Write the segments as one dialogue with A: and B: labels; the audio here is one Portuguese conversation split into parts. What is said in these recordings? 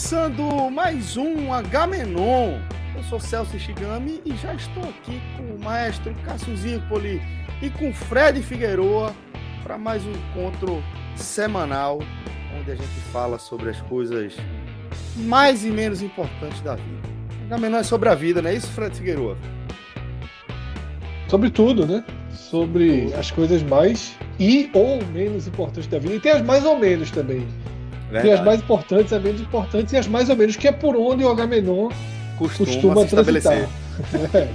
A: Começando mais um H-Menon. Eu sou Celso Shigami e já estou aqui com o maestro Cássio Zirpoli e com Fred Figueroa para mais um encontro semanal onde a gente fala sobre as coisas mais e menos importantes da vida. H-Menon é sobre a vida, não é isso, Fred Figueroa?
B: Sobre tudo, né? Sobre as coisas mais e ou menos importantes da vida. E tem as mais ou menos também. Tem as mais importantes, as menos importantes e as mais ou menos, que é por onde o Agamenon
A: Costuma,
B: costuma
A: se estabelecer.
B: transitar. É.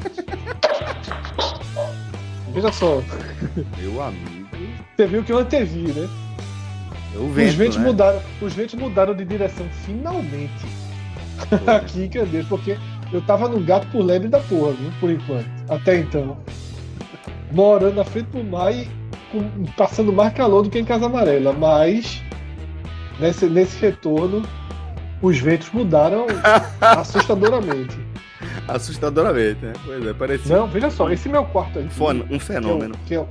B: Veja só,
A: Meu amigo,
B: você viu que eu antevi, né?
A: eu
B: os
A: vento,
B: ventos
A: né?
B: mudaram, os ventos mudaram de direção finalmente. Aqui, que Deus, porque eu tava no gato por lebre da porra, viu? Por enquanto. Até então. Morando na frente do mar e com- passando mais calor do que em Casa Amarela. Mas nesse, nesse retorno, os ventos mudaram assustadoramente.
A: Assustadoramente, né? Pois é, parece
B: Não, veja só, esse meu quarto aqui.
A: um, um
B: que é
A: fenômeno.
B: Que é, o-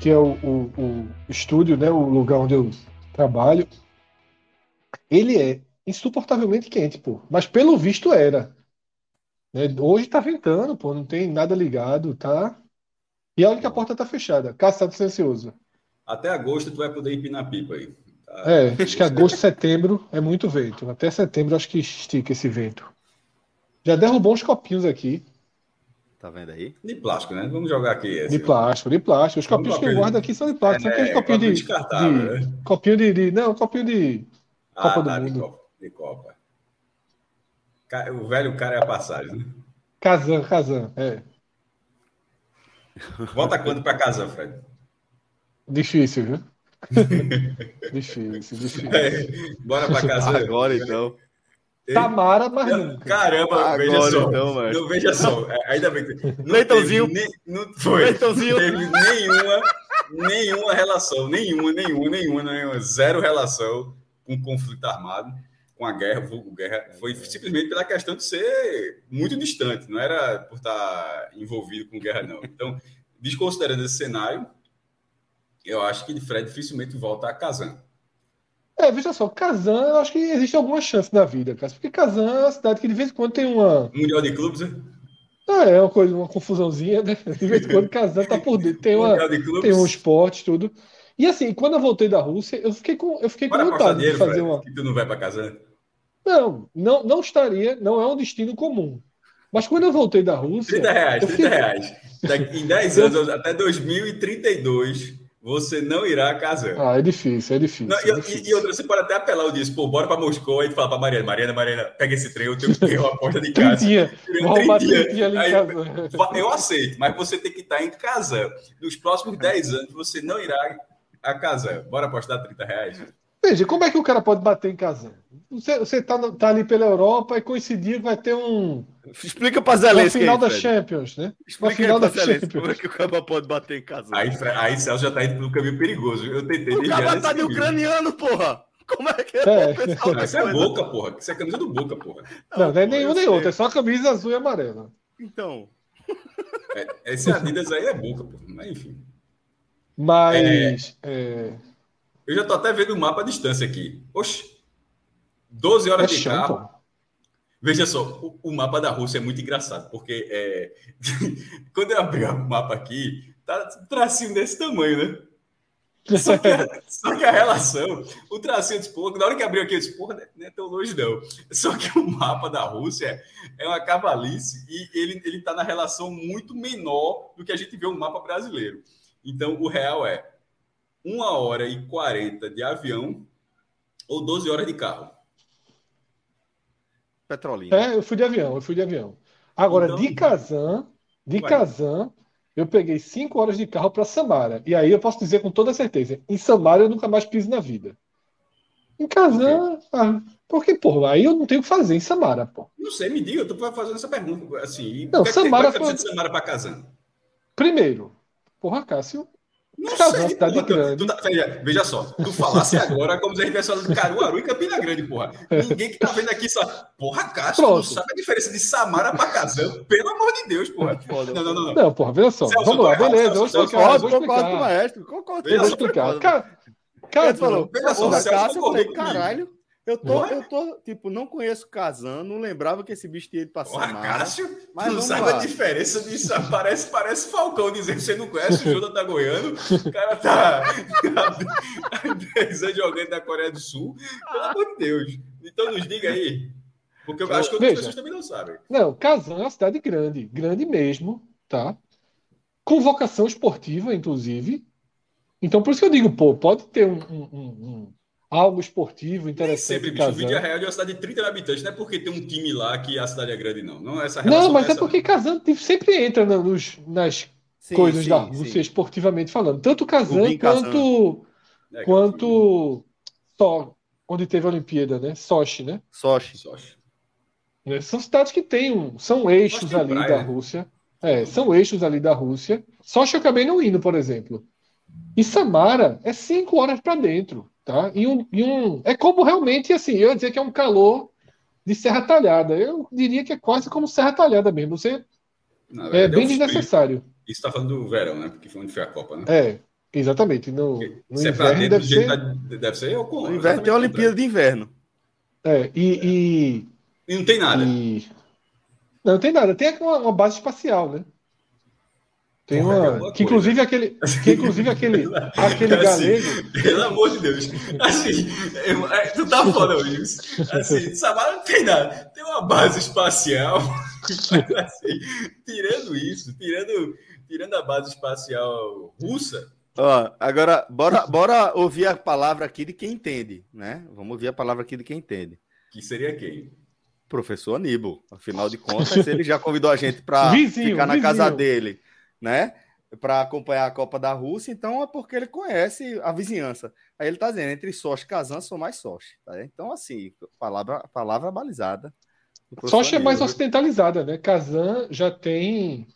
B: que é o, o- o estúdio, né, o lugar onde eu trabalho. Ele é insuportavelmente quente, pô. Mas pelo visto era. Né? Hoje tá ventando, pô, não tem nada ligado, tá? E olha que a porta tá fechada. Caçado silencioso.
C: Até agosto tu vai poder empinar pipa aí.
B: É, acho que agosto, setembro é muito vento. Até setembro acho que estica esse vento. Já derrubou uns copinhos aqui,
A: Tá vendo aí?
C: De plástico, né? Vamos jogar aqui.
B: de plástico, de plástico. Os copinhos que eu guardo aqui são de plástico. São
C: É,
B: aqueles
C: é,
B: copinhos
C: papel
B: de, de-
C: né?
B: Copinho de, de- Não, copinho de.
C: Ah,
B: Copa do
C: tá, de
B: Mundo.
C: Copa. De Copa. O velho cara é a passagem, né?
B: Kazan, Kazan. É.
C: Volta quando pra casa, Fred?
B: Difícil, viu? difícil, difícil.
C: É, bora pra casa.
A: Agora então.
B: Tamara, mas nunca.
C: Caramba, veja
A: Agora
C: só.
A: então.
C: Não, veja só. é, Ainda bem que. Não
A: Leitãozinho.
C: teve nem- não foi.
A: Leitãozinho.
C: Teve nenhuma, nenhuma relação, nenhuma, nenhuma, nenhuma, nenhuma, zero relação com conflito armado, com a guerra, vulgo guerra. Foi simplesmente pela questão de ser muito distante, não era por estar envolvido com guerra, não. Então, desconsiderando esse cenário, eu acho que Fred dificilmente volta a Kazan.
B: É, veja só, Kazan, eu acho que existe alguma chance na vida, cara. Porque Kazan é uma cidade que de vez em quando tem uma.
C: Mundial de Clubes, né?
B: Ah, é uma coisa, uma confusãozinha, né? De vez em quando Kazan tá por dentro. Tem, uma, tem um esporte, tudo. E assim, quando eu voltei da Rússia, eu fiquei com, eu fiquei com vontade de fazer
C: Fred,
B: uma.
C: que tu não vai para Kazan.
B: Não, não, não estaria, não é um destino comum. Mas quando eu voltei da Rússia.
C: 30 reais,
B: eu
C: 30
B: fiquei-
C: reais. Daqui- Em 10 anos, até 2032, você não irá a Kazan.
B: Ah, é difícil, é difícil.
C: Não,
B: é
C: e, e-
B: difícil.
C: e outra, você pode até apelar o disso, pô, bora pra Moscou, aí tu fala pra Mariana, Mariana, Mariana, pega esse trem, eu tenho que ter uma aposta de casa.
B: Trintinha. Vou roubar
C: trintinha.
B: ali
C: Aí,
B: casa.
C: Eu aceito, mas você tem que estar em casa. Nos próximos 10 anos, você não irá a casa. Bora apostar 30 reais?
B: Veja, como é que o cara pode bater em Kazan? Você, você tá, tá ali pela Europa e coincidir vai ter um,
A: Explica pra
B: uma
A: Zelensky
B: final
A: aí,
B: da
A: Fred.
B: Champions, né?
A: Explica
B: final
A: aí
B: da
A: Zelensky como é
B: Champions.
A: que o cara pode bater em casa.
C: Aí, aí Celso já tá indo pelo caminho perigoso. Eu tentei
A: o
C: desviar
A: cara
C: desse
A: tá de ucraniano, porra! Como é que é?
B: É.
C: Não, Isso é boca, porra. Isso é camisa do boca, porra.
B: Não, não é
A: pô,
B: nenhum nem outro, é só camisa azul e amarela.
A: Então,
C: É, esse Adidas aí é boca, porra. Mas enfim.
B: Mas. é,
C: Eu já tô até vendo o mapa à distância aqui. Oxe. 12 horas
B: é
C: de
B: chão,
C: carro.
B: pô.
C: Veja só, o, o mapa da Rússia é muito engraçado, porque é, quando eu abri o mapa aqui, tá um tracinho desse tamanho, né? Só que, a, só que a relação, o tracinho de porra, na hora que abriu aqui, eu disse, porra, não é tão longe não. Só que o mapa da Rússia é uma cavalice e ele, ele tá na relação muito menor do que a gente vê o mapa brasileiro. Então, o real é uma hora e 40 de avião ou 12 horas de carro.
A: Petrolina.
B: É, eu fui de avião, eu fui de avião. Agora,
C: Então-
B: de Kazan, de
C: Vai.
B: Kazan, eu peguei cinco horas de carro para Samara. E aí eu posso dizer com toda certeza, em Samara eu nunca mais piso na vida. Em Kazan, ah, porque, pô, aí eu não tenho o que fazer em Samara, pô.
C: Não sei, me diga, eu tô fazendo essa pergunta. Assim,
B: Não,
C: o que é
B: Samara
C: que é que
B: foi-
C: de Samara para Kazan?
B: Primeiro, porra, Cássio,
C: Não
B: Kazan,
C: sei,
B: cidade
C: porra, tu-
B: grande.
C: tu tá- veja, veja só, tu falasse agora como se a gente estivesse falando de Caruaru e Campina Grande, porra. Ninguém que tá vendo aqui só. Porra, Cássio, tu não
B: Pronto.
C: sabe a diferença de Samara para Kazan? Pelo amor de Deus, porra.
A: Foda,
C: Não, não, não. não.
B: Não, porra, veja só.
C: Celso,
B: Vamos lá,
C: eu errado,
B: beleza,
C: Celso,
B: vou explicar,
A: Concordo,
B: vou
A: concordo com o maestro. Concordo.
B: Eu vou
C: Veja só,
B: explicar.
A: Ca-
B: Ca-
A: Ele
B: Kazan,
A: falou,
C: veja só,
A: porra,
C: Celso
A: Cássio, eu falei,
C: comigo.
A: caralho, eu tô, eu tô, tipo, não conheço Kazan, não lembrava que esse bicho tinha ido pra Samara.
C: Cássio,
A: Mas
C: tu não sabe
A: lá.
C: a diferença disso. Parece, parece Falcão dizendo que você não conhece o Jonathan Goiano. O cara tá há 10 anos jogando na Coreia do Sul. Pelo amor de Deus. Então nos diga aí. Porque eu acho que outras
B: Veja.
C: pessoas também não sabem.
B: Não, Kazan é uma cidade grande, grande mesmo, tá? Com vocação esportiva, inclusive. Então, por isso que eu digo, pô, pode ter um, um- um- um- algo esportivo
C: Nem
B: interessante
C: sempre,
B: em
C: bicho. O
B: Kazan.
C: vídeo é real de uma cidade de 30 mil habitantes. Não é porque tem um time lá que a cidade é grande, não. Não é essa relação.
B: Não, mas é
C: essa,
B: porque Kazan sempre entra nos- nas
A: Sim,
B: coisas
A: sim,
B: da
A: sim.
B: Rússia, esportivamente falando. Tanto Kazan quanto,
C: né, que
B: quanto só onde teve a Olimpíada, né? Sochi, né?
A: Sochi.
B: Né? São cidades que têm um, são eixos
C: tem
B: ali
C: praia,
B: da
C: né?
B: Rússia. É, são eixos ali da Rússia. Sochi eu acabei não indo, por exemplo. E Samara é cinco horas para dentro, tá? E um, e um, é como realmente assim, eu ia dizer que é um calor de Serra Talhada. Eu diria que é quase como Serra Talhada mesmo. Você é
C: verdade,
B: bem
C: um frio.
B: desnecessário.
C: Isso tá falando do verão, né? Porque foi onde foi a Copa, né?
B: É, exatamente. No, no
C: Se é pra
B: inverno
C: dentro,
B: deve ser.
C: da- deve ser eu com.
A: No inverno tem a Olimpíada de Inverno.
B: É, e,
C: E não tem
B: e,
C: nada.
B: e- Não, não tem nada. Tem uma, uma base espacial, né? Tem
C: é
B: uma. Que inclusive aquele. Que inclusive aquele, aquele
C: Assim,
B: galego.
C: Pelo amor de Deus. Assim, eu- é, tu tá falando isso. Assim, Samara não tem nada. Tem uma base espacial. Mas, assim, tirando isso, tirando, tirando a base espacial russa,
A: Ó, agora, bora, bora ouvir a palavra aqui de quem entende, né? Vamos ouvir a palavra aqui de quem entende.
C: que seria quem?
A: Professor Aníbal. Afinal de contas, ele já convidou a gente para
B: Vizinho,
A: ficar na
B: vizinho.
A: casa dele, né? Para acompanhar a Copa da Rússia, então é porque ele conhece a vizinhança. Aí ele tá dizendo, entre Sochi e Kazan, sou mais Sochi. Tá? Então, assim, palavra, palavra balizada.
B: Sochi é mais ocidentalizada, né? Kazan já tem.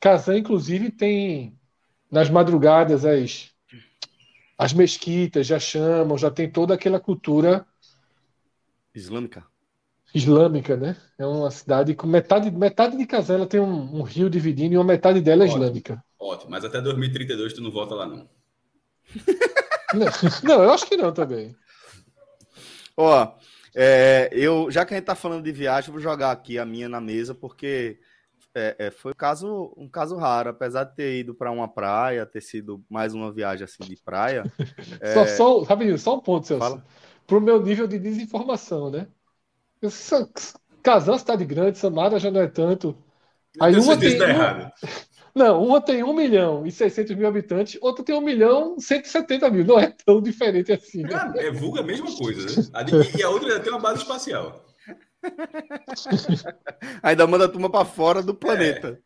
B: Kazan, inclusive, tem nas madrugadas as, as mesquitas já chamam, já tem toda aquela cultura
A: Islâmica.
B: Islâmica, né? É uma cidade com metade, metade de Kazan ela tem um, um rio dividindo e uma metade dela é
C: Ótimo.
B: islâmica.
C: Ótimo, mas até 2032 tu não volta lá, não.
B: Não, não, eu acho que não também.
A: Ó, é, eu, já que a gente tá falando de viagem, vou jogar aqui a minha na mesa, porque é, é, foi um caso, um caso raro, apesar de ter ido para uma praia, ter sido mais uma viagem assim de praia.
B: Só, só, rapidinho, só um ponto, Celso.
A: Fala.
B: Pro meu nível de desinformação, né? Kazan é uma cidade grande, Samara já não é tanto. Aí
C: Tenho
B: uma tem,
C: tá errado.
B: Não, uma tem 1 milhão e 600 mil habitantes, outra tem 1 milhão e 170 mil. Não é tão diferente assim. né?
C: É, é vulga a mesma coisa, né? E a outra tem uma base espacial.
A: Ainda manda a turma para fora do planeta.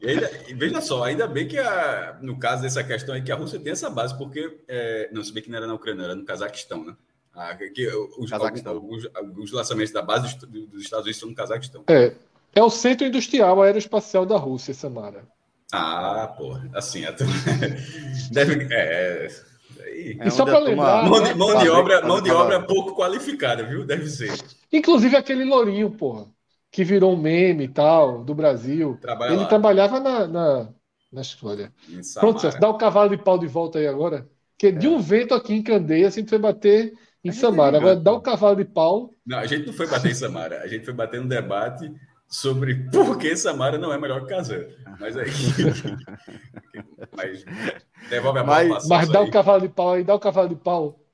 C: E ainda- e veja só, ainda bem que a- no caso dessa questão aí que a Rússia tem essa base, porque é, não se bem que não era na Ucrânia, era no Cazaquistão, né? Ah, que os,
A: Cazaquistão.
C: alguns, alguns lançamentos da base dos, dos Estados Unidos estão no Cazaquistão.
B: É, é o centro industrial aeroespacial da Rússia, Samara.
C: Ah, porra, assim, turma- deve. É, é.
A: É
B: E só
A: onde
B: pra
A: a turma-
B: lembrar,
C: mão de, mão de obra, mão de obra pouco qualificada, viu? Deve ser.
B: Inclusive aquele lourinho, porra, que virou um meme e tal, do Brasil.
C: Trabalha
B: Ele
C: lá.
B: trabalhava na, na, na escolha. Pronto, dá o cavalo de pau de volta aí agora. Que de um vento aqui em Candeias, a gente foi bater em Samara. Agora dá o cavalo de pau.
C: Não, a gente não foi bater em Samara, a gente foi bater no debate sobre por que Samara não é melhor que Kazan. Mas aí. mas devolve a bola
A: Mas-
B: Mas dá
C: aí.
B: o cavalo de pau aí, dá o cavalo de pau.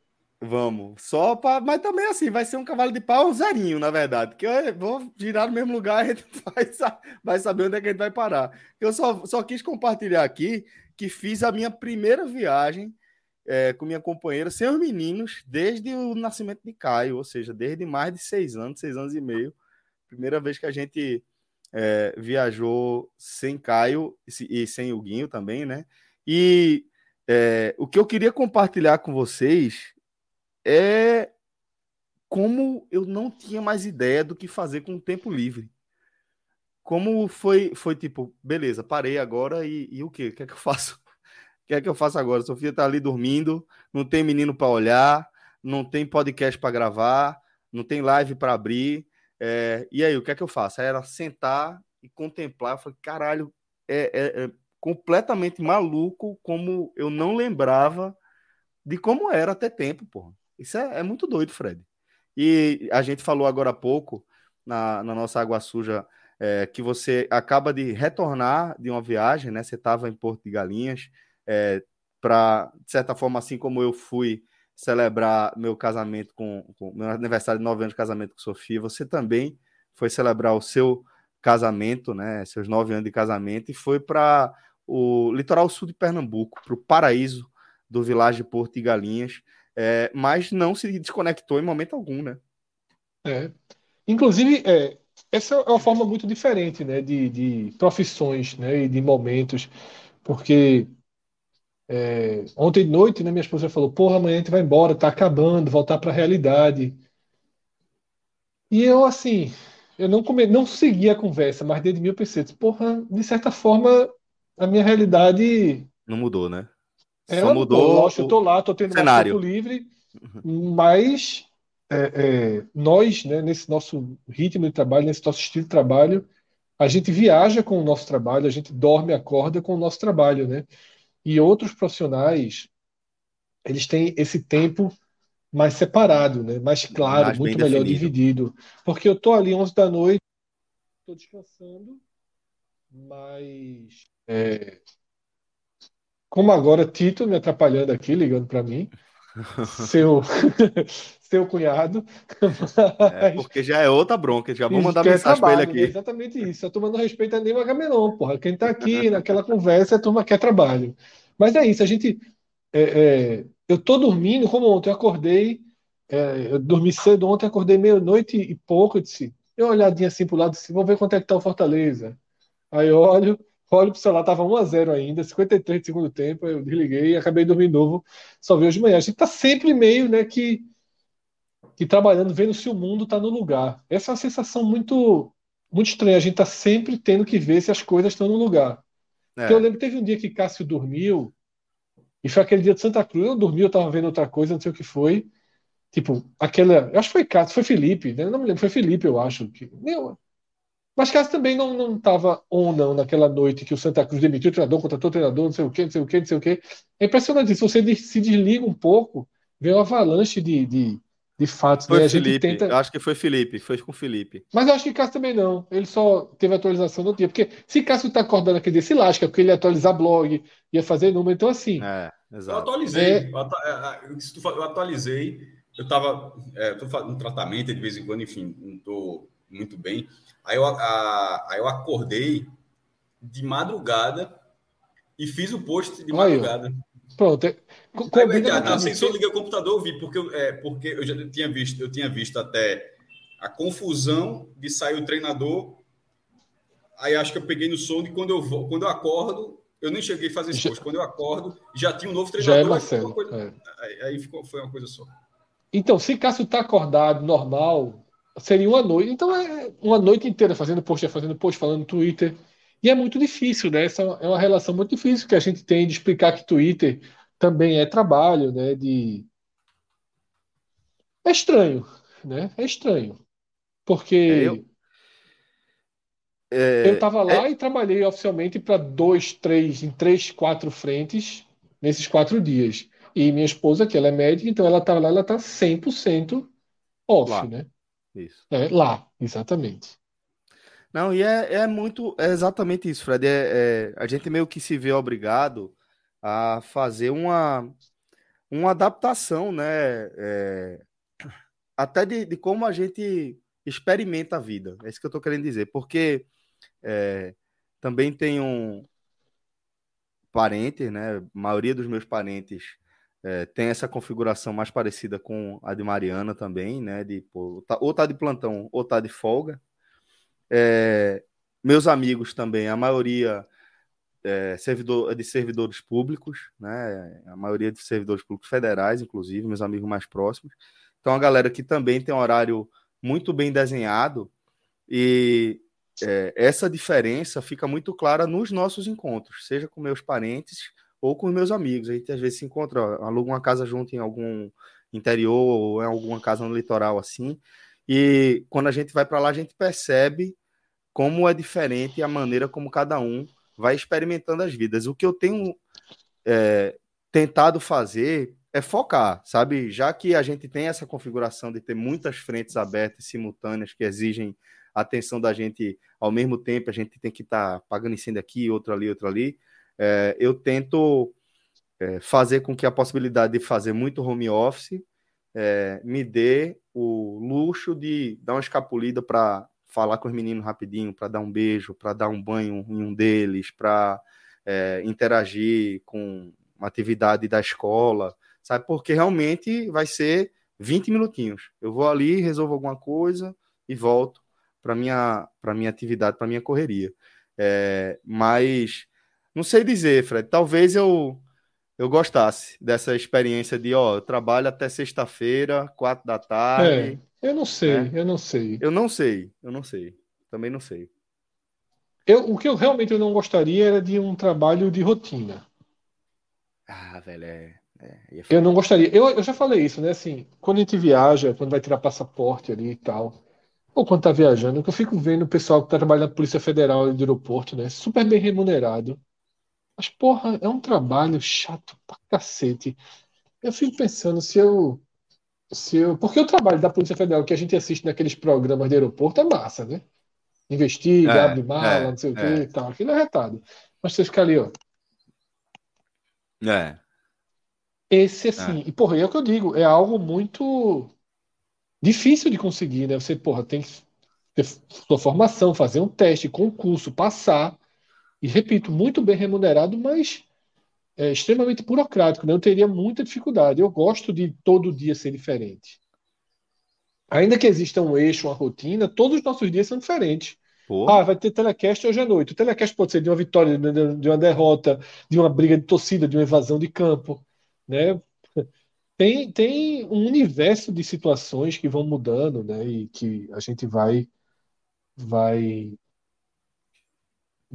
A: Vamos. Só para. Mas também assim, vai ser um cavalo de pau zerinho, na verdade. Porque eu vou girar no mesmo lugar e a gente vai, sa- vai saber onde é que a gente vai parar. Eu só, só quis compartilhar aqui que fiz a minha primeira viagem é, com minha companheira, sem os meninos, desde o nascimento de Caio, ou seja, desde mais de seis anos, seis anos e meio. Primeira vez que a gente é, viajou sem Caio e sem o Guinho também, né? E é, o que eu queria compartilhar com vocês é como eu não tinha mais ideia do que fazer com o tempo livre. Como foi, foi tipo, beleza, parei agora e, e o quê? O que é que eu faço? O que é que eu faço agora? Sofia tá ali dormindo, não tem menino para olhar, não tem podcast para gravar, não tem live para abrir. É, e aí, o que é que eu faço? Aí era sentar e contemplar. Eu falei, caralho, é, é, é completamente maluco como eu não lembrava de como era até tempo, porra. Isso é, é, muito doido, Fred. E a gente falou agora há pouco, na, na nossa água suja, é, que você acaba de retornar de uma viagem, né? Você estava em Porto de Galinhas, é, para, de certa forma, assim como eu fui celebrar meu casamento com, com meu aniversário de nove anos de casamento com Sofia, você também foi celebrar o seu casamento, né? Seus nove anos de casamento, e foi para o litoral sul de Pernambuco, para o paraíso do Vilagem Porto de Galinhas, é, mas não se desconectou em momento algum, né?
B: É. Inclusive, é, essa é uma forma muito diferente né, de, de profissões né, e de momentos, porque é, ontem de noite, né, minha esposa falou: Porra, amanhã a gente vai embora, tá acabando, voltar para a realidade. E eu, assim, eu não, come, não segui a conversa, mas dentro de mim eu pensei: Porra, de certa forma, a minha realidade.
A: Não mudou, né?
B: Ela Só mudou. mudou lógico, eu tô lá, tô tendo
A: cenário.
B: mais tempo livre, mas é, é, nós, né, nesse nosso ritmo de trabalho, nesse nosso estilo de trabalho, a gente viaja com o nosso trabalho, a gente dorme, acorda com o nosso trabalho, né? E outros profissionais, eles têm esse tempo mais separado, né? mais claro, mais muito melhor definido. dividido. Porque eu tô ali 11 da noite, estou descansando, mas é, como agora Tito me atrapalhando aqui, ligando para mim, seu, seu cunhado.
A: É, porque já é outra bronca, já vou mandar mensagem para ele aqui.
B: É exatamente isso. A turma não respeita nem o Agamenon, porra. Quem está aqui naquela conversa, a turma quer trabalho. Mas é isso, a gente. É, é, eu tô dormindo, como ontem, eu acordei, é, eu dormi cedo ontem, acordei meia-noite e pouco, eu disse, eu olhadinha assim pro lado, disse, vou ver quanto é que tá o Fortaleza. Aí eu olho, olho pro celular, tava 1x0 ainda, 53 de segundo tempo, eu desliguei e acabei dormindo novo, só vi hoje de manhã. A gente tá sempre meio, né, que, que trabalhando, vendo se o mundo tá no lugar. Essa é uma sensação muito, muito estranha, a gente tá sempre tendo que ver se as coisas estão no lugar. É. eu lembro que teve um dia que Cássio dormiu, e foi aquele dia de Santa Cruz, eu dormi, eu tava vendo outra coisa, não sei o que foi. Tipo, aquela. Eu acho que foi Cássio, foi Felipe, né? Eu não me lembro, foi Felipe, eu acho. Que, meu, mas Cássio também não, não tava on, não, naquela noite que o Santa Cruz demitiu o treinador, contratou o treinador, não sei o que, não sei o que, não sei o que. É impressionante isso. Você se desliga um pouco, vê uma avalanche de, de, de fatos.
A: Foi né? Felipe, tenta... acho que foi Felipe, foi com Felipe.
B: Mas eu acho que Cássio também não. Ele só teve atualização no dia. Porque se Cássio tá acordando aquele dia, se lasca, porque ele ia atualizar blog, ia fazer número. Então, assim.
C: É, exato. Eu atualizei. É... Eu, é, eu atualizei. Eu tava é, tô no tratamento de vez em quando, enfim, não tô muito bem. Aí eu, a, aí eu acordei de madrugada e fiz o post de madrugada.
B: Pronto. É,
C: combina não, assim, só liguei o computador, eu vi, porque, é, porque eu já tinha visto, eu tinha visto até a confusão de sair o treinador. Aí acho que eu peguei no sono e quando eu, quando eu acordo, eu nem cheguei a fazer esse post. Quando eu acordo, já tinha um novo treinador. Já é
B: Marcelo,
C: coisa, é. Aí, aí ficou, foi uma coisa só.
B: Então, se Cássio está acordado, normal, seria uma noite. Então, é uma noite inteira fazendo post, fazendo post, falando no Twitter. E é muito difícil, né? Essa é uma relação muito difícil que a gente tem de explicar que Twitter também é trabalho, né? De... É estranho, né? É estranho. Porque é, eu é, estava lá é... e trabalhei oficialmente para dois, três, em três, quatro frentes nesses quatro dias. E minha esposa, que ela é médica, então ela está lá, ela está 100% off, lá. né?
A: Isso.
B: É, lá, exatamente.
A: Não, e é, é muito, é exatamente isso, Fred. É, é, a gente meio que se vê obrigado a fazer uma, uma adaptação, né? É, até de, de, como a gente experimenta a vida. É isso que eu estou querendo dizer. Porque é, também tem um. parentes, né? A maioria dos meus parentes é, tem essa configuração mais parecida com a de Mariana também, né? De, pô, tá, ou tá de plantão ou tá de folga. É, meus amigos também, a maioria é, servidor, é de servidores públicos, né? A maioria de servidores públicos federais, inclusive, meus amigos mais próximos. Então, a galera que também tem um horário muito bem desenhado e é, essa diferença fica muito clara nos nossos encontros, seja com meus parentes ou com meus amigos. A gente às vezes se encontra, aluga uma casa junto em algum interior ou em alguma casa no litoral assim. E quando a gente vai para lá, a gente percebe como é diferente a maneira como cada um vai experimentando as vidas. O que eu tenho é, tentado fazer é focar, sabe? Já que a gente tem essa configuração de ter muitas frentes abertas simultâneas que exigem atenção da gente ao mesmo tempo, a gente tem que estar tá pagando incêndio aqui, outro ali, outro ali é, eu tento é, fazer com que a possibilidade de fazer muito home office é, me dê o luxo de dar uma escapulida para falar com os meninos rapidinho, para dar um beijo, para dar um banho em um deles, para é, interagir com uma atividade da escola, sabe? Porque realmente vai ser 20 minutinhos. Eu vou ali, resolvo alguma coisa e volto para minha para minha atividade, para minha correria. É, mas não sei dizer, Fred. Talvez eu eu gostasse dessa experiência de, ó, eu trabalho até sexta-feira, quatro da tarde.
B: É, eu não sei, né? eu não sei.
A: Eu não sei, eu não sei. Também não sei.
B: Eu, o que eu realmente não gostaria era de um trabalho de rotina.
A: Ah, velho, é. é
B: eu não gostaria. Eu, eu já falei isso, né? Assim, quando a gente viaja, quando vai tirar passaporte ali e tal, ou quando tá viajando, que eu fico vendo o pessoal que tá trabalhando na Polícia Federal do aeroporto, né? Super bem remunerado mas, porra, é um trabalho chato pra cacete. Eu fico pensando se eu. Se eu porque o trabalho da Polícia Federal que a gente assiste naqueles programas de aeroporto é massa, né? Investiga, é, abre mala, é, não sei o que é. e tal. Aquilo é retado. Mas você fica ali, ó.
A: É.
B: Esse, assim. É. E, porra, é o que eu digo. É algo muito difícil de conseguir, né? Você, porra, tem que ter sua formação, fazer um teste, concurso, passar e repito, muito bem remunerado, mas é, extremamente burocrático. Né? Eu teria muita dificuldade. Eu gosto de todo dia ser diferente. Ainda que exista um eixo, uma rotina, todos os nossos dias são diferentes. Ah, vai ter telecast hoje à noite. O telecast pode ser de uma vitória, de uma derrota, de uma briga de torcida, de uma evasão de campo. Né? Tem, tem um universo de situações que vão mudando né? e que a gente vai, vai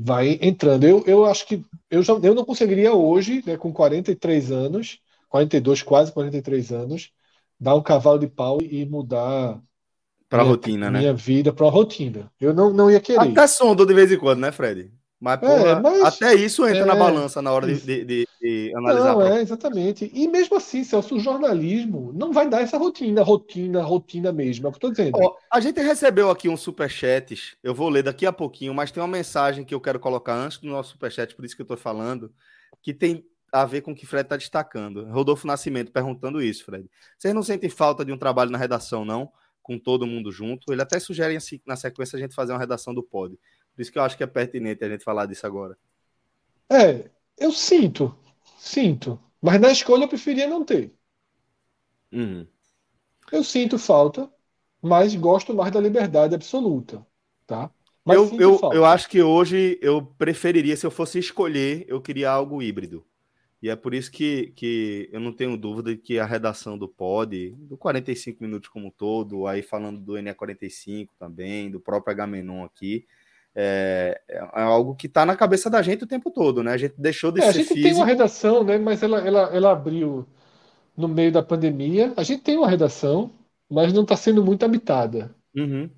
B: vai entrando. Eu, eu acho que eu, já, eu não conseguiria hoje, né, com 43 anos, 42, quase 43 anos, dar um cavalo de pau e mudar
A: para a rotina,
B: né? Minha vida para a rotina. Eu não, não ia querer.
A: Até sondo de vez em quando, né, Fred? Mas, é, porra, é, mas, até isso entra é, na balança na hora de, de, de, de analisar.
B: Não, é, exatamente. E mesmo assim, Celso, o jornalismo não vai dar essa rotina, rotina, rotina mesmo. É o que eu estou dizendo. Ó,
A: a gente recebeu aqui um superchat, eu vou ler daqui a pouquinho, mas tem uma mensagem que eu quero colocar antes do nosso superchat, por isso que eu estou falando, que tem a ver com o que o Fred está destacando. Rodolfo Nascimento perguntando isso, Fred. Vocês não sentem falta de um trabalho na redação, não? Com todo mundo junto? Ele até sugere assim, na sequência a gente fazer uma redação do pod. Por isso que eu acho que é pertinente a gente falar disso agora.
B: É, eu sinto, sinto. Mas na escolha eu preferia não ter.
A: Uhum.
B: Eu sinto falta, mas gosto mais da liberdade absoluta, tá? Mas
A: eu, eu, eu acho que hoje eu preferiria, se eu fosse escolher, eu queria algo híbrido. E é por isso que, que eu não tenho dúvida de que a redação do pod, do 45 minutos como um todo, aí falando do NE45 também, do próprio H-Menon aqui, é, é, é algo que está na cabeça da gente o tempo todo, né? A gente deixou de
B: é,
A: ser
B: A gente
A: físico.
B: tem uma redação, né? Mas ela, ela, ela abriu no meio da pandemia. A gente tem uma redação, mas não está sendo muito habitada.
A: Uhum.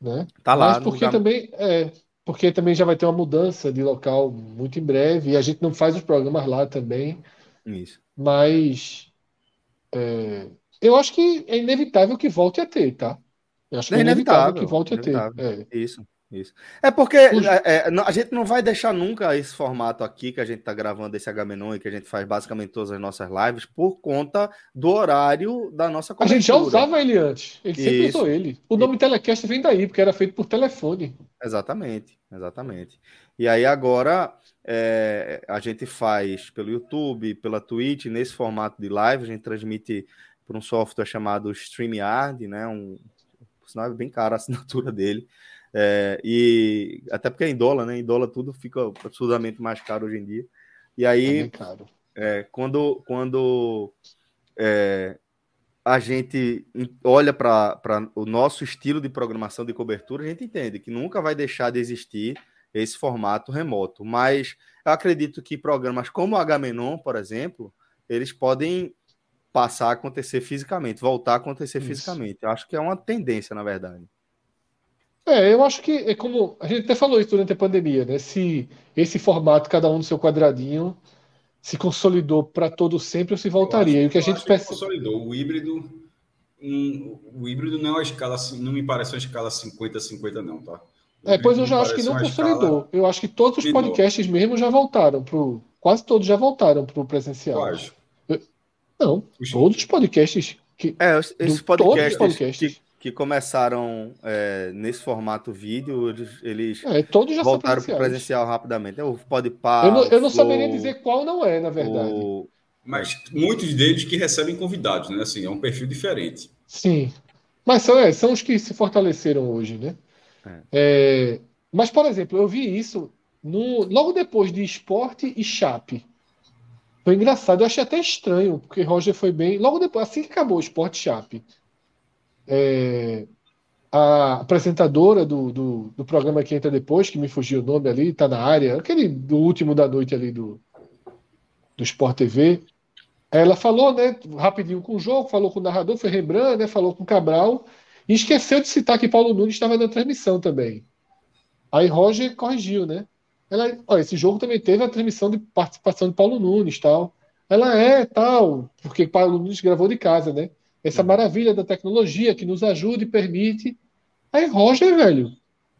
B: Né?
A: Tá lá.
B: Mas porque também é, porque também já vai ter uma mudança de local muito em breve e a gente não faz os programas lá também.
A: Isso.
B: Mas é, eu acho que é inevitável que volte a ter, tá? Eu acho que é, é inevitável, inevitável que volte a ter.
A: É. Isso. Isso. É porque é, é, a gente não vai deixar nunca esse formato aqui que a gente está gravando esse Agamenon e que a gente faz basicamente todas as nossas lives por conta do horário da nossa
B: cobertura. A gente já usava ele antes. Ele sempre Isso. usou ele. O nome e... Telecast vem daí, porque era feito por telefone.
A: Exatamente, exatamente. E aí agora é, a gente faz pelo YouTube, pela Twitch, nesse formato de live, a gente transmite por um software chamado StreamYard, né? Um, por sinal, é bem caro a assinatura dele. É, e até porque é em dólar, né? Em dólar tudo fica absurdamente mais caro hoje em dia. E aí, é, quando, quando é, a gente olha para o nosso estilo de programação de cobertura, a gente entende que nunca vai deixar de existir esse formato remoto. Mas eu acredito que programas como o Agamenon, por exemplo, eles podem passar a acontecer fisicamente, voltar a acontecer Isso. fisicamente. Eu acho que é uma tendência, na verdade.
B: É, eu acho que é como a gente até falou isso durante a pandemia, né? Se esse formato, cada um no seu quadradinho, se consolidou para todo sempre ou se voltaria.
C: e
B: o que a gente percebe...
C: consolidou o híbrido, um, o híbrido não é uma escala, não me parece uma escala 50-50 não, tá?
B: O é, pois eu já acho que não consolidou. Eu acho que todos os podcasts mesmo já voltaram pro, quase todos já voltaram para o presencial. Quase. Não, todos os podcasts que
A: é, esses podcasts, podcasts. Que que começaram é, nesse formato vídeo, eles, eles
B: é, todos já
A: voltaram para presencial rapidamente. O
B: Podpah, eu não, eu não saberia dizer qual não é, na verdade. O...
C: Mas muitos deles que recebem convidados, né? Assim, é um perfil diferente.
B: Sim. Mas são, é, são os que se fortaleceram hoje, né? É. é mas, por exemplo, eu vi isso no, logo depois de Esporte e Chape. Foi engraçado, eu achei até estranho, porque Roger foi bem. Logo depois, assim que acabou o Esporte Chape é, a apresentadora do, do, do, programa que entra depois, que me fugiu o nome ali, está na área, aquele do último da noite ali do, do Sport TV, ela falou, né, rapidinho com o jogo, falou com o narrador, foi Rembrandt, né, falou com o Cabral, e esqueceu de citar que Paulo Nunes estava na transmissão também. Aí Roger corrigiu, né? Ela, esse jogo também teve a transmissão de participação de Paulo Nunes, tal. Ela é tal, porque Paulo Nunes gravou de casa, né? Essa maravilha da tecnologia que nos ajuda e permite. Aí Roger, velho,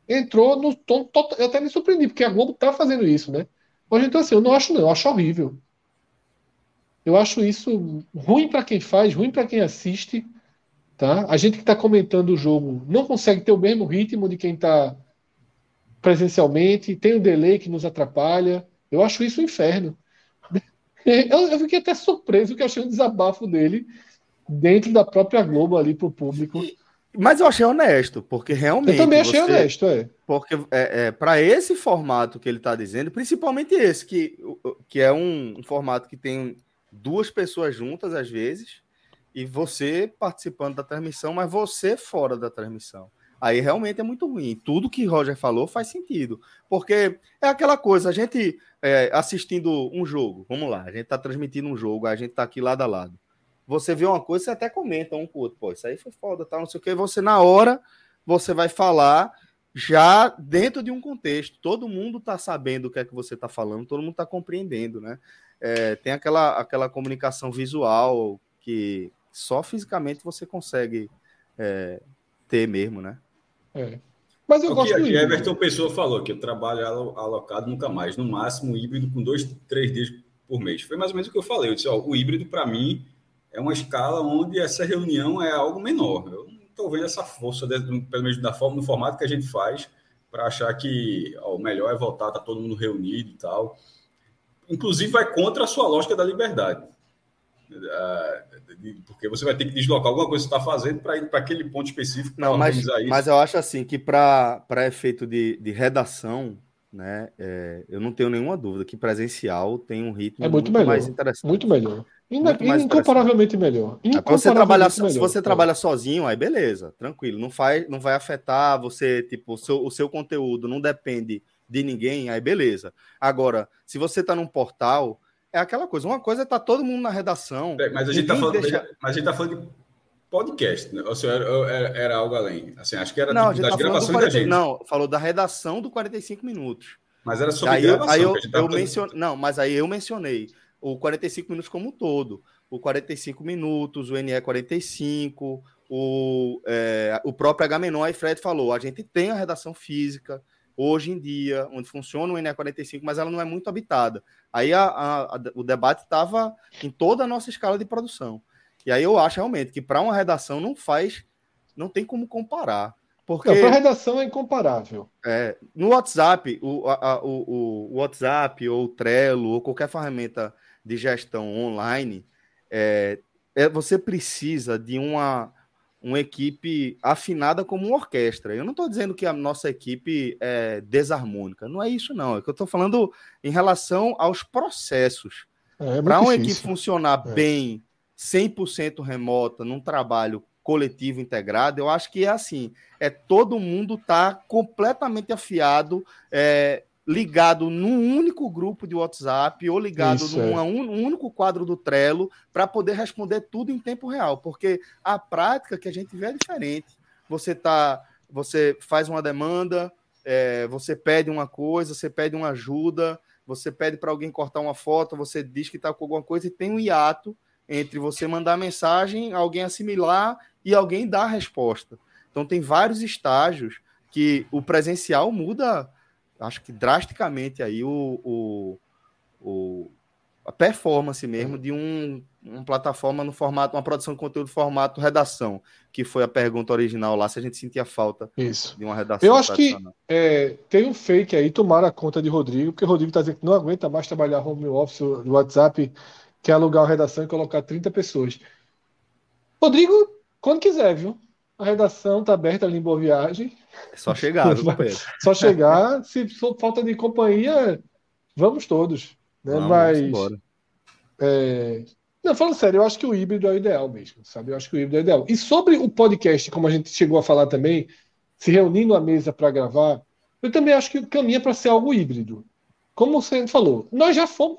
B: entrou no tom. Eu até me surpreendi, porque a Globo tá fazendo isso, né? Hoje, então, assim, eu não acho, não, eu acho horrível. Eu acho isso ruim para quem faz, ruim para quem assiste. Tá? A gente que está comentando o jogo não consegue ter o mesmo ritmo de quem está presencialmente, tem o delay que nos atrapalha. Eu acho isso um inferno. Eu, eu fiquei até surpreso que eu achei um desabafo dele dentro da própria Globo ali para o público.
A: Mas eu achei honesto, porque realmente.
B: Eu também achei você, honesto, é.
A: Porque é, é para esse formato que ele está dizendo, principalmente esse, que, que é um, um, formato que tem duas pessoas juntas às vezes, e você participando da transmissão, mas você fora da transmissão. Aí realmente é muito ruim. Tudo que Roger falou faz sentido. Porque é aquela coisa, a gente é, assistindo um jogo, vamos lá, a gente está transmitindo um jogo, a gente está aqui lado a lado você vê uma coisa, você até comenta um com o outro, pô, isso aí foi foda, tal, não sei o que, você na hora, você vai falar já dentro de um contexto, todo mundo tá sabendo o que é que você tá falando, todo mundo tá compreendendo, né? É, tem aquela, aquela comunicação visual que só fisicamente você consegue é, ter mesmo, né?
B: É. Mas eu o gosto
C: que, que Everton Pessoa falou que eu trabalho alocado nunca mais, no máximo híbrido com dois, três dias por mês. Foi mais ou menos o que eu falei. Eu disse, ó, o híbrido para mim é uma escala onde essa reunião é algo menor. Eu não estou vendo essa força, pelo menos da forma, no formato que a gente faz, para achar que ó, o melhor é voltar, tá todo mundo reunido e tal. Inclusive, vai contra a sua lógica da liberdade. É, porque você vai ter que deslocar alguma coisa que você está fazendo para ir para aquele ponto específico.
A: Não, mas, mas eu acho assim que para efeito de, de redação, né, é, eu não tenho nenhuma dúvida que presencial tem um ritmo
B: é muito, muito mais interessante. Muito melhor. Incomparavelmente melhor.
A: Incomparavelmente você trabalha, melhor. Se você trabalha sozinho, aí beleza, tranquilo. Não, faz, não vai afetar você, tipo, o seu, o seu conteúdo não depende de ninguém, aí beleza. Agora, se você está num portal, é aquela coisa. Uma coisa é tá todo mundo na redação.
C: É, mas, a gente tá falando, deixa... mas a gente tá falando de podcast, né? Ou seja, era, era, algo além. Assim, acho que era
A: não, tipo, das tá gravações 40, da gente. Não, falou da redação do 45 minutos.
C: Mas era sobre
A: aí, gravação. Aí eu, eu mencionei, não, mas aí eu mencionei o 45 minutos como um todo. O 45 minutos, o NE 45, o, é, o próprio Agamenon e Fred falou, a gente tem a redação física hoje em dia, onde funciona o NE45, mas ela não é muito habitada. Aí a, a, a, o debate estava em toda a nossa escala de produção. E aí eu acho realmente que para uma redação não faz, não tem como comparar. Porque
B: para redação é incomparável.
A: É, no WhatsApp, o, a, o, o, WhatsApp ou o Trello ou qualquer ferramenta de gestão online, é, é, você precisa de uma, uma equipe afinada como uma orquestra. Eu não estou dizendo que a nossa equipe é desarmônica, não é isso, não. É que eu estou falando em relação aos processos. É, é Para uma equipe funcionar é. bem, 100% remota, num trabalho coletivo integrado, eu acho que é assim: é todo mundo tá completamente afiado, é, ligado num único grupo de WhatsApp ou ligado Isso, num é. um, único quadro do Trello para poder responder tudo em tempo real, porque a prática que a gente vê é diferente. Você tá, você faz uma demanda, é, você pede uma coisa, você pede uma ajuda, você pede para alguém cortar uma foto, você diz que está com alguma coisa e tem um hiato entre você mandar mensagem, alguém assimilar e alguém dar a resposta. Então tem vários estágios que o presencial muda acho que drasticamente aí o, o, o a performance mesmo de um, uma plataforma no formato, uma produção de conteúdo formato redação, que foi a pergunta original lá, se a gente sentia falta
B: Isso.
A: de uma redação.
B: Eu acho que é, tem um fake aí, tomara a conta de Rodrigo, porque o Rodrigo está dizendo que não aguenta mais trabalhar home office no WhatsApp, quer alugar uma redação e colocar 30 pessoas. Rodrigo, quando quiser, viu? A redação está aberta ali em Boa Viagem.
A: É só chegar, viu,
B: Só chegar. Se for falta de companhia, vamos todos. Né? Vamos, Mas. É... Não, falando sério, eu acho que o híbrido é o ideal mesmo, sabe? Eu acho que o híbrido é o ideal. E sobre o podcast, como a gente chegou a falar também, se reunindo à mesa para gravar, eu também acho que caminha para ser algo híbrido. Como você falou, nós já fomos.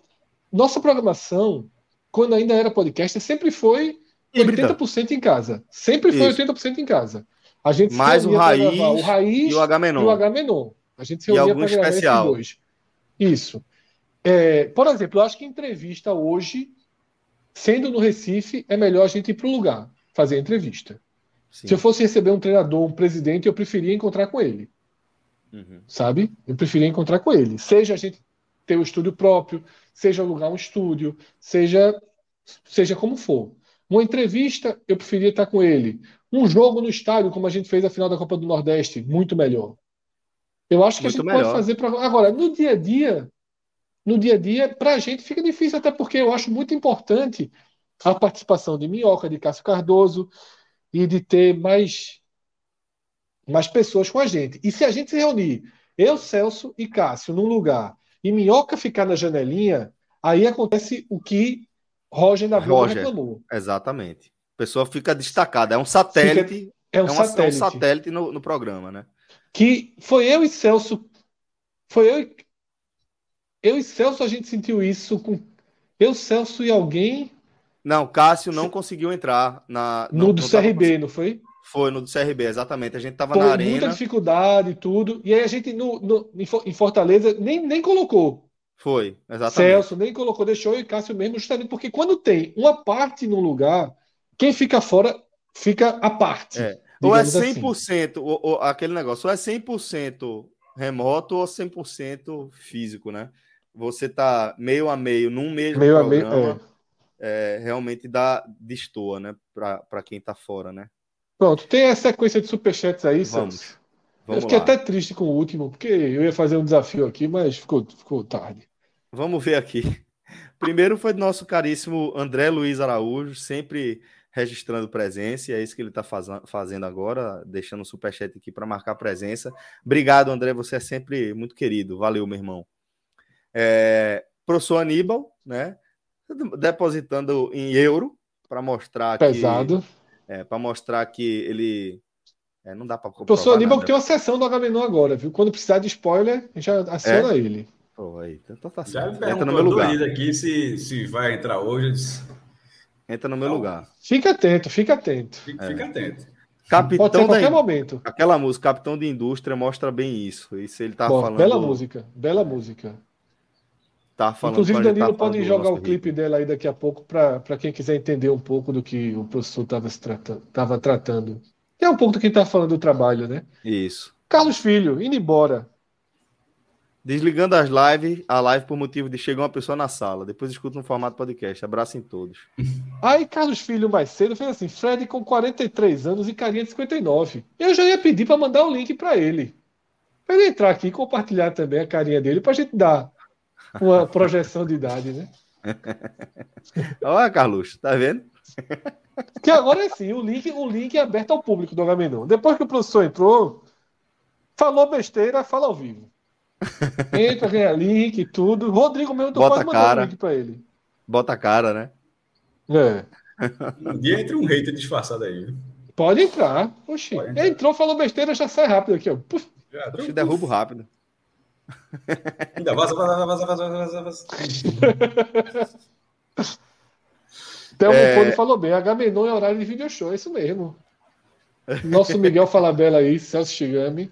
B: Nossa programação, quando ainda era podcast, sempre foi Híbrida. 80% em casa. Sempre foi Isso. 80% em casa. A gente
A: Mais o raiz,
B: o raiz
A: e o H-Menon.
B: E o H-Menon. A gente se reunia para gravar especial. esses dois. Isso. É, por exemplo, eu acho que entrevista hoje, sendo no Recife, é melhor a gente ir para o lugar fazer entrevista. Sim. Se eu fosse receber um treinador, um presidente, eu preferia encontrar com ele. Uhum. Sabe? Eu preferia encontrar com ele. Seja a gente ter o um estúdio próprio, seja alugar um estúdio, seja, seja como for. Uma entrevista, eu preferia estar com ele. Um jogo no estádio, como a gente fez a final da Copa do Nordeste, muito melhor. Eu acho que muito a gente melhor. pode fazer para. Agora, no dia a dia, no dia a dia, para a gente fica difícil, até porque eu acho muito importante a participação de Minhoca, de Cássio Cardoso e de ter mais, mais pessoas com a gente. E se a gente se reunir, eu, Celso e Cássio, num lugar, e Minhoca ficar na janelinha, aí acontece o que Roger da Globo Roger, reclamou.
A: Exatamente. A pessoa fica destacada. É um satélite. Fica, é um é uma, satélite. É um satélite no, no programa, né?
B: Que foi eu e Celso. Foi eu e. Eu e Celso a gente sentiu isso com. Eu, Celso e alguém.
A: Não, Cássio não conseguiu entrar na.
B: No, no do CRB, não foi?
A: Foi no do CRB, exatamente. A gente tava Foi na arena.
B: muita dificuldade e tudo. E aí a gente no, no, em Fortaleza nem, nem colocou.
A: Foi, exatamente.
B: Celso nem colocou, deixou e Cássio mesmo, justamente porque quando tem uma parte no lugar, quem fica fora fica à parte.
A: É. Ou é 100%, assim. ou, ou, aquele negócio, ou é 100% remoto ou 100% físico, né? Você tá meio a meio num mesmo meio programa, a meio, é. É, realmente dá destoa, né? Para quem tá fora, né?
B: Pronto, tem a sequência de superchats aí, Vamos. Vamos eu fiquei lá. até triste com o último, porque eu ia fazer um desafio aqui, mas ficou, ficou tarde.
A: Vamos ver aqui. Primeiro foi do nosso caríssimo André Luiz Araújo, sempre registrando presença, e é isso que ele está faz fazendo agora, deixando o superchat aqui para marcar presença. Obrigado, André, você é sempre muito querido. Valeu, meu irmão. É, professor Aníbal, né? Depositando em euro para mostrar
B: Pesado.
A: que. É, para mostrar que ele. É, não dá para.
B: Professor Aníbal, que tem uma sessão do HMNO agora, viu? Quando precisar de spoiler, a gente já aciona é? ele.
A: Pô, aí, então tá
C: certo. Já Entra no meu lugar. aqui se, se vai entrar hoje.
A: Entra no meu então, lugar.
B: Fica atento, fica atento.
C: Fica, é. fica atento.
B: Capitão Pode qualquer da... momento.
A: Aquela música, Capitão de Indústria, mostra bem isso. Isso ele tá
B: Bom,
A: falando.
B: Bela música, bela música.
A: tá falando.
B: Inclusive, Danilo tá pode jogar o clipe dela aí daqui a pouco para quem quiser entender um pouco do que o professor estava tratando, tratando. Que é um pouco do que está falando do trabalho, né?
A: Isso.
B: Carlos Filho, indo embora.
A: Desligando as lives, a live por motivo de chegar uma pessoa na sala. Depois escuta no formato podcast. Abraço em todos.
B: Aí Carlos Filho mais cedo fez assim: Fred com 43 anos e carinha de 59. Eu já ia pedir para mandar o link para ele. Para ele entrar aqui e compartilhar também a carinha dele para a gente dar uma projeção de idade, né?
A: Olha, Carlos, tá vendo?
B: Que agora é sim, o link, o link é aberto ao público do Agamenon. Depois que o professor entrou, falou besteira, fala ao vivo. Entra, ganha link e tudo. Rodrigo mesmo,
A: tu pode mandar cara.
B: link pra ele.
A: Bota a cara, né?
B: É.
C: Um dia entra um hater disfarçado aí.
B: Pode entrar. Oxi. Pode entrar. Entrou, falou besteira, já sai rápido aqui, ó. Puf.
A: Já, Oxi, derrubo rápido.
C: Ainda vaza, vaza, vaza, vaza, vaza, vaza.
B: Thelmo é... falou bem, Agamenon é horário de video show, é isso mesmo. Nosso Miguel Falabella aí, Celso Shigami.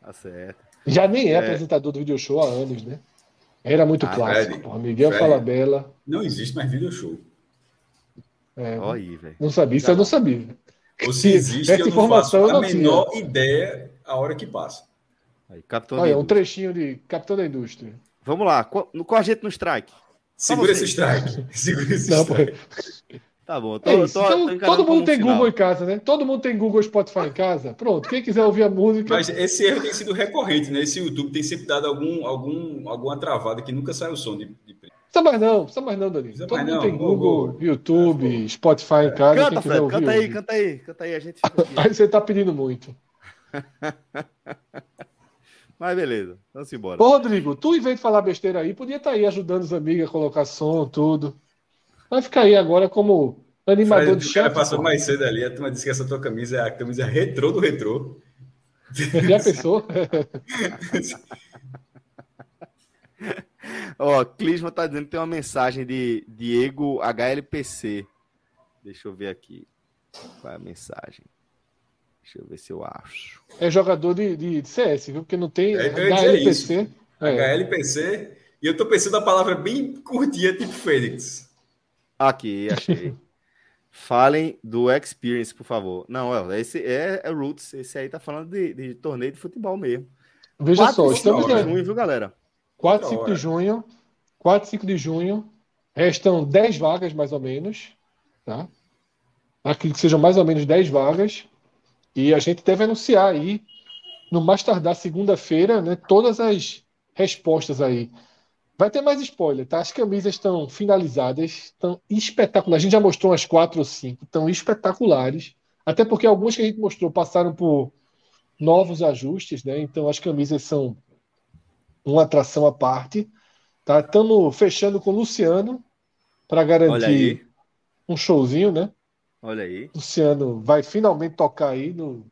A: Tá certo.
B: Já nem é, é, apresentador do video show há anos, né? Era muito ah, clássico. Porra. Miguel Falabella.
C: Não existe mais video show.
B: É, aí, não sabia, isso eu não sabia.
C: Ou se existe, Essa eu informação não faço a menor tinha. ideia a hora que passa.
B: Aí, Capitão Olha, um trechinho de Capitão da Indústria.
A: Vamos lá, qual, a gente no strike?
C: Segura esse strike. Segura esse não, strike.
A: Tá bom.
B: Tô, é tô, então, tô todo mundo tem final. Google em casa, né? Todo mundo tem Google Spotify em casa. Pronto, quem quiser ouvir a música.
C: Mas esse erro tem sido recorrente, né? Esse YouTube tem sempre dado algum, algum, alguma travada que nunca sai o som de, de...
B: Precisa mais não, precisa mais não, Danilo. Todo mundo não. tem Google, YouTube, Spotify em casa.
A: Canta, Fred, ouvir, canta aí, ouvir. canta aí, canta aí, a gente.
B: aí você tá pedindo muito.
A: Mas beleza, vamos embora.
B: Ô, Rodrigo, tu, em vez de falar besteira aí, podia estar tá aí ajudando os amigos a colocar som, tudo. Vai ficar aí agora como animador Fred, de.
C: O cara passou pô. mais cedo ali, a turma disse que essa tua camisa é a camisa retrô do retrô.
B: Já pensou?
A: Ó, Clisma tá dizendo que tem uma mensagem de Diego HLPC. Deixa eu ver aqui. Qual é a mensagem? Deixa eu ver se eu acho.
B: É jogador de, de, de CS, viu? Porque não tem
C: é, HLPC. É. HLPC. E eu tô pensando a palavra bem curtinha, tipo Fênix.
A: Aqui, achei. Falem do Experience, por favor. Não, esse é, é Roots. Esse aí tá falando de, de torneio de futebol mesmo.
B: Veja 4, só, estamos
A: de junho, viu, galera?
B: 4 5 de junho. 4 5 de junho. Restam 10 vagas, mais ou menos. Tá? Acredito que sejam mais ou menos 10 vagas. E a gente deve anunciar aí, no mais tardar segunda-feira, né, todas as respostas aí Vai ter mais spoiler, tá? As camisas estão finalizadas, estão espetaculares. A gente já mostrou umas quatro ou cinco, estão espetaculares. Até porque algumas que a gente mostrou passaram por novos ajustes, né? Então as camisas são uma atração à parte. Tá? Estamos fechando com o Luciano para garantir um showzinho, né?
A: Olha aí.
B: Luciano vai finalmente tocar aí no,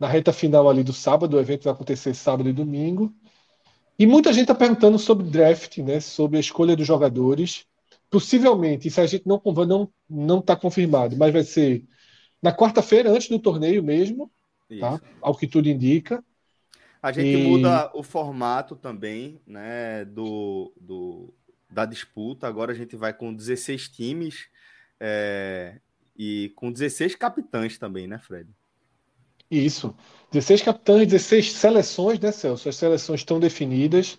B: na reta final ali do sábado. O evento vai acontecer sábado e domingo. E muita gente está perguntando sobre draft, né, sobre a escolha dos jogadores. Possivelmente, isso a gente não não não está confirmado, mas vai ser na quarta-feira, antes do torneio mesmo, tá? ao que tudo indica.
A: A gente e... muda o formato também né, do, do, da disputa. Agora a gente vai com 16 times é, e com 16 capitães também, né, Fred?
B: Isso. 16 capitães, 16 seleções, né, Celso? As seleções estão definidas.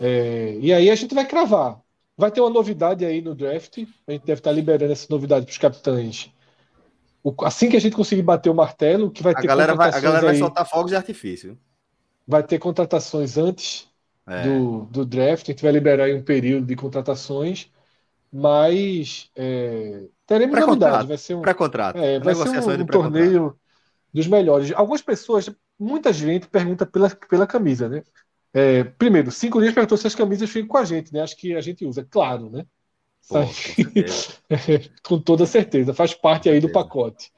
B: É, e aí a gente vai cravar. Vai ter uma novidade aí no draft. A gente deve estar liberando essa novidade para os capitães. assim que a gente conseguir bater o martelo, que vai
A: a
B: ter
A: galera vai, A galera vai soltar fogos de artifício.
B: Vai ter contratações antes é. do, do draft. A gente vai liberar aí um período de contratações. Mas é, teremos novidade. Vai ser um
A: pré-contrato.
B: É, vai ser um, um torneio dos melhores. Algumas pessoas, muita gente pergunta pela, pela camisa, né? É, primeiro, cinco dias perguntou se as camisas ficam com a gente, né? Acho que a gente usa, claro, né? Pô, com, com, toda certeza, faz parte aí do pacote.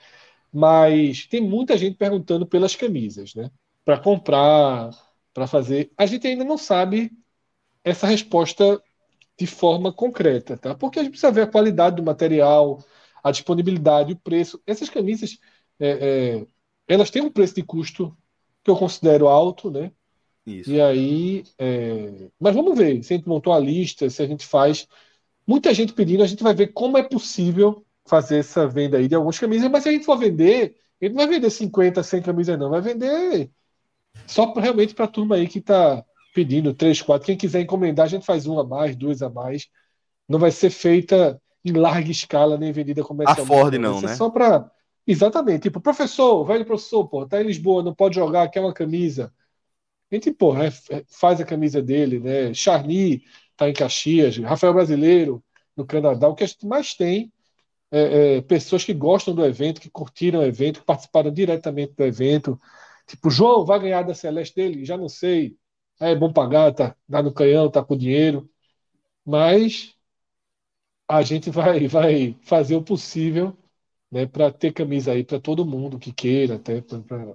B: Mas tem muita gente perguntando pelas camisas, né? Para comprar, para fazer. A gente ainda não sabe essa resposta de forma concreta, tá? Porque a gente precisa ver a qualidade do material, a disponibilidade, o preço. Essas camisas é, é, elas têm um preço de custo que eu considero alto, né? Isso. E aí. É... Mas vamos ver se a gente montou a lista, se a gente faz. Muita gente pedindo, a gente vai ver como é possível fazer essa venda aí de algumas camisas, mas se a gente for vender, gente não vai vender 50, 100 camisas, não, vai vender só pra, realmente para a turma aí que está pedindo 3, 4. Quem quiser encomendar, a gente faz uma a mais, duas a mais. Não vai ser feita em larga escala, nem vendida comercialmente.
A: A Ford não, né?
B: Só para. Exatamente. Tipo, professor, velho professor, pô, tá em Lisboa, não pode jogar, quer uma camisa. A gente, pô, é, é, faz a camisa dele, né? Charny tá em Caxias, Rafael Brasileiro no Canadá. O que a gente mais tem é, é, pessoas que gostam do evento, que curtiram o evento, que participaram diretamente do evento. Tipo, João vai ganhar da Celeste dele? Já não sei. É bom pagar, tá, dá no canhão, tá com dinheiro. Mas a gente vai, vai fazer o possível né, para ter camisa aí para todo mundo que queira, até pra...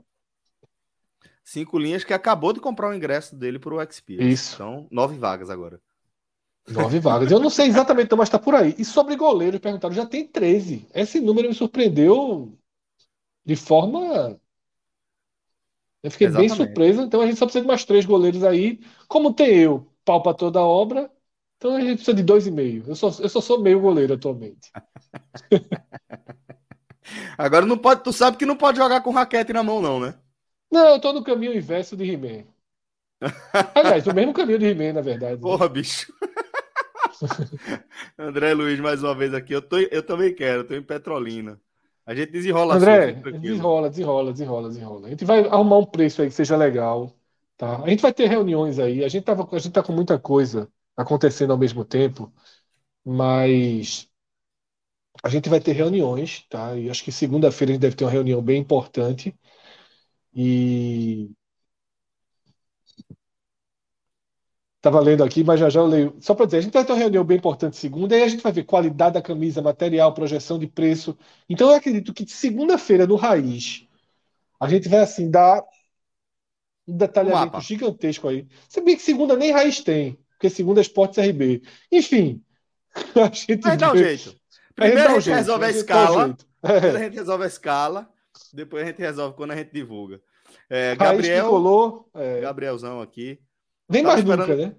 A: Cinco linhas que acabou de comprar o ingresso dele para o XP.
B: Isso.
A: Então, nove vagas agora.
B: Nove vagas. Eu não sei exatamente, mas está por aí. E sobre goleiros, perguntaram, já tem 13. Esse número me surpreendeu de forma. Eu fiquei exatamente. bem surpreso. Então a gente só precisa de mais três goleiros aí. Como tem eu, pau para toda a obra, então a gente precisa de dois e meio. Eu só, eu só sou meio goleiro atualmente.
A: Agora não pode, tu sabe que não pode jogar com raquete na mão, não, né?
B: Não, eu tô no caminho inverso de He-Man. Aliás, no mesmo caminho de He-Man, na verdade.
A: Porra, bicho. André Luiz, mais uma vez aqui. Eu, tô, eu também quero, eu tô em Petrolina. A gente desenrola
B: André, desenrola, desenrola, desenrola, desenrola. A gente vai arrumar um preço aí que seja legal. Tá? A gente vai ter reuniões aí. A gente, tava, a gente tá com muita coisa acontecendo ao mesmo tempo, mas a gente vai ter reuniões, tá? E acho que segunda-feira a gente deve ter uma reunião bem importante. E Estava lendo aqui, mas já já eu leio. Só para dizer, a gente vai ter uma reunião bem importante segunda, e a gente vai ver qualidade da camisa, material, projeção de preço. Então eu acredito que segunda-feira, no Raiz, a gente vai assim dar um detalhamento gigantesco aí. Se bem que segunda nem Raiz tem, porque segunda é Esportes RB. Enfim,
A: a gente vai dar um jeito. Primeiro a gente, resolve a, escala. Primeiro a gente resolve a escala, depois a gente resolve quando a gente divulga. É, Gabriel,
B: colou,
A: é... Gabrielzão aqui.
B: Vem mais nunca, né?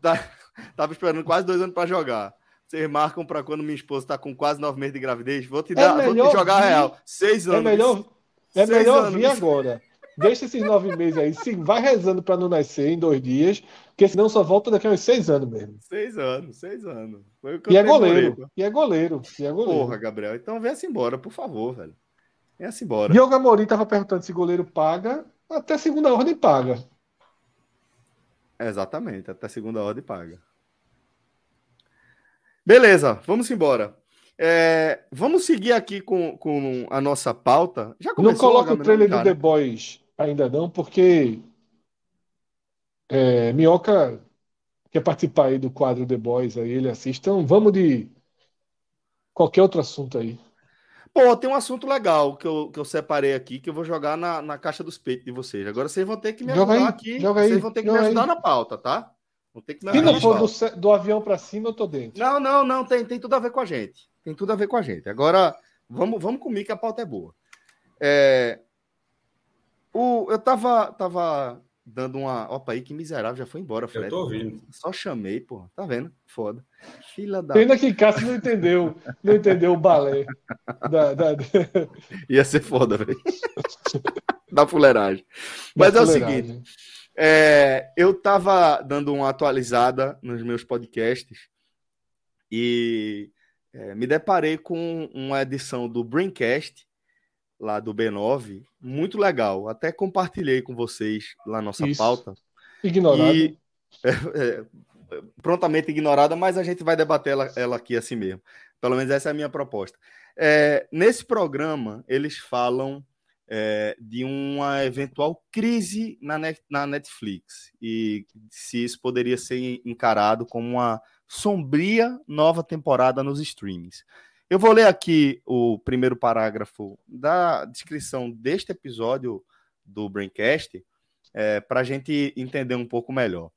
A: Tá, tava esperando quase dois anos para jogar. Vocês marcam para quando minha esposa está com quase nove meses de gravidez. Vou te é dar, vou te jogar vir, real. Seis é anos.
B: É melhor, é melhor anos. vir agora. Deixa esses nove meses aí. Sim, vai rezando para não nascer em dois dias, porque senão só volta daqui a uns seis anos mesmo.
A: Seis anos, seis anos.
B: e, é goleiro, e é goleiro. E é goleiro.
A: Porra, Gabriel. Então venha-se embora, por favor, velho. Venha-se embora.
B: Diogo Amorim tava perguntando se goleiro paga. Até segunda ordem paga.
A: Exatamente, até segunda ordem paga. Beleza, vamos embora. É, vamos seguir aqui com, com a nossa pauta.
B: Já não coloca o trailer do The Boys ainda não, porque é, Minhoca quer participar aí do quadro The Boys, aí ele assiste. Então vamos de qualquer outro assunto aí.
A: Pô, tem um assunto legal que eu, que eu separei aqui, que eu vou jogar na, na caixa dos peitos de vocês. Agora vocês vão ter que me joga ajudar aí, aqui. Joga vocês vão ter que me ajudar aí. na pauta, tá?
B: Vão ter que me Se não for do, do, avião para cima, eu tô dentro.
A: Não, não, não. Tem, tem tudo a ver com a gente. Tem tudo a ver com a gente. Agora, vamos, vamos comigo que a pauta é boa. É, o, eu tava, tava dando uma. Opa, aí que miserável, já foi embora,
C: Fred. Eu tô ouvindo.
A: Só chamei, pô. Tá vendo? Foda.
B: Fila da. Pena que Cássio não entendeu. Não entendeu o balé. Da, da...
A: Ia ser foda, velho. da fuleiragem. Mas da é fuleiragem. o seguinte. É, eu tava dando uma atualizada nos meus podcasts e é, me deparei com uma edição do Braincast lá do B9, muito legal. Até compartilhei com vocês lá nossa Isso. pauta.
B: Ignorada. E,
A: é, é, prontamente ignorada, mas a gente vai debater ela, ela, aqui assim mesmo. Pelo menos essa é a minha proposta. É, nesse programa, eles falam é, de uma eventual crise na, net, na Netflix e se isso poderia ser encarado como uma sombria nova temporada nos streams. Eu vou ler aqui o primeiro parágrafo da descrição deste episódio do Braincast é, para a gente entender um pouco melhor.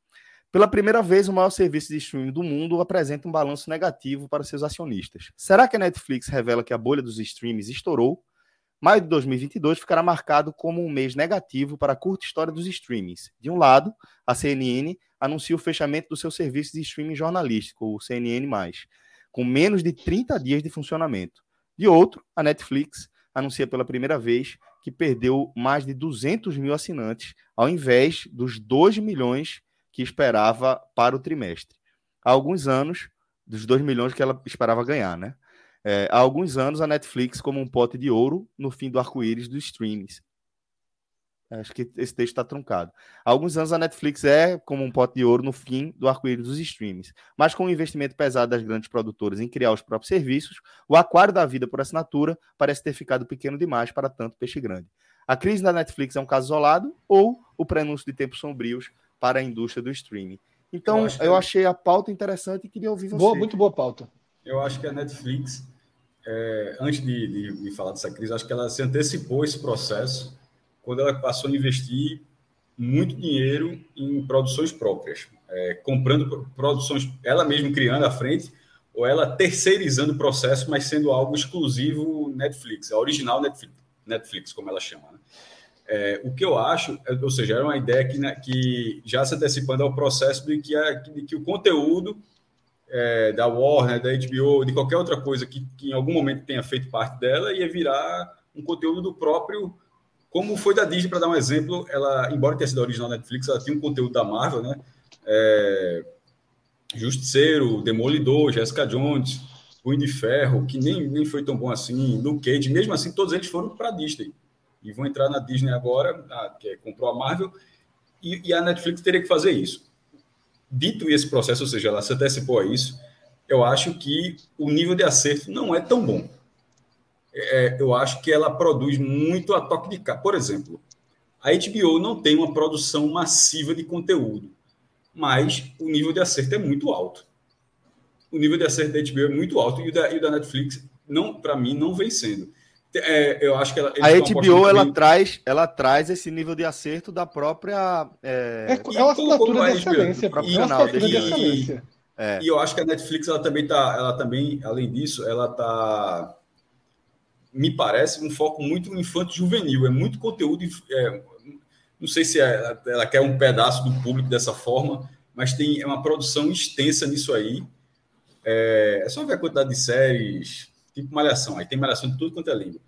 A: Pela primeira vez, o maior serviço de streaming do mundo apresenta um balanço negativo para seus acionistas. Será que a Netflix revela que a bolha dos streams estourou? Maio de 2022 ficará marcado como um mês negativo para a curta história dos streamings. De um lado, a CNN anuncia o fechamento do seu serviço de streaming jornalístico, o CNN+, com menos de 30 dias de funcionamento. De outro, a Netflix anuncia pela primeira vez que perdeu mais de 200 mil assinantes, ao invés dos 2 milhões que esperava para o trimestre. Há alguns anos, dos 2 milhões que ela esperava ganhar, né? É, há alguns anos, a Netflix como um pote de ouro no fim do arco-íris dos streams. Acho que esse texto está truncado. Há alguns anos, a Netflix é como um pote de ouro no fim do arco-íris dos streams. Mas com o investimento pesado das grandes produtoras em criar os próprios serviços, o aquário da vida por assinatura parece ter ficado pequeno demais para tanto peixe grande. A crise da Netflix é um caso isolado ou o prenúncio de tempos sombrios para a indústria do streaming? Então, eu, eu achei a pauta interessante e queria ouvir você.
B: Boa, muito boa pauta.
C: Eu acho que a Netflix, é, antes de, de, de, falar dessa crise, acho que ela se antecipou esse processo quando ela passou a investir muito dinheiro em produções próprias, é, comprando produções, ela mesma criando à frente, ou ela terceirizando o processo, mas sendo algo exclusivo Netflix, a original Netflix, Netflix como ela chama. Né? É, o que eu acho, é, ou seja, era uma ideia que, né, que já se antecipando ao processo de que, a, de que o conteúdo é, da Warner, da HBO, de qualquer outra coisa que, que, em algum momento tenha feito parte dela, ia virar um conteúdo do próprio. Como foi da Disney, para dar um exemplo, ela, embora tenha sido original Netflix, ela tinha um conteúdo da Marvel, né? É, Justiceiro, Demolidor, Jessica Jones, Punho de Ferro, que nem, nem foi tão bom assim, Luke Cage, mesmo assim, todos eles foram para a Disney. E vão entrar na Disney agora, a, que é, comprou a Marvel, e, e a Netflix teria que fazer isso dito esse processo, ou seja, ela se antecipou a isso, eu acho que o nível de acerto não é tão bom. É, eu acho que ela produz muito a toque de caixa. Por exemplo, a HBO não tem uma produção massiva de conteúdo, mas o nível de acerto é muito alto. O nível de acerto da HBO é muito alto e o da, e o da Netflix, não, para mim, não vem sendo. É, eu acho que ela,
A: a HBO ela traz, ela traz esse nível de acerto da própria. É,
B: é, é uma assinatura de excelência,
C: e, canal de excelência. É. E eu acho que a Netflix ela também tá, ela também, além disso, ela tá, me parece um foco muito infanto juvenil. É muito conteúdo. É, não sei se é, ela quer um pedaço do público dessa forma, mas tem é uma produção extensa nisso aí. É, é só ver a quantidade de séries tipo malhação. Aí tem malhação de tudo quanto é língua.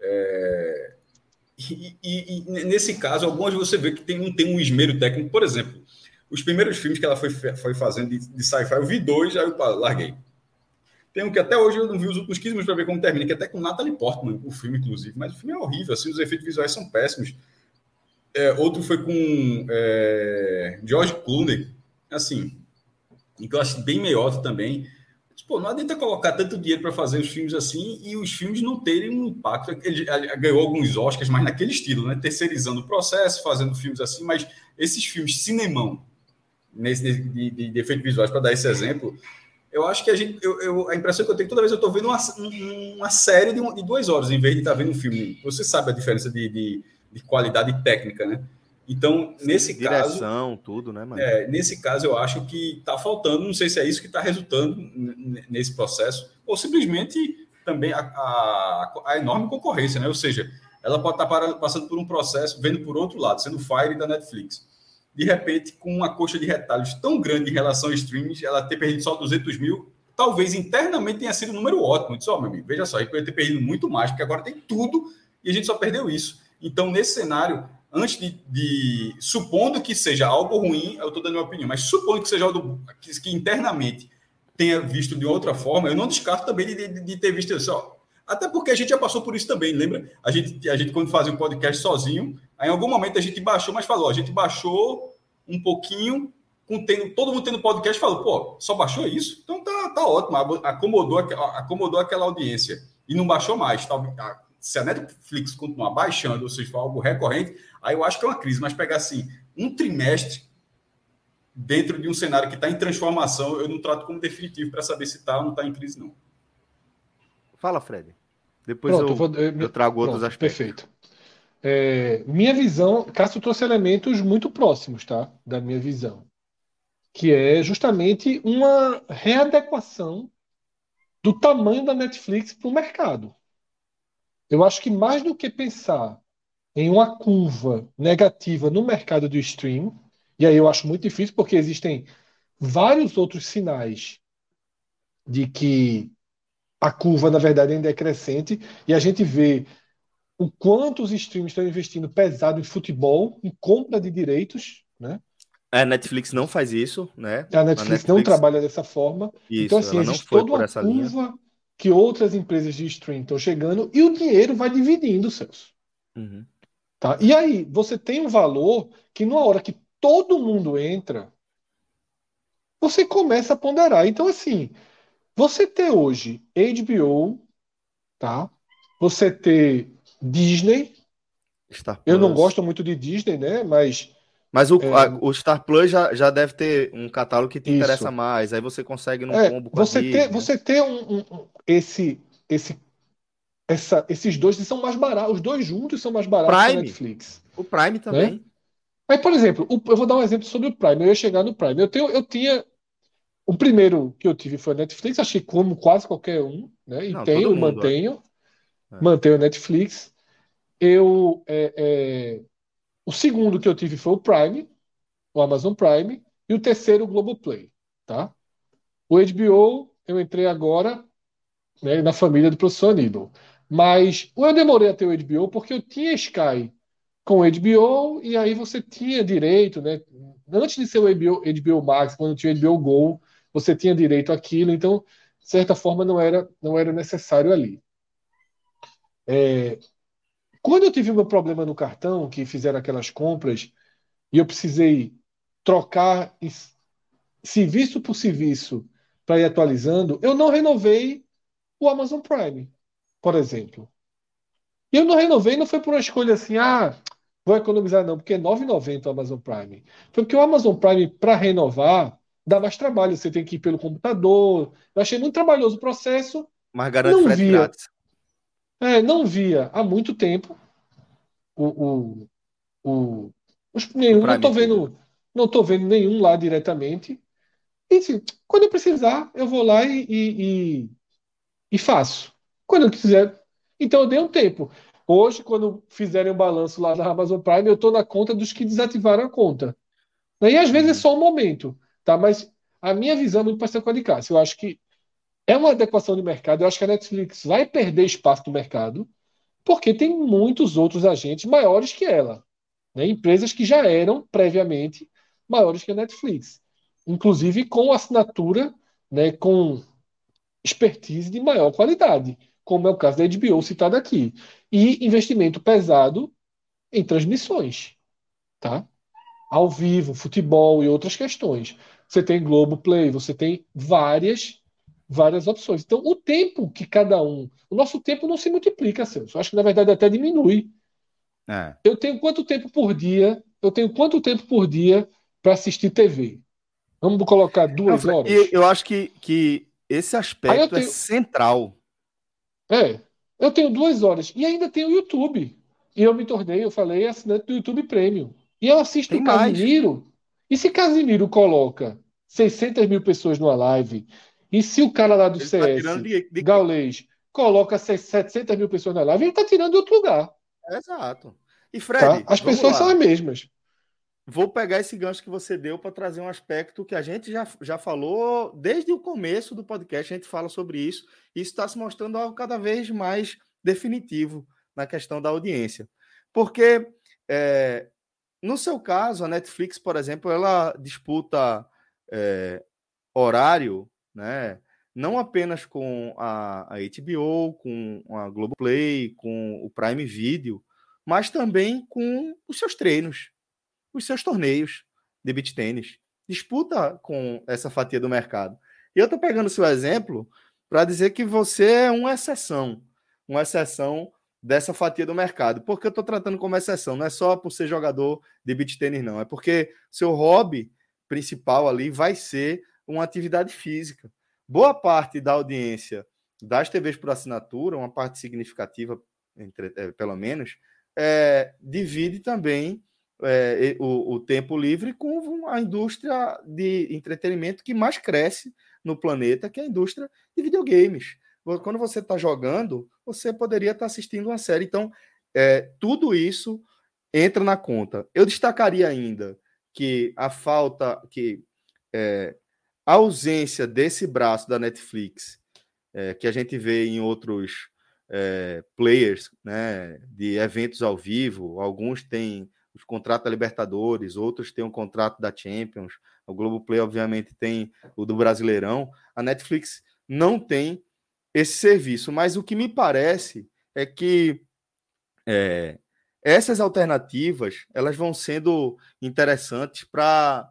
C: É... E, e, e, nesse caso, algumas você vê que tem, não tem um esmero técnico. Por exemplo, os primeiros filmes que ela foi, foi fazendo de, de sci-fi, eu vi dois, aí eu larguei. Tem um que até hoje eu não vi os últimos 15 minutos para ver como termina, que até com Natalie Portman, o filme, inclusive. Mas o filme é horrível, assim, os efeitos visuais são péssimos. É, outro foi com é, George Clooney, assim, que eu acho bem meiota também. Pô, não adianta colocar tanto dinheiro para fazer os filmes assim e os filmes não terem um impacto. Ele ganhou alguns Oscars, mas naquele estilo, né? Terceirizando o processo, fazendo filmes assim, mas esses filmes cinemão, nesse de, de, de efeitos visuais, para dar esse exemplo, eu acho que a gente. Eu, eu, a impressão que eu tenho toda vez eu estou vendo uma, uma série de, de, duas horas, em vez de estar tá vendo um filme. Você sabe a diferença de, de, de qualidade técnica, né? Então, nesse
A: Direção,
C: caso.
A: tudo, né, mano?
C: É, nesse caso, eu acho que está faltando, não sei se é isso que está resultando nesse processo, ou simplesmente também a, a, a, enorme concorrência, né? Ou seja, ela pode estar tá passando por um processo, vendo por outro lado, sendo Fire da Netflix. De repente, com uma coxa de retalhos tão grande em relação ao streaming, ela ter perdido só 200 mil, talvez internamente tenha sido um número ótimo. Disse, oh, meu amigo, veja só, gente poderia ter perdido muito mais, porque agora tem tudo e a gente só perdeu isso. Então, nesse cenário, antes de, de, supondo que seja algo ruim, eu estou dando minha opinião, mas supondo que seja algo que, que, internamente tenha visto de outra forma, eu não descarto também de, de, de, ter visto isso. Até porque a gente já passou por isso também, lembra? A gente, a gente quando fazia um podcast sozinho, aí em algum momento a gente baixou, mas falou, a gente baixou um pouquinho, com tendo, todo mundo tendo podcast, falou, pô, só baixou isso? Então tá, tá ótimo, acomodou, acomodou aquela audiência e não baixou mais. Tá, se a Netflix continuar baixando, ou seja, for algo recorrente, aí eu acho que é uma crise. Mas pegar assim, um trimestre dentro de um cenário que está em transformação, eu não trato como definitivo para saber se está ou não está em crise, não.
A: Fala, Fred. Depois Pronto, eu, vou, eu, eu, trago Pronto, outros aspectos.
B: Perfeito. É, minha visão, Cássio trouxe elementos muito próximos, tá? Da minha visão. Que é justamente uma readequação do tamanho da Netflix para o mercado. Eu acho que mais do que pensar em uma curva negativa no mercado do stream, e aí eu acho muito difícil porque existem vários outros sinais de que a curva, na verdade, ainda é crescente, e a gente vê o quanto os streams estão investindo pesado em futebol, em compra de direitos, né?
A: A Netflix não faz isso, né?
B: A Netflix, a Netflix... não trabalha dessa forma. Isso, então, assim, existe toda uma curva linha. que outras empresas de stream estão chegando e o dinheiro vai dividindo, Celso. Uhum. Tá? E aí, você tem um valor que, numa hora que todo mundo entra, você começa a ponderar. Então, assim, você ter hoje HBO, tá? Você ter Disney. eu não gosto muito de Disney, né? Mas.
A: Mas o, é... a, o Star Plus já, já deve ter um catálogo que te Isso. interessa mais. Aí você consegue num
B: é,
A: combo com
B: você ter, Você ter um, um, esse, esse, essa, esses dois são mais baratos. Os dois juntos são mais baratos
A: Prime.
B: que a Netflix.
A: O Prime também. Né?
B: Aí, por exemplo, o, eu vou dar um exemplo sobre o Prime. Eu ia chegar no Prime. Eu, tenho, eu tinha o primeiro que eu tive foi a Netflix, achei como quase qualquer um, né? E Não, tenho, mantenho, é. mantenho a Netflix. Eu, é, é... o segundo que eu tive foi o Prime, o Amazon Prime, e o terceiro o Globoplay, tá? O HBO eu entrei agora né, na família do professor Aníbal. Mas eu demorei a ter o HBO porque eu tinha Sky com o HBO e aí você tinha direito, né? Antes de ser o HBO, HBO Max, quando tinha o HBO Go, você tinha direito àquilo, então, de certa forma, não era, não era necessário ali. É, quando eu tive o meu problema no cartão, que fizeram aquelas compras, e eu precisei trocar serviço por serviço para ir atualizando, eu não renovei o Amazon Prime, por exemplo. E eu não renovei, não foi por uma escolha assim, ah, vou economizar, não, porque é 9,90 o Amazon Prime. Foi porque o Amazon Prime, para renovar, dá mais trabalho. Você tem que ir pelo computador. Eu achei muito trabalhoso o processo.
A: Mas garante não via, grátis.
B: É, não via há muito tempo o, o, o, os, nenhum, não estou vendo, não tô vendo nenhum lá diretamente. E assim, quando eu precisar, eu vou lá e, e, e, faço. Quando eu quiser. Então eu dei um tempo. Hoje, quando fizerem o um balanço lá na Amazon Prime, eu estou na conta dos que desativaram a conta. E às vezes é só um momento. Tá? Mas a minha visão é muito parecida com a de Cássio. Eu acho que é uma adequação de mercado. Eu acho que a Netflix vai perder espaço no mercado porque tem muitos outros agentes maiores que ela. Né? Empresas que já eram previamente maiores que a Netflix. Inclusive com assinatura, né, com expertise de maior qualidade, como é o caso da HBO citado aqui. E investimento pesado em transmissões. Tá? Ao vivo, futebol e outras questões você tem Globo Play, você tem várias várias opções. Então, o tempo que cada um. O nosso tempo não se multiplica, Celso. Eu acho que, na verdade, até diminui. É. Eu tenho quanto tempo por dia? Eu tenho quanto tempo por dia para assistir TV? Vamos colocar duas
A: não,
B: horas?
A: Eu acho que, que esse aspecto é tenho... é central.
B: É. Eu tenho duas horas. E ainda tenho o YouTube. E eu me tornei, eu falei, assinante do YouTube Premium. E eu assisto o Casimiro. E se Casimiro coloca 600 mil pessoas numa live. E se o cara lá do ele CS, tá de, de... Gaulês, coloca 700 mil pessoas na live, ele está tirando de outro lugar.
A: Exato. E Fred,
B: tá? as pessoas lá. são as mesmas.
A: Vou pegar esse gancho que você deu para trazer um aspecto que a gente já, já falou desde o começo do podcast, a gente fala sobre isso, e isso está se mostrando algo cada vez mais definitivo na questão da audiência. Porque, é, no seu caso, a Netflix, por exemplo, ela disputa é, horário, né? Não apenas com a, a HBO, com a Globoplay, com o Prime Video, mas também com os seus treinos, os seus torneios de beach tênis. Disputa com essa fatia do mercado. E eu estou pegando seu exemplo para dizer que você é uma exceção, uma exceção dessa fatia do mercado. Porque eu estou tratando como exceção, não é só por ser jogador de beach tênis, não. É porque seu hobby principal ali vai ser uma atividade física. Boa parte da audiência das TVs por assinatura, uma parte significativa, entre, é, pelo menos, é, divide também é, o, o, tempo livre com a indústria de entretenimento que mais cresce no planeta, que é a indústria de videogames. quando você está jogando, você poderia estar tá assistindo uma série. Então, é, tudo isso entra na conta. Eu destacaria ainda que a falta, que é, a ausência desse braço da Netflix, é, que a gente vê em outros é, players, né, de eventos ao vivo, alguns têm os contratos da Libertadores, outros têm um contrato da Champions, o Globoplay, obviamente, tem o do Brasileirão. A Netflix não tem esse serviço, mas o que me parece é que é, essas alternativas elas vão sendo interessantes para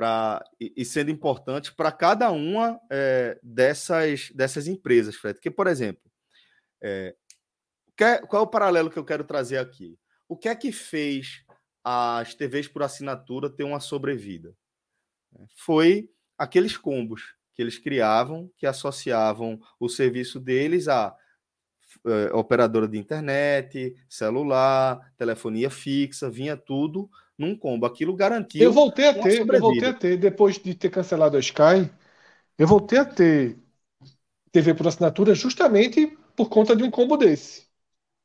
A: para e sendo importantes para cada uma é, dessas dessas empresas, Fred. Porque, por exemplo, é, qual é o paralelo que eu quero trazer aqui? O que é que fez as TVs por assinatura ter uma sobrevida? Foi aqueles combos que eles criavam, que associavam o serviço deles a é, operadora de internet, celular, telefonia fixa, vinha tudo num combo. Aquilo garantia.
B: Eu voltei a ter, eu voltei a ter, depois de ter cancelado a Sky, eu voltei a ter TV por assinatura justamente por conta de um combo desse.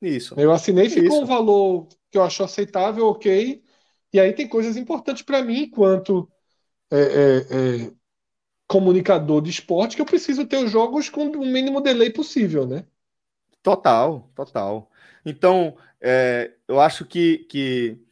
A: Isso.
B: Eu assinei, ficou Isso. um valor que eu acho aceitável, ok. E aí tem coisas importantes para mim, enquanto é, é, é, comunicador de esporte, que eu preciso ter os jogos com o mínimo delay possível, né?
A: Total, total. Então, é, eu acho que, que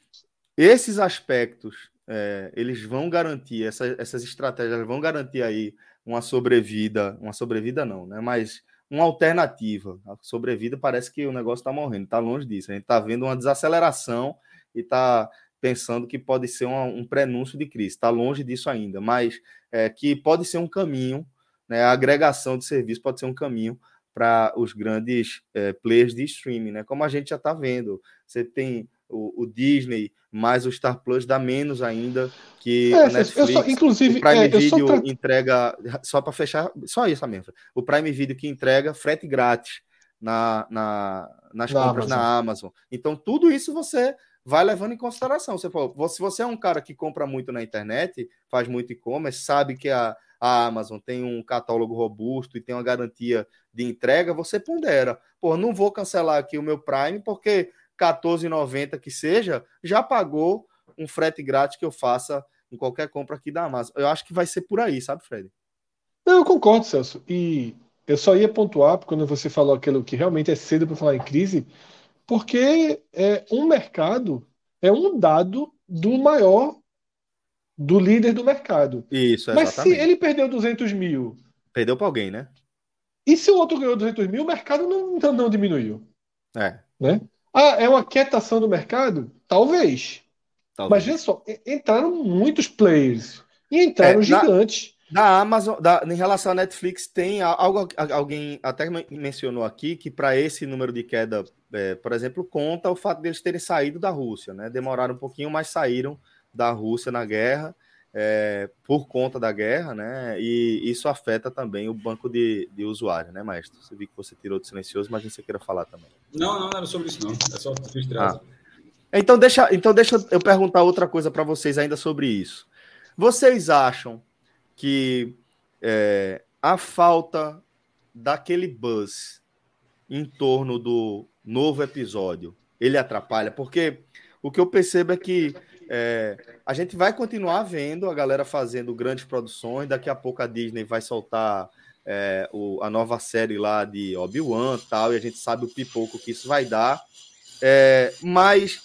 A: esses aspectos é, eles vão garantir, essa, essas estratégias vão garantir aí uma sobrevida, uma sobrevida não, né? Mas uma alternativa. A sobrevida parece que o negócio está morrendo, está longe disso. A gente está vendo uma desaceleração e está pensando que pode ser uma, um prenúncio de crise. Está longe disso ainda, mas é, que pode ser um caminho, né? A agregação de serviço pode ser um caminho para os grandes é, players de streaming, né? Como a gente já está vendo, você tem o, o, Disney mais o Star Plus dá menos ainda que é, a Netflix.
B: Só, inclusive,
A: o Prime é, Video tra... entrega só para fechar, só isso mesmo. O Prime Video que entrega frete grátis na, na nas na compras Amazon. na Amazon. Então tudo isso você vai levando em consideração. Você falou, se você é um cara que compra muito na internet, faz muito e-commerce, sabe que a a Amazon tem um catálogo robusto e tem uma garantia de entrega, você pondera. Pô, não vou cancelar aqui o meu Prime porque 14,90 que seja, já pagou um frete grátis que eu faça em qualquer compra aqui da Amazon. Eu acho que vai ser por aí, sabe, Fred?
B: Não, eu concordo, Celso. E eu só ia pontuar quando você falou aquilo que realmente é cedo para falar em crise, porque é um mercado é um dado do maior do líder do mercado.
A: Isso,
B: exatamente. Mas se ele perdeu 200 mil.
A: Perdeu para alguém, né?
B: E se o outro ganhou 200 mil, o mercado não, não, não diminuiu.
A: É.
B: Né? Ah, é uma quietação do mercado? Talvez. Talvez. Mas veja só, entraram muitos players. E entraram é, gigantes.
A: Da Amazon, da, em relação à Netflix, tem algo, alguém até mencionou aqui que para esse número de queda, é, por exemplo, conta o fato deles terem saído da Rússia, né? Demoraram um pouquinho, mas saíram da Rússia na guerra, é, por conta da guerra, né? E isso afeta também o banco de, de usuário, né, Maestro? Você viu que você tirou do silencioso, mas você queira falar também.
C: Não, não, não era sobre isso, não. É só ah.
A: Então deixa, então deixa eu perguntar outra coisa para vocês ainda sobre isso. Vocês acham que é, a falta daquele buzz em torno do novo episódio ele atrapalha? Porque o que eu percebo é que é, a gente vai continuar vendo a galera fazendo grandes produções. Daqui a pouco a Disney vai soltar é, o, a nova série lá de Obi-Wan tal, e a gente sabe o pipoco que isso vai dar. É, mas,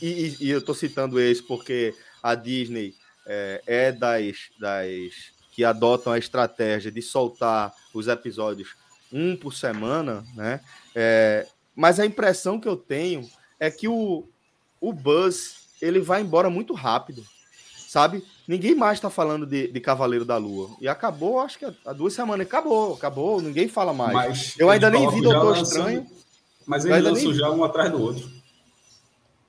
A: e, e, eu estou citando esse porque a Disney é, é das, das que adotam a estratégia de soltar os episódios um por semana, né? É, mas a impressão que eu tenho é que o, o Buzz ele vai embora muito rápido, sabe? Ninguém mais está falando de, de, Cavaleiro da Lua. E acabou, acho que há duas semanas. Acabou, acabou, ninguém fala mais. Mas eu ainda nem vi Doutor Estranho.
C: Mas ele lançou já um atrás do outro.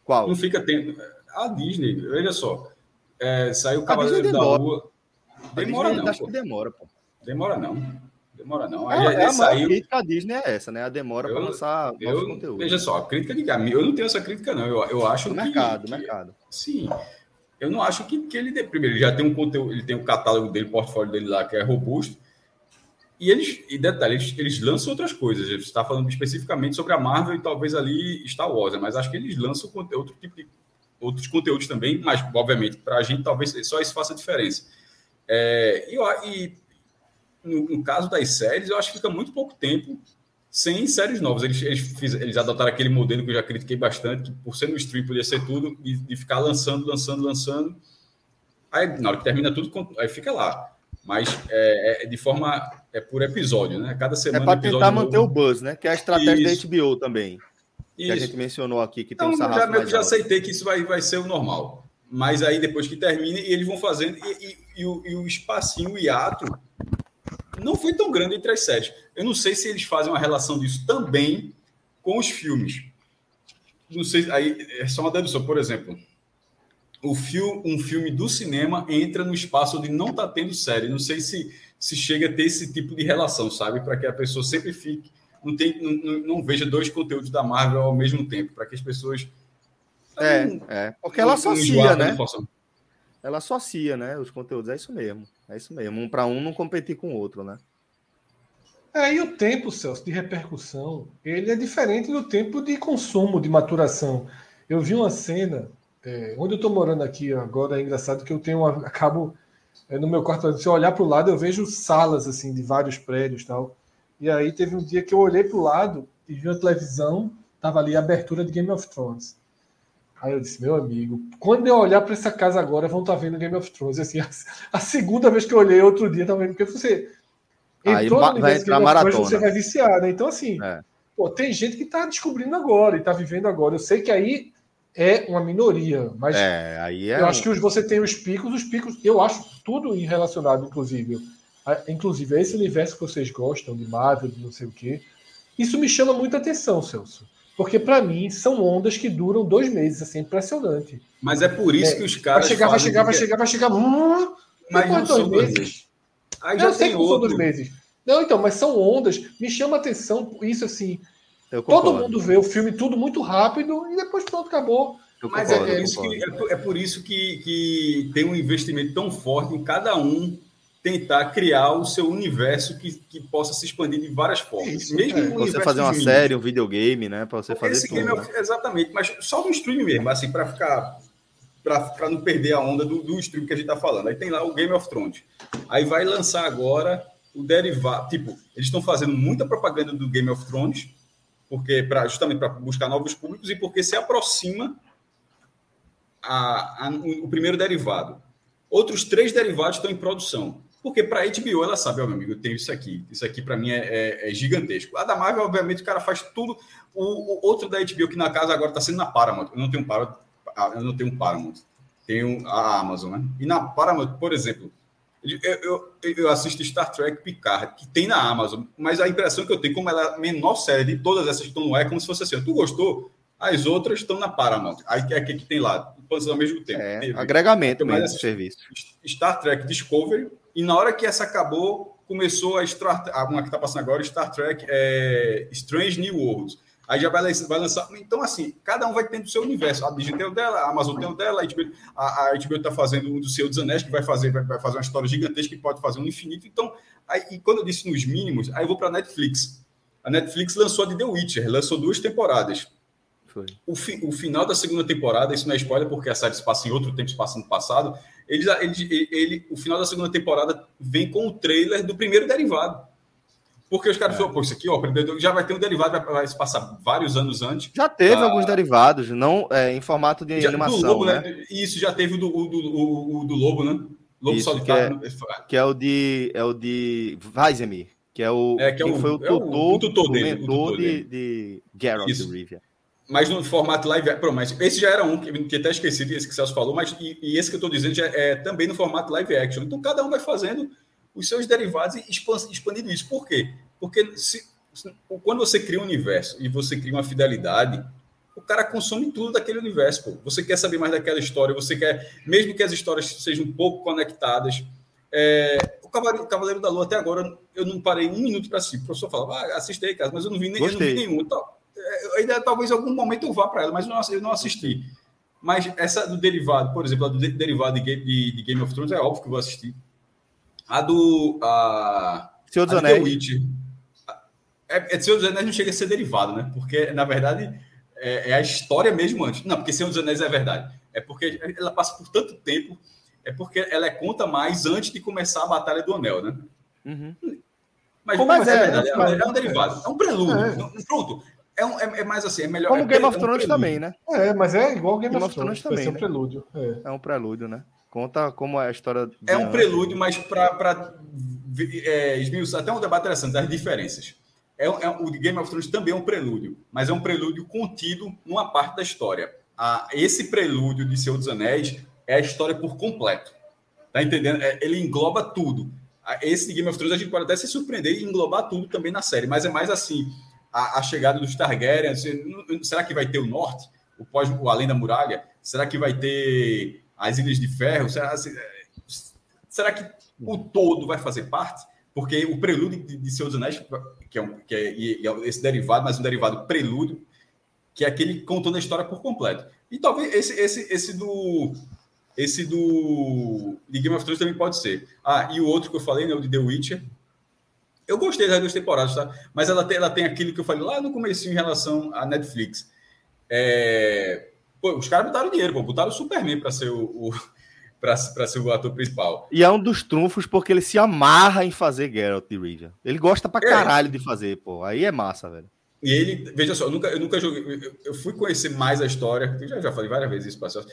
A: Qual?
C: Não fica tempo. A Disney, veja só. É, saiu Cavaleiro da Lua.
A: Demora não. Acho que demora, pô.
C: Demora não. Demora não.
A: Aí, é, é a crítica Disney é essa, né? A demora para lançar
C: eu, conteúdo. Veja só, a crítica de Eu não tenho essa crítica, não. Eu, eu acho
A: que. Mercado, mercado.
C: Sim. Eu não acho que, que ele. Primeiro, ele já tem um conteúdo, ele tem um catálogo dele, portfólio dele lá, que é robusto. E eles, e detalhe, eles, eles lançam outras coisas. Você está falando especificamente sobre a Marvel e talvez ali Star Wars, né? mas acho que eles lançam outro tipo de outros conteúdos também, mas obviamente para a gente talvez só isso faça diferença. É, e, e no, no, caso das séries, eu acho que fica muito pouco tempo sem séries novas. Eles, eles, fiz, eles adotaram aquele modelo que eu já critiquei bastante, que por ser no stream podia ser tudo, e de ficar lançando, lançando, lançando. Aí, na hora que termina tudo, aí fica lá. Mas é, é de forma é por episódio, né? Cada semana.
D: É para tentar manter novo. o buzz, né? Que é a estratégia isso. da HBO também. Isso. Que a gente mencionou aqui, que tem então, um
C: sarrafo já, já aceitei que isso vai, vai ser o normal. Mas aí depois que termina, eles vão fazendo, e, e, e, o, e o espacinho, o hiato, não foi tão grande entre as séries. Eu não sei se eles fazem uma relação disso também com os filmes. Não sei, aí é só uma dedução, por exemplo. O filme, um filme do cinema entra no espaço onde não está tendo série. Não sei se, se chega a ter esse tipo de relação, sabe? Para que a pessoa sempre fique. Não, tem, não, não veja dois conteúdos da Marvel ao mesmo tempo, para que as pessoas.
D: É, não, é. Porque ela associa, né? Ela associa, né? Os conteúdos, é isso mesmo. É isso mesmo. Um para um não competir com o outro, né?
B: É, e o tempo, Celso, de repercussão, ele é diferente do tempo de consumo, de maturação. Eu vi uma cena, é, onde eu estou morando aqui agora, é engraçado que eu tenho acabo é, no meu quarto, se eu olhar para o lado, eu vejo salas assim de vários prédios tal. E aí teve um dia que eu olhei para o lado e vi a televisão, tava ali a abertura de Game of Thrones. Aí eu disse, meu amigo, quando eu olhar para essa casa agora, vão estar tá vendo Game of Thrones. Assim, a, a, segunda vez que eu olhei outro dia, tá vendo? Porque você
D: entrou Aí no vai entrar maratona. Thrones,
B: você vai viciar, né? Então, assim, é. pô, tem gente que está descobrindo agora e está vivendo agora. Eu sei que aí é uma minoria, mas
D: é, aí é
B: eu um... acho que você tem os picos, os picos, eu acho tudo relacionado, inclusive, a, inclusive a esse universo que vocês gostam, de Marvel, de não sei o quê. Isso me chama muita atenção, Celso. Porque, para mim, são ondas que duram dois meses, assim, impressionante.
C: Mas é por isso é, que os caras.
B: Vai chegar, vai chegar, vai chegar, vai chegar. Hum, mas não dois meses. Aí já eu sei que não são dois meses. Não, então, mas são ondas. Me chama atenção isso, assim. Todo mundo vê o filme tudo muito rápido e depois pronto, acabou.
C: mas é, é, isso que, é, é, por isso que, que tem um investimento tão forte em cada um tentar criar o seu universo que, que possa se expandir de várias formas.
D: Isso, mesmo é. você fazer uma série, um videogame, né? Para você fazer tudo.
C: Né? É, exatamente, mas só no stream mesmo, assim, para ficar para não perder a onda do, do stream que a gente está falando. Aí tem lá o Game of Thrones. Aí vai lançar agora o derivado. Tipo, eles estão fazendo muita propaganda do Game of Thrones, porque pra, justamente para buscar novos públicos e porque se aproxima a, a, o primeiro derivado. Outros três derivados estão em produção. Porque para a HBO ela sabe, ó, meu amigo, eu tenho isso aqui. Isso aqui para mim é, é, é, gigantesco. A da Marvel, obviamente, o cara faz tudo. O, o outro da HBO que na casa agora está sendo na Paramount. Eu não tenho Paramount, ah, eu não tenho Paramount. Tenho a Amazon, né? E na Paramount, por exemplo, eu, eu, eu, assisto Star Trek Picard, que tem na Amazon, mas a impressão que eu tenho, como ela é a menor série de todas essas que estão no ar, é como se fosse assim: tu gostou? As outras estão na Paramount. Aí é que, que tem lá, ao mesmo tempo.
D: É, agregamento mesmo de serviço.
C: Star Trek Discovery, e na hora que essa acabou, começou a Star, uma que está passando agora, Star Trek é, Strange New Worlds. Aí já vai, vai lançar. Então, assim, cada um vai tendo o seu universo. A Disney tem o dela, a Amazon tem o dela, a HBO, a, a HBO está fazendo um do Seu dos Anéis, que vai fazer, vai, vai, fazer uma história gigantesca que pode fazer um infinito. Então, aí, e quando eu disse nos mínimos, aí eu vou para a Netflix. A Netflix lançou a de The Witcher, lançou duas temporadas. O, fi, o final da segunda temporada, isso não é spoiler, porque a série se passa em outro tempo, se passa no passado. Ele, ele, ele, o final da segunda temporada vem com o trailer do primeiro derivado. Porque os caras é. falaram, pô, isso aqui, ó, já vai ter um derivado, vai, vai se passar vários anos antes.
D: Já teve ah, alguns derivados, não é, em formato de já, animação. Do
C: Lobo,
D: né?
C: né? Isso já teve o do, do, do, do Lobo, né?
D: Lobo Isso, Solitário. Que é, que é, o de. É o de Weizemir, que é o.
C: É, que é o, foi o
D: tutor, é o, o tutor
C: dele.
D: O mentor de, de Geralt de Rivia
C: mas no formato live action. Mas esse já era um que, que até esqueci, esse que o Celso falou, mas e, e esse que eu estou dizendo já é também no formato live action. Então cada um vai fazendo os seus derivados e expandindo isso. Por quê? Porque se, quando você cria um universo e você cria uma fidelidade, o cara consome tudo daquele universo. Pô. Você quer saber mais daquela história, você quer, mesmo que as histórias sejam um pouco conectadas. É, o, Cavaleiro, o Cavaleiro da Lua, até agora, eu não parei um minuto para si. O professor falava, ah, assistei, cara, mas eu não vi, nem, eu não vi nenhum. Então, ainda talvez em algum momento eu vá para ela, mas não, eu não assisti. Mas essa do derivado, por exemplo, a do derivado de, de, de, Game of Thrones, é óbvio que eu vou assistir. A do. A...
A: Senhor dos
C: A
A: Anéis.
C: The. É, é, Senhor dos Anéis não chega a ser derivado, né? Porque, na verdade, é, é a história mesmo antes. Não, porque Senhor dos Anéis é verdade. É porque ela passa por tanto tempo, é porque ela é conta mais antes de começar a Batalha do Anel, né?
A: Uhum.
C: Mas, mas
E: é,
C: é, verdade, é, é um derivado, é um prelúdio.
B: É.
C: Pronto. É, um- é- é mais assim, é melhor.
A: Como
C: é
A: Game of
C: é um
A: Thrones
C: prelúdio.
A: também, né?
B: É, mas é igual Game,
A: Game
B: of
A: of Thrones
B: Thrones, vai ser
A: também,
B: um
A: né?
B: prelúdio. É.
A: É um prelúdio, né? Conta como é a história.
C: É um prelúdio, mas para é, esmiuçar até um debate interessante das diferenças. É, um- é um- o Game of Thrones também é um prelúdio, mas é um prelúdio contido numa parte da história. A- esse prelúdio de Senhor dos Anéis é a história por completo. Tá entendendo? É, ele engloba tudo. A- Esse de Game of Thrones a gente pode até se surpreender e englobar tudo também na série, mas é mais assim, a, a chegada dos Targaryen, assim, será que vai ter o norte, o pós, o além da muralha? Será que vai ter as Ilhas de Ferro? Será, assim, é, será que o todo vai fazer parte? Porque o prelúdio de, de Senhor Anéis, que é, um, que é, e é esse derivado, mas um derivado prelúdio, que é aquele contando a história por completo. E talvez esse, esse, esse do esse do de Game of Thrones também pode ser. Ah, e o outro que eu falei, né, o de The Witcher. Eu gostei das duas temporadas, tá? Mas ela tem, ela tem aquilo que eu falei lá no começo em relação à Netflix. É... Pô, os caras botaram dinheiro, pô, botaram o Superman para ser o, o para ser o ator principal.
A: E é um dos trunfos porque ele se amarra em fazer Geralt de Rivia. Ele gosta pra
C: É.
A: caralho de fazer, pô. Aí é massa, velho.
C: E ele, veja só, eu nunca, eu nunca joguei. Eu, eu fui conhecer mais a história. Eu já, já falei várias vezes isso, Pastor.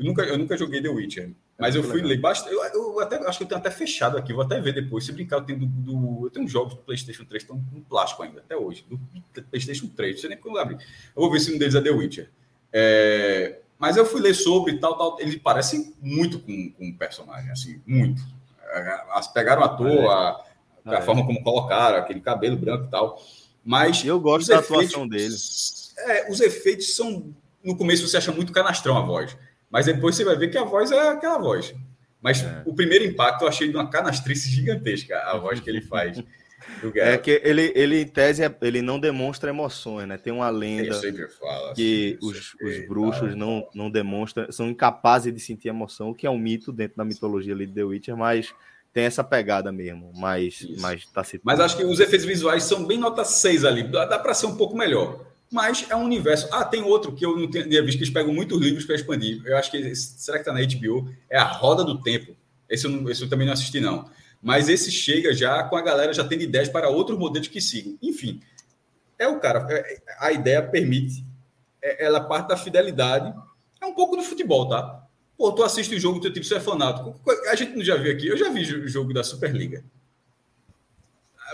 C: Eu nunca, eu nunca joguei The Witcher. Mas eu fui ler bastante. Eu, eu até, acho que eu tenho até fechado aqui, vou até ver depois. Se brincar, eu tenho, do, do- eu tenho jogos do PlayStation 3 que estão no plástico ainda, até hoje. Do PlayStation 3, não sei nem como eu abri. Eu vou ver se um deles é The Witcher. É, mas eu fui ler sobre e tal, tal. Ele parece muito com, com o personagem, assim, muito. As pegaram o ator, a, a
A: É.
C: forma como colocaram, aquele cabelo branco e tal. Mas
A: eu gosto
C: os
A: da
C: efeitos-
A: atuação dele.
C: É, os efeitos são. No começo você acha muito canastrão a voz, mas depois você vai ver que a voz é aquela voz. Mas
A: É.
C: o primeiro impacto eu achei de uma canastrice gigantesca a voz que ele faz.
A: É que ele, ele, em tese, é- ele não demonstra emoções, né? Tem uma lenda
C: falo.
A: que
C: assim,
A: os,
C: o
A: os
C: quê,
A: bruxos não, não demonstram, são incapazes de sentir emoção, o que é um mito dentro da mitologia ali de The Witcher, mas tem essa pegada mesmo. Mas,
C: Isso.
A: mas tá se
C: Mas acho que os efeitos visuais são bem nota 6 ali. Dá, dá para ser um pouco melhor. Mas é um universo. Ah, tem outro que eu não tinha visto que eles pegam muitos livros para expandir. Eu acho que. Será que tá na HBO? É a Roda do Tempo. Esse eu, não- esse eu também não assisti, não. Mas esse chega já com a galera já tendo ideias para outros modelos que sigam. Enfim, é o cara. é- a ideia permite. é- ela parte da fidelidade. É um pouco do futebol, tá? Pô, tu assiste o jogo, teu tipo, você é fanático. A gente não já viu aqui. Eu já vi o jogo da Superliga.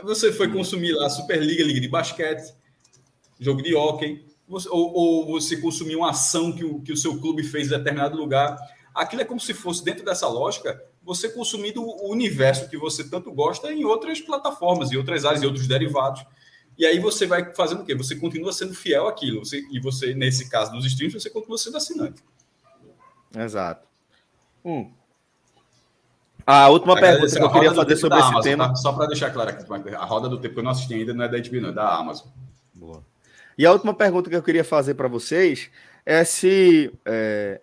C: Você foi consumir lá a Superliga, Liga de Basquete, jogo de hóquei, ou, ou você consumiu uma ação que o, que o seu clube fez em determinado lugar. Aquilo é como se fosse, dentro dessa lógica, você consumindo o universo que você tanto gosta em outras plataformas, em outras áreas, em outros derivados. E aí você vai fazendo o quê? Você continua sendo fiel àquilo. Você, e você, nesse caso dos streams, você continua sendo assinante.
A: Exato. Hum. A última pergunta que eu queria fazer sobre esse
C: Amazon,
A: tema.
C: tá? Só para deixar claro aqui, a roda do tempo que eu não assisti ainda não é da HBO, não, é da Amazon.
A: Boa. E a última pergunta que eu queria fazer para vocês é se. é,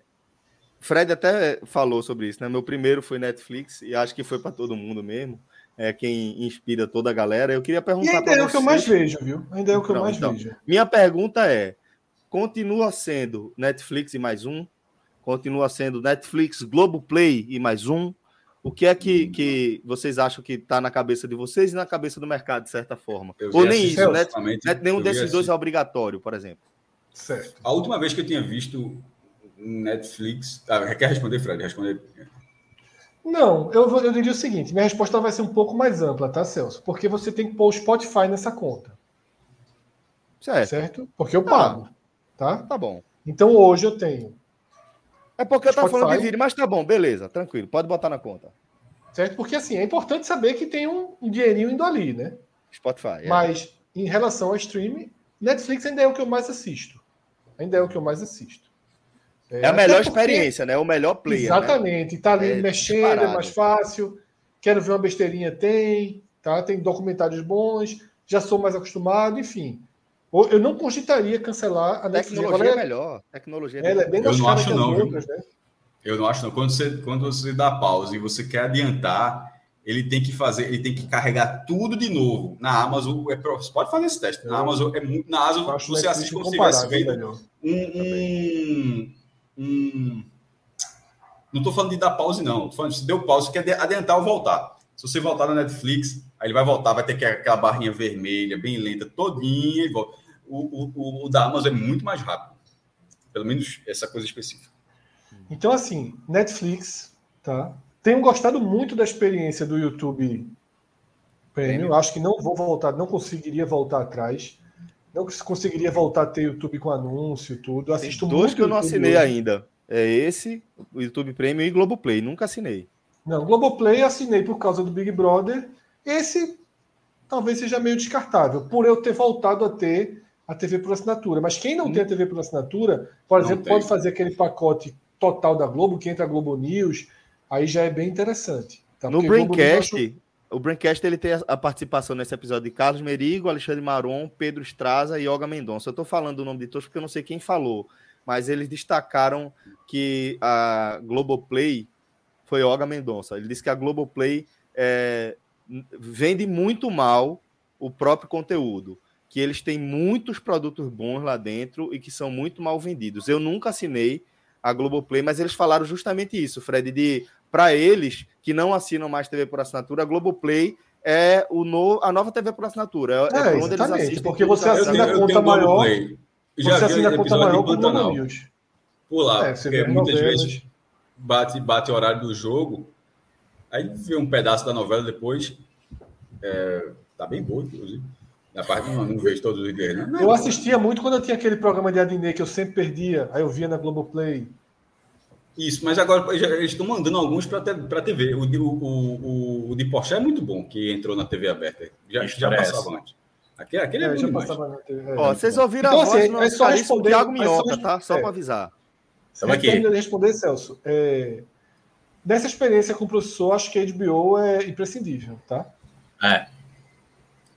A: Fred até falou sobre isso, né? Meu primeiro foi Netflix e acho que foi para todo mundo mesmo. É quem inspira toda a galera. Eu queria
B: E
A: perguntar
B: ainda
A: para
B: é
A: vocês.
B: o que eu mais vejo, viu? Ainda é o que eu mais
A: então.
B: vejo.
A: Minha pergunta é: continua sendo Netflix e mais um? Continua sendo Netflix, Globoplay e mais um? O que é que, que vocês acham que está na cabeça de vocês e na cabeça do mercado, de certa forma?
C: Eu
A: Ou nem isso, né? Net- Nenhum desses dois é obrigatório, por exemplo.
B: Certo.
C: A última vez que eu tinha visto Netflix. Ah, quer responder, Fred? Responder.
B: Não, eu, vou, eu diria o seguinte: minha resposta vai ser um pouco mais ampla, tá, Celso? Porque você tem que pôr o Spotify nessa conta,
A: Certo.
B: certo? Porque eu pago, tá?
A: Tá bom.
B: Então hoje eu tenho,
A: É porque eu tava falando de vídeo, mas tá bom, beleza, tranquilo, pode botar na conta.
B: certo? Porque assim, é importante saber que tem um, dinheirinho indo ali, né?
A: Spotify. é.
B: Mas em relação ao streaming, Netflix ainda é o que eu mais assisto. Ainda é o que eu mais assisto.
A: É a melhor
B: porque-
A: experiência, né? O melhor player. né?
B: Exatamente. Tá ali
A: É
B: mexendo,
A: disparado.
B: é mais fácil. Quero ver uma besteirinha, tem. Tá? Tem documentários bons. Já sou mais acostumado, enfim. Eu não cogitaria cancelar a Netflix.
A: Tecnologia é
B: Ela é,
A: melhor. Tecnologia é
B: é
A: melhor.
B: bem
C: Eu
B: mais
C: não
B: cara
C: acho
B: que
C: não,
B: outras, né?
C: Eu não acho, não. Quando você, quando você dá pausa e você quer adiantar, ele tem que fazer, ele tem que carregar tudo de novo. Na Amazon, é, você pode fazer esse teste. Na Amazon é muito. Na Amazon você assiste como se tivesse feito um, um, um, Não estou falando de dar pause, não. Estou falando se deu pause, você quer adiantar ou voltar. Se você voltar na Netflix, aí ele vai voltar, vai ter aquela barrinha vermelha, bem lenta, todinha, e volta. O, o, o, da Amazon é muito mais rápido. Pelo menos essa coisa específica.
B: Então, assim, Netflix, tá? Tenho gostado muito da experiência do YouTube Premium. Acho que não vou voltar, não conseguiria voltar atrás. Não conseguiria voltar a ter YouTube com anúncio e tudo.
A: Assisto Tem dois que eu não assinei hoje. ainda. É esse, o YouTube Premium e Globoplay. Nunca assinei.
B: Não, Globoplay assinei por causa do Big Brother. Esse talvez seja meio descartável, por eu ter voltado a ter a TV por assinatura. Mas quem não hum. tem a TV por assinatura, por não exemplo, tem. pode fazer aquele pacote total da Globo, que entra a Globo News, aí já é bem interessante.
A: Tá? No Braincast, acho... o Braincast ele tem a participação nesse episódio de Carlos Merigo, Alexandre Maron, Pedro Estraza e Olga Mendonça. Eu estou falando o nome de todos porque eu não sei quem falou, mas eles destacaram que a Globoplay foi Olga Mendonça. Ele disse que a Globoplay é, vende muito mal o próprio conteúdo, que eles têm muitos produtos bons lá dentro e que são muito mal vendidos. Eu nunca assinei a Globoplay, mas eles falaram justamente isso, Fred, de para eles que não assinam mais TV por assinatura, a Globoplay é o no, a nova TV por assinatura. É,
B: é onde eles assistem. Porque você assina a conta maior. Já você assina a conta maior com o Globo News.
C: Por lá, é, porque muitas vezes bate, bate o horário do jogo, aí vê um pedaço da novela depois. É, tá bem boa, inclusive. Na parte não, não vejo todos os vídeos. Né?
B: Eu assistia muito quando eu tinha aquele programa de Adnet que eu sempre perdia, aí eu via na Globoplay.
C: Isso, mas agora eles estão mandando alguns para a TV. O, o, o, o de Porsche é muito bom, que entrou na TV aberta. Já, já passava antes. Aquele, aquele é, é bom demais.
A: TV, Ó, vocês ouviram então, a voz assim, é só responder, Thiago Minhoca, tá? Só é. para avisar.
B: Estamos aqui. de responder, Celso. É, nessa experiência com o professor, acho que a HBO é imprescindível, tá?
C: É.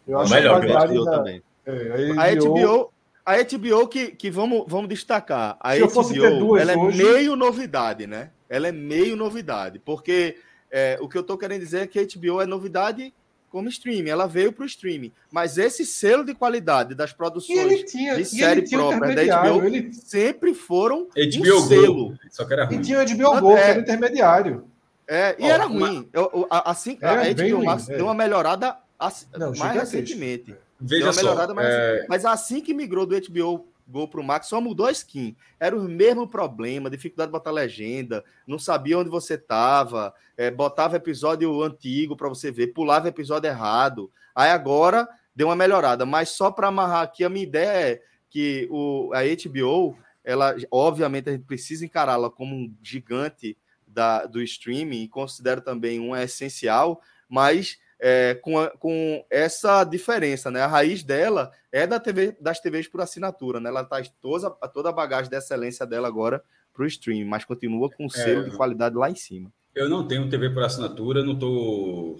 B: Eu acho melhor que a HBO
A: da, também. É, a HBO, a HBO a HBO que, que vamos, vamos destacar. A Se HBO ela é hoje... meio novidade, né? Ela é meio novidade, porque é, o que eu estou querendo dizer é que a HBO é novidade como streaming, ela veio para o streaming, mas esse selo de qualidade das produções tinha, de série própria da HBO ele... sempre foram
C: HBO um selo.
B: Só que era ruim. E tinha o HBO Go, é, que era intermediário.
A: É, e oh, era ruim. Eu, assim, a HBO Max é. deu uma melhorada assim, Não, mais recentemente.
C: Veja só.
A: Mas, é... mas, assim que migrou do HBO Go pro Max, só mudou a skin. Era o mesmo problema, dificuldade de botar legenda, não sabia onde você tava, é, botava episódio antigo para você ver, pulava episódio errado. Aí agora deu uma melhorada, mas só para amarrar aqui, a minha ideia é que o, a HBO, ela, obviamente, a gente precisa encará-la como um gigante da, do streaming e considero também um essencial, mas é, com, a, com essa diferença, né? A raiz dela é da TV, das TVs por assinatura, né? Ela traz toda, toda a bagagem da excelência dela agora para o streaming, mas continua com o selo é, de qualidade lá em cima.
C: Eu não tenho TV por assinatura, não estou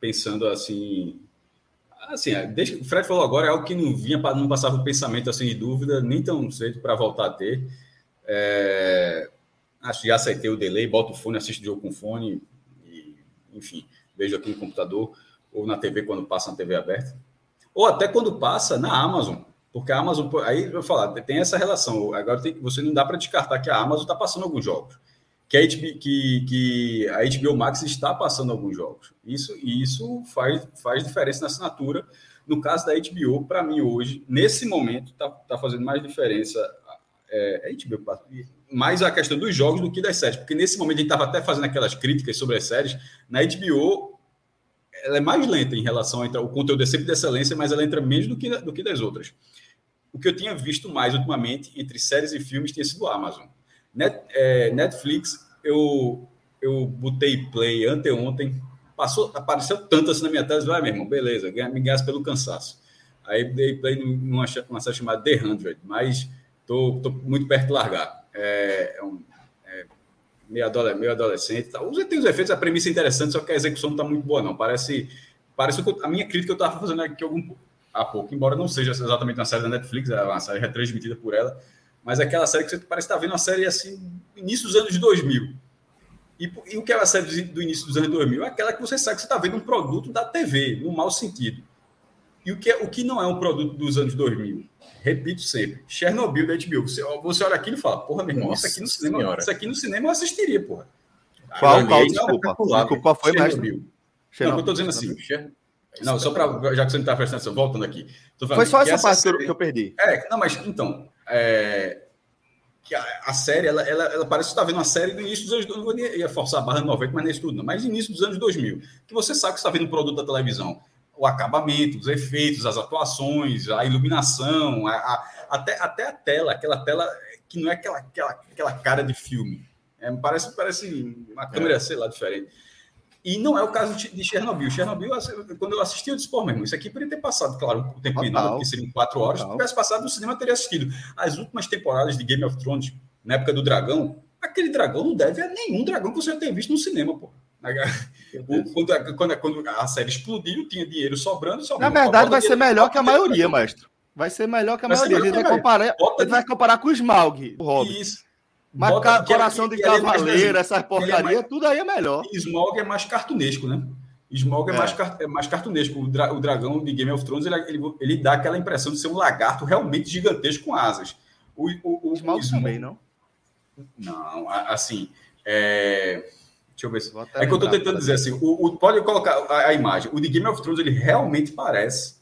C: pensando assim. Assim, é, desde que o Fred falou agora, é algo que não vinha, não passava o pensamento assim de dúvida, nem tão cedo para voltar a ter. É, acho que já aceitei o delay, boto o fone, assisto o jogo com fone, e, enfim vejo aqui no computador ou na TV quando passa na TV aberta. Ou até quando passa na Amazon. Porque a Amazon, aí eu vou falar, tem essa relação. Agora tem, você não dá para descartar que a Amazon está passando alguns jogos. Que a, HBO, que, que a HBO Max está passando alguns jogos. Isso, isso faz, faz diferença na assinatura. No caso da HBO, para mim hoje, nesse momento, está tá fazendo mais diferença é, é HBO, mais a questão dos jogos do que das séries, porque nesse momento a gente estava até fazendo aquelas críticas sobre as séries, na HBO ela é mais lenta em relação a o conteúdo é sempre de excelência, mas ela entra menos do que, do que das outras. O que eu tinha visto mais ultimamente entre séries e filmes tinha sido a Amazon. Net, é, Netflix, eu, eu botei play anteontem, passou, apareceu tanto assim na minha tela, vai, ah, meu irmão, beleza, me ganhasse pelo cansaço. Aí dei play numa, numa série chamada The 100, mas tô, tô muito perto de largar. É, é um, é meio, adolescente, meio adolescente. Tá. Tem os efeitos, a premissa é interessante, só que a execução não está muito boa, não. Parece, parece que a minha crítica eu estava fazendo aqui algum, há pouco, embora não seja exatamente uma série da Netflix, é uma série retransmitida por ela, mas é aquela série que você parece estar tá vendo uma série assim, início dos anos 2000. E, e o que é a série do início dos anos 2000? É aquela que você sabe que você está vendo um produto da TV, no mau sentido. E o que, é, o que não é um produto dos anos 2000? Repito sempre, Chernobyl da HBO. Você, você olha aquilo e fala, porra, meu irmão, isso aqui no cinema, isso aqui no cinema eu assistiria, porra.
D: Qual, qual, desculpa, desculpa, qual foi,
C: Chernobyl. Não, eu estou dizendo assim, não, só para. Já que você não está prestando atenção, voltando aqui.
D: Foi só essa, parte série, que eu perdi.
C: É, não, mas então. É, que a, a, série, ela, ela, ela parece que está vendo uma série do início dos anos. Não vou ia forçar a barra 90, mas nem isso tudo, não. Mas início dos anos 2000. Que você sabe que está vendo um produto da televisão. O acabamento, os efeitos, as atuações, a iluminação, a, a, até, até a tela, aquela tela que não é aquela, aquela, aquela cara de filme. É, parece, parece uma câmera, é. sei lá, diferente. E não é o caso de Chernobyl. Chernobyl, quando eu assisti, eu disse, pô, meu irmão, isso aqui poderia ter passado, claro, o tempo menor, porque seriam quatro horas. Se tivesse passado no cinema, teria assistido. As últimas temporadas de Game of Thrones, na época do dragão, aquele dragão não deve a nenhum dragão que você já tenha visto no cinema, pô. Quando, quando, quando, a série explodiu, tinha dinheiro sobrando.
D: Na verdade, vai ser melhor que a maioria, mestre. Vai ser melhor que a maioria. A gente, vai comparar, a gente vai comparar com o Smaug, o Hobbit. Isso. Mas Bota, coração de é cavaleiro, essas porcaria, é tudo aí é melhor.
C: Smog é mais cartunesco, né? Smog é, é. Mais, é mais cartunesco. O, dra o, dragão de Game of Thrones, ele, ele, ele, dá aquela impressão de ser um lagarto realmente gigantesco com asas. O, o, o
D: Smog, Smog também, não?
C: Não, assim... É... Deixa eu ver se... É que eu estou tentando dizer assim, o, o, pode colocar a, a, imagem. O de Game of Thrones, ele realmente parece...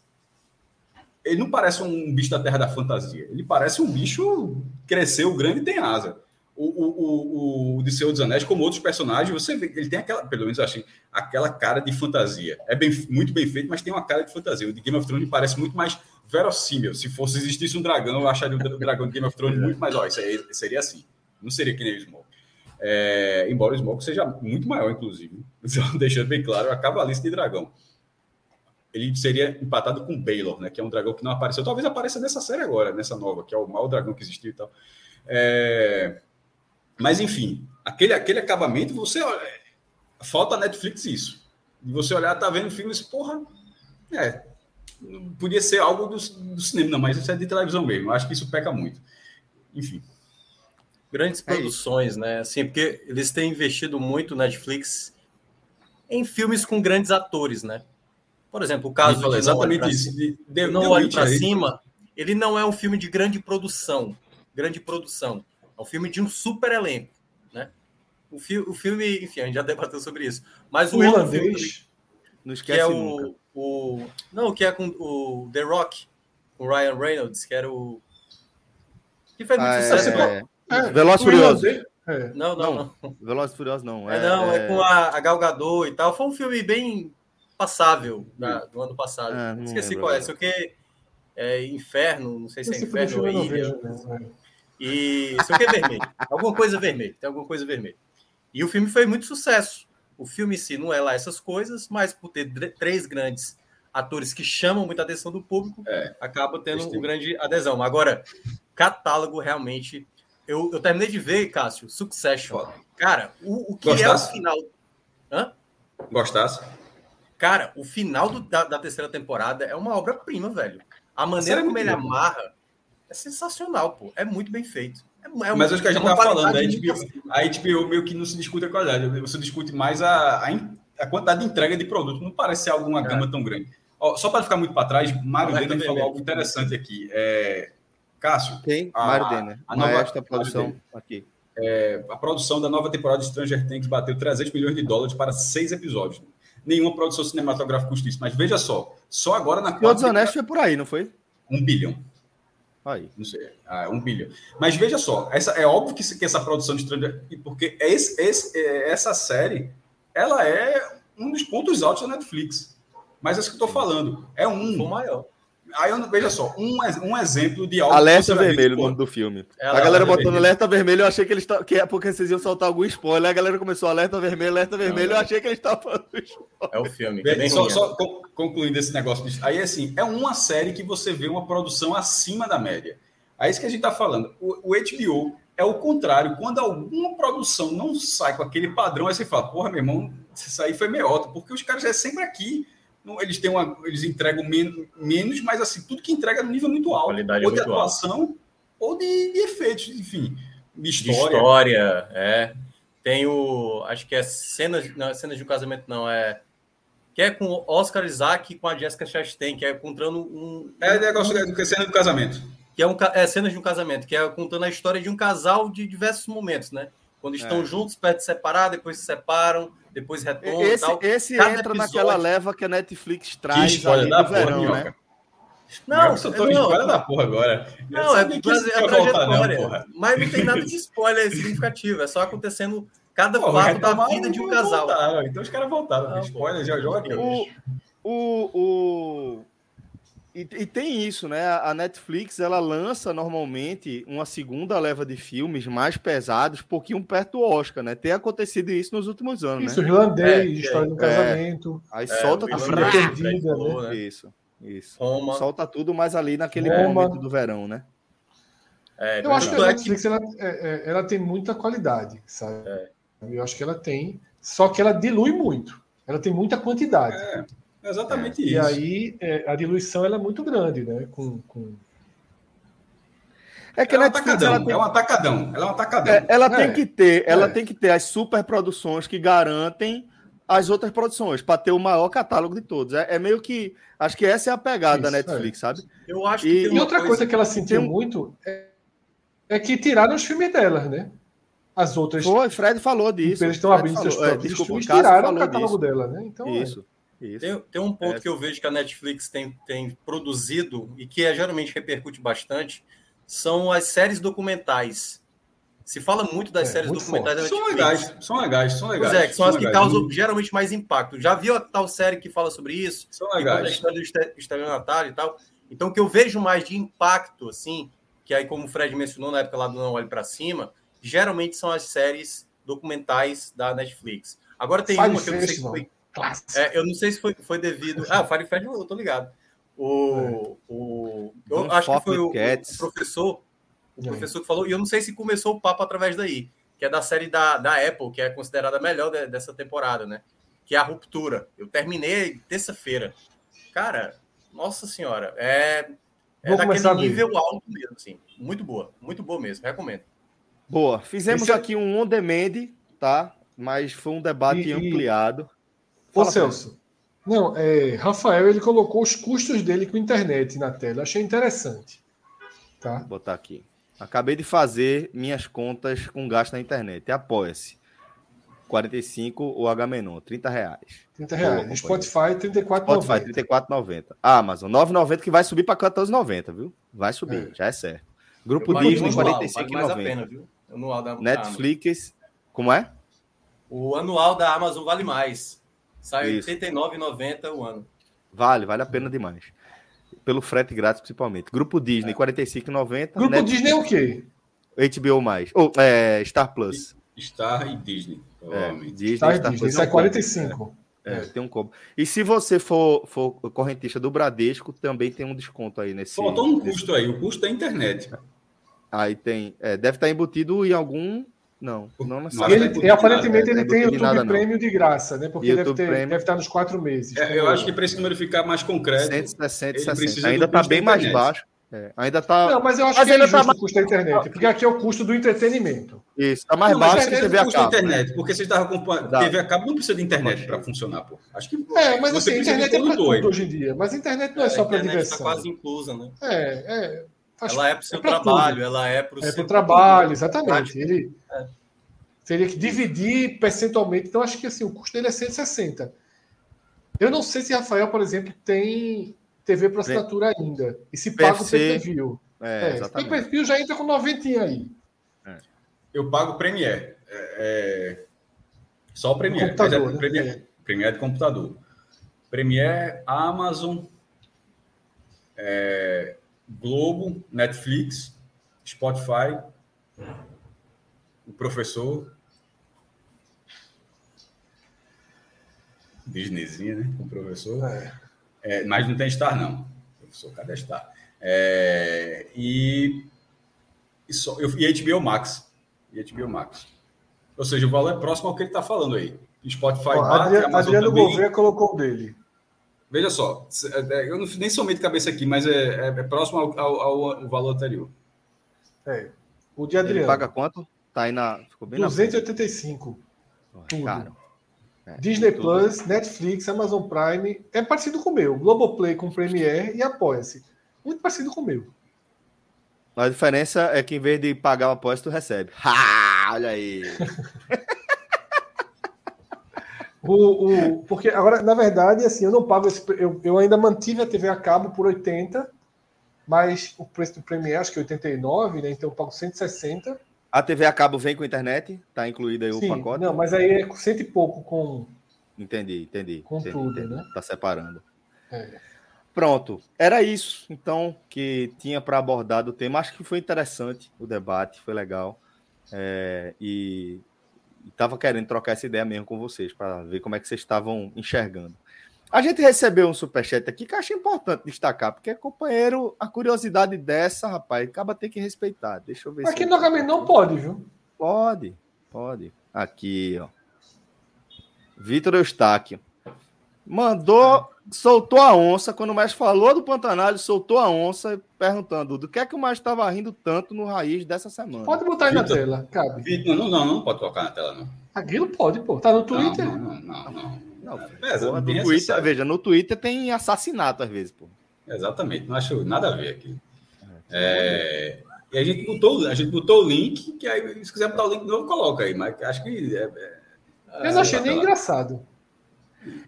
C: Ele não parece um bicho da Terra da Fantasia. Ele parece um bicho cresceu grande e tem asa o, o, o, de Senhor dos Anéis, como outros personagens, você vê, ele tem aquela, pelo menos assim, aquela cara de fantasia. É bem, muito bem feito, mas tem uma cara de fantasia. O de Game of Thrones parece muito mais verossímil. Se fosse existisse um dragão, eu acharia o dragão de Game of Thrones muito mais. Ó, isso aí seria assim. Não seria que nem o Smoke. É, embora o Smoke seja muito maior, inclusive. Deixando bem claro, a cavalista de dragão. Ele seria empatado com Baylor, né? Que é um dragão que não apareceu. Talvez apareça nessa série agora, nessa nova, que é o mau dragão que existiu e tal. É, mas, enfim, aquele, aquele acabamento, você olha, falta Netflix isso. E você olhar, tá vendo filmes, porra, é, podia ser algo do, do, cinema, não, mas isso é de televisão mesmo. Acho que isso peca muito. Enfim.
F: Grandes é produções, isso. né? Assim, porque eles têm investido muito Netflix em filmes com grandes atores, né? Por exemplo, o caso
C: de exatamente Não isso. De,
F: de, não olhe para cima, ele não é um filme de grande produção, grande produção. É um filme de um super elenco, né? O, fi o filme, enfim, a gente já debateu sobre isso. Mas o, o irlandês, não esquece que é o, o, não, que é com o The Rock, com Ryan Reynolds, que era o que fez muito ah, sucesso.
D: É, é, é, Veloz Furioso.
F: É. Não, não, não,
D: não. Veloz Furioso não.
F: É, não, é, com a, a Gal Gadot e tal. Foi um filme bem passável da, do ano passado. Ah, Esqueci lembro, qual é, sei que é Inferno, não sei se é Inferno ou Ilha. E isso aqui é vermelho. alguma coisa vermelha. Tem alguma coisa vermelha. E o filme foi muito sucesso. O filme em si não é lá essas coisas, mas por ter três grandes atores que chamam muita atenção do público, é, acaba tendo uma grande adesão. Agora, catálogo realmente. Eu, eu terminei de ver, Cássio, Succession. Cara, o, o que Gostasse? é o final.
C: Hã? Gostasse?
F: Cara, o final do, da, da, terceira temporada é uma obra-prima, velho. A maneira como ele amarra é sensacional, pô. É muito bem feito. É,
C: é Mas acho que a gente tá falando, a HBO, a HBO meio que não se discute a qualidade, você discute mais a, a, a quantidade de entrega de produto. Não parece ser alguma é. gama tão grande. Ó, só para ficar muito para trás, Mário Denner falou algo interessante aqui. É, Cássio.
D: Quem? Mário Denner. A, a nova esta produção aqui.
C: É, a produção da nova temporada de Stranger Things bateu 300 milhões de dólares para seis episódios. Nenhuma produção cinematográfica custa isso. Mas veja só, só agora na
D: quarta. O Desonesto foi por aí, não foi?
C: Um bilhão.
D: Aí.
C: Não sei, ah, um bilhão. Mas veja só, essa, é óbvio que, que essa produção de Stranger porque esse, esse, é, essa série ela é um dos pontos altos da Netflix. Mas é isso que eu estou falando. É um.
F: O maior.
C: Aí, veja só, um, um exemplo de algo.
D: Alerta Vermelho, o nome do filme. É a galera botando vermelho. Alerta Vermelho, eu achei que eles que é porque vocês iam soltar algum spoiler. A galera começou Alerta Vermelho, Alerta Vermelho, não, eu achei que eles estavam falando
F: spoiler. É o filme.
C: Bem, só, só concluindo esse negócio. Aí, assim, é uma série que você vê uma produção acima da média. É isso que a gente está falando. O, o HBO é o contrário. Quando alguma produção não sai com aquele padrão, aí você fala, porra, meu irmão, isso aí foi meota, porque os caras é sempre aqui eles têm uma, eles entregam menos, menos, mas assim, tudo que entrega é no nível muito alto.
F: Qualidade
C: ou de atuação, ou de, de, efeitos, enfim,
F: de história. De história, é. Tem o. Acho que é cenas. Não, é cenas de um casamento, não. É. Que é com Oscar Isaac e com a Jessica Chastain, que é contando um.
C: É negócio de cena do casamento.
F: Que é, um, é cenas de um casamento, que é contando a história de um casal de diversos momentos, né? Quando estão é. juntos, perto de separar, depois se separam, depois retornam.
A: Esse, tal. esse entra episódio... naquela leva que a Netflix traz que ali do verão, porra, né?
C: Não, eu só tô não, spoiler da porra agora.
F: Não, é, é, é trajetória. Não, mas não tem nada de spoiler significativo. É só acontecendo cada Pô, fato da vida de um casal.
C: Voltaram. Então os caras voltaram. Não, spoiler, já joga.
A: O, o, o, e, e, tem isso, né? A Netflix ela lança normalmente uma segunda leva de filmes mais pesados, pouquinho perto do Oscar, né? Tem acontecido isso nos últimos anos,
B: isso,
A: né?
B: irlandês, é, história do é, casamento.
A: Aí é, solta
B: a frase perdida, né?
A: né? Isso, isso. Roma. Solta tudo mais ali naquele Roma. momento do verão, né?
B: É, eu acho que a Netflix ela, ela tem muita qualidade, sabe? Eu acho que ela tem, só que ela dilui muito. Ela tem muita quantidade. É.
C: Exatamente
B: é,
C: isso.
B: E aí é, a diluição ela é muito grande, né? Com, com...
C: É que é um atacadão, ela tem... é um atacadão, ela é um atacadão.
A: É, ela tem é. que ter, ela é. tem que ter as superproduções que garantem as outras produções para ter o maior catálogo de todos. É, meio que acho que essa é a pegada Isso, da Netflix, sabe?
B: Eu acho e, e outra coisa, coisa, que ela sentiu um... muito é, que tiraram os filmes delas, né? As outras.
A: Foi, Fred falou disso.
B: Eles estão abrindo seus próprios desculpa, filmes, tiraram o catálogo disso. dela, né?
A: Então, Isso.
F: Tem, tem, um ponto é. que eu vejo que a Netflix tem, tem produzido e que é, geralmente repercute bastante são as séries documentais. Se fala muito das é, séries muito documentais da
C: Netflix. São legais, são legais, são legais.
F: Pois é, que são,
C: são
F: as legais. que causam geralmente mais impacto. Já viu a tal série que fala sobre isso?
C: São legais.
F: A história do estelionatário e tal. Então, o que eu vejo mais de impacto, assim, que aí, como o Fred mencionou na época lá do Não Olhe para Cima, geralmente são as séries documentais da Netflix. Agora tem Fale uma que eu não sei se foi é, eu não sei se foi, foi devido. Ah, o Fire Fred, eu tô ligado. O, é. o, eu Don't acho que foi o, o, professor, o é. professor que falou, e eu não sei se começou o papo através daí, que é da série da, da Apple, que é considerada a melhor de, dessa temporada, né? Que é a Ruptura. Eu terminei terça-feira. Cara, nossa senhora, é, é daquele nível alto mesmo, assim. Muito boa, muito boa mesmo, recomendo.
A: Boa. Fizemos Esse... É aqui um on-demand, tá? Mas foi um debate e, ampliado.
B: Ô, Celso. Não, é, Rafael, ele colocou os custos dele com internet na tela. Achei interessante. Tá?
A: Vou botar aqui. Acabei de fazer minhas contas com gasto na internet. Apoia-se. 45 o H-Menon, 30 reais.
B: 30 reais. Spotify, 34,90.
A: Spotify, 34,90. Amazon, 9,90 que vai subir para 14,90, viu? Vai subir, é. já é certo. Grupo Disney, 45,90. Netflix, como é?
F: O anual da Amazon vale mais. Sai R$ 89,90 o ano.
A: Vale, vale a pena demais. Pelo frete grátis, principalmente. Grupo Disney, R$ é. 45,90.
B: Grupo Netflix, Disney é o quê?
A: HBO+. Ou, é, Star Plus.
C: Star e Disney.
A: É, Disney,
B: Star, Star Disney. Isso é 45.
A: É, é, tem um combo. E se você for, for correntista do Bradesco, também tem um desconto aí nesse.
C: Faltou um custo aí, o custo da internet.
A: Aí tem. É, deve estar embutido em algum não, não
B: necessariamente. Ele, e aparentemente ele tem YouTube nada, Premium de graça, né? Porque deve, ter, deve estar nos quatro meses.
C: É, eu acho que para esse número ficar mais concreto.
A: 160, 60. Ainda está bem mais baixo. É, ainda tá.
B: Não, mas eu acho mas que ainda é tá mais... o custo da internet, porque aqui é o custo do entretenimento.
A: Isso, está mais não, baixo
C: que TV a cabo. internet, porque você estava acompanhando. TV a cabo não precisa de internet para funcionar, pô.
B: Acho que. É, mas assim, a internet é para tudo hoje em dia. Mas a internet não é, é só para tá diversão.
F: Está quase inclusa, né?
B: É, é.
F: Ela é para o seu trabalho, tudo. ela é para o
B: é seu. É para o trabalho, exatamente. Ele. É teria que dividir percentualmente. Então, acho que assim, o custo dele é 160. Eu não sei se Rafael, por exemplo, tem TV para assinatura ainda. E se paga o pay-per-view.
A: É, é,
B: pay-per-view já entra com 90 aí.
C: É. Eu pago o Premiere. É, é, só o Premiere.
B: Computador,
C: é, né? Premiere, é. Premiere de computador. Premiere, Amazon, é, Globo, Netflix, Spotify, o professor, Disneyzinha, né? O professor. É. É, mas não tem Star, não. Professor, cadê Star? É, e, e, só, eu, e HBO Max. E HBO Max. Ou seja, o valor é próximo ao que ele está falando aí. Spotify,
B: Ó, Adriano, Adriano Gouveia colocou o dele.
C: Veja só, é, é, eu não, nem de cabeça aqui, mas é, é, é próximo ao, ao, ao, valor anterior.
B: É. O de Adriano. Ele
A: paga quanto? Tá aí na.
B: Ficou bem 285. Na tudo. Caro. É, Disney tudo. Plus, Netflix, Amazon Prime. É parecido com o meu. Globoplay com Premiere e Apoia-se. Muito parecido com o meu.
A: A diferença é que em vez de pagar o apoio, tu recebe. Ha! Olha aí.
B: o, o, porque agora, na verdade, assim, eu não pago esse. Eu, eu ainda mantive a TV a cabo por 80, mas o preço do Premiere acho que é 89, né? Então eu pago 160.
A: A TV a cabo vem com internet? Tá incluído aí Sim, o pacote?
B: Não, mas aí é cento e pouco com.
A: Entendi, entendi.
B: Com
A: entendi,
B: tudo, entendi. né?
A: Tá separando. É. Pronto, era isso então que tinha para abordar do tema. Acho que foi interessante o debate, foi legal. É, e estava querendo trocar essa ideia mesmo com vocês, para ver como é que vocês estavam enxergando. A gente recebeu um superchat aqui que eu acho importante destacar, porque, companheiro, a curiosidade dessa, rapaz, acaba ter que respeitar. Deixa eu ver.
B: Aqui no Gamin não pode, viu?
A: Pode, pode. Aqui, ó. Vitor Eustáquio. Mandou soltou a onça, quando o mestre falou do Pantanal, soltou a onça, perguntando do que é que o mestre estava rindo tanto no raiz dessa semana.
B: Pode botar aí Vitor, na tela, cabe.
C: não, não, não pode colocar na tela, não.
B: Aquilo pode, pô. Tá no Twitter.
C: Não, não, não. não,
A: não. É, no Twitter, veja, no Twitter tem assassinato às vezes, pô.
C: Exatamente, não acho nada a ver aqui. É, e a gente botou, a gente botou o link, que aí, se quiser botar o link de novo, coloca aí, mas acho que. É,
B: é, eu não achei nem engraçado.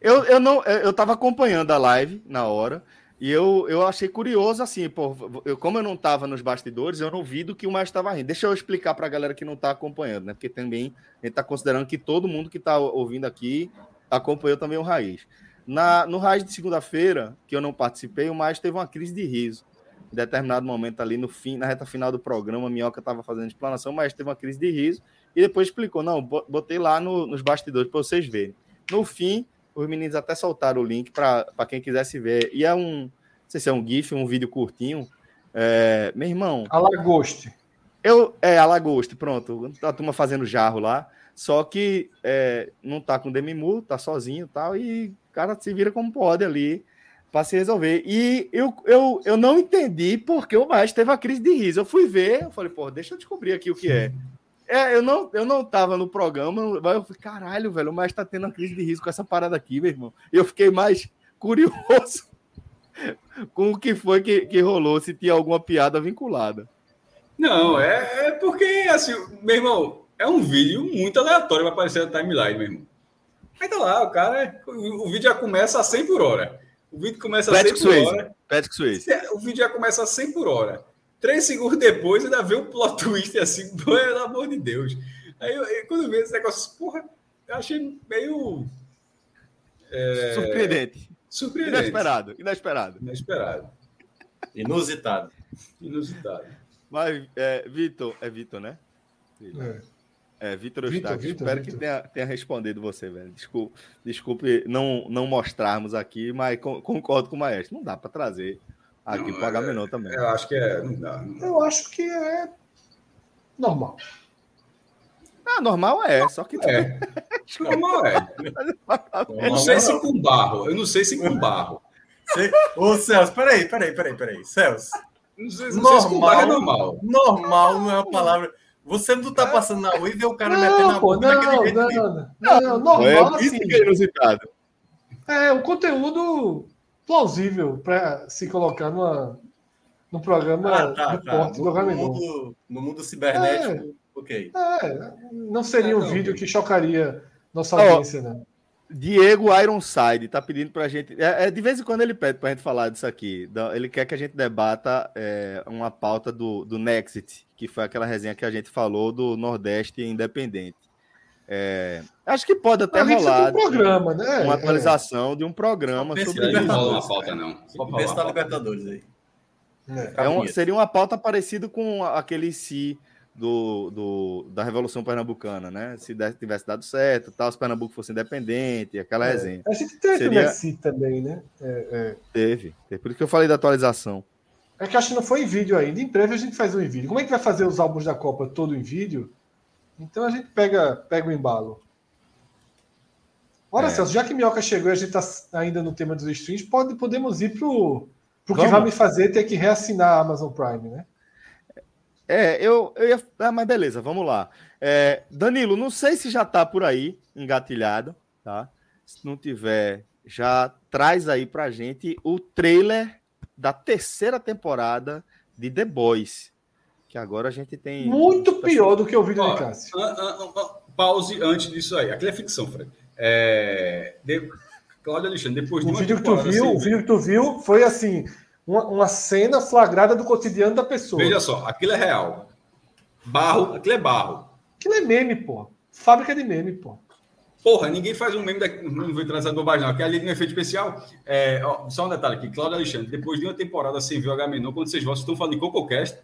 A: Eu, eu não, eu tava acompanhando a live na hora e eu, eu achei curioso assim, pô, eu, como eu não tava nos bastidores, eu não vi do que o mais estava rindo. Deixa eu explicar para a galera que não tá acompanhando, né? Porque também a gente tá considerando que todo mundo que tá ouvindo aqui acompanhou também o Raiz. Na, no Raiz de segunda-feira, que eu não participei, o mais teve uma crise de riso. Em determinado momento ali no fim, na reta final do programa, a Minhoca estava fazendo explanação, mas teve uma crise de riso e depois explicou: não, botei lá no, nos bastidores para vocês verem. No fim, os meninos até soltaram o link para quem quisesse ver. E é um, não sei se é um GIF, um vídeo curtinho. É, meu irmão.
B: Alagoste.
A: Eu, é, Alagoste, pronto. A turma fazendo jarro lá. Só que é, não tá com Demimu, tá sozinho e tal. E o cara se vira como pode ali para se resolver. E eu, eu, eu não entendi porque o Maestro teve a crise de riso. Eu fui ver, eu falei, pô, deixa eu descobrir aqui o que é. É, eu não, eu não tava no programa, mas eu falei, caralho, velho, mas tá tendo uma crise de risco com essa parada aqui, meu irmão. Eu fiquei mais curioso com o que foi que, que rolou, se tinha alguma piada vinculada.
C: Não, é, é porque, assim, meu irmão, é um vídeo muito aleatório para aparecer na timeline, meu irmão. Aí tá lá, o cara, o, o vídeo já começa a 100 por hora. O vídeo começa a 100 por hora.
A: Patrick Swayze.
C: O vídeo já começa a 100 por hora. Três segundos depois, ainda vê um plot twist assim, pelo amor de Deus. Aí eu, eu, quando eu vi esse negócio, porra, eu achei meio.
A: É... Surpreendente.
C: Surpreendente.
A: Inesperado. Inesperado.
C: Inesperado.
F: Inusitado.
C: Inusitado.
A: Mas, é, Vitor, é Vitor, né? É. É, Vitor Eustáquio, espero Victor. que tenha, tenha respondido você, velho. Desculpe, desculpe não, não mostrarmos aqui, mas concordo com o Maestro. Não dá para trazer Aqui não, pagar menor também.
C: Eu acho que é. Não dá, não
B: dá. Eu acho que é normal.
A: Ah, normal é, só que.
C: É. normal é. Eu não sei se com barro. Eu não sei se com barro.
F: Ô, Celso, peraí, peraí, peraí, peraí. Celso.
C: Não sei, não normal, sei se com barro é normal.
F: Normal não é uma palavra. Você não tá passando na rua e vê o cara não, metendo a boca
B: daquele não, jeito. Não, não, não, não, normal. É,
A: isso assim. que é inusitado.
B: É, o conteúdo plausível para se colocar numa, no programa ah, tá, do tá. porte
F: do mundo, no mundo cibernético, é, ok.
B: É, não seria é, um não, vídeo que chocaria nossa audiência, né?
A: Diego Ironside tá pedindo para a gente. É, é, de vez em quando ele pede para a gente falar disso aqui. Ele quer que a gente debata é, uma pauta do, do Nexit, que foi aquela resenha que a gente falou do Nordeste Independente. É, acho que pode até rolar
B: um programa, né?
A: uma atualização é. de um programa
C: sobre não rola uma pauta, não.
F: Só pensar Libertadores aí.
A: É. é um, seria uma pauta parecida com aquele si do, do, da Revolução Pernambucana, né? Se tivesse dado certo, tal, se Pernambuco fosse independente, aquela é. resenha.
B: A gente teve seria... o si também, né? É,
A: é, teve, teve. Por isso que eu falei da atualização.
B: É que acho que não foi em vídeo ainda. Em breve a gente faz um em vídeo. Como é que vai fazer os álbuns da Copa todo em vídeo? Então a gente pega, pega o embalo. Ora, é. Celso, já que Minhoca chegou e a gente está ainda no tema dos streams, pode, podemos ir para o que vai me fazer ter que reassinar a Amazon Prime, né?
A: É, eu, eu ia. Ah, mas beleza, vamos lá. É, Danilo, não sei se já tá por aí, engatilhado, tá? Se não tiver, já traz aí pra gente o trailer da terceira temporada de The Boys. Que agora a gente tem.
B: Muito pior do que o vídeo Ó, de Cássio.
C: pause antes disso aí. Aquilo é ficção, Fred. É, de... Cláudio Alexandre, depois
B: o de vídeo que tu viu, assim, O vídeo que tu viu foi assim: uma, uma cena flagrada do cotidiano da pessoa.
C: Veja só, aquilo é real. Barro, aquilo é barro.
B: Aquilo é meme, pô. Fábrica de meme, pô.
C: Porra, ninguém faz um meme da... Não vou entrar nessa bobagem, não. Aqui é ali no efeito especial. É, ó, só um detalhe aqui. Cláudio Alexandre, depois de uma temporada sem ver o H-Menor, quando vocês vocês estão falando de CocoCast,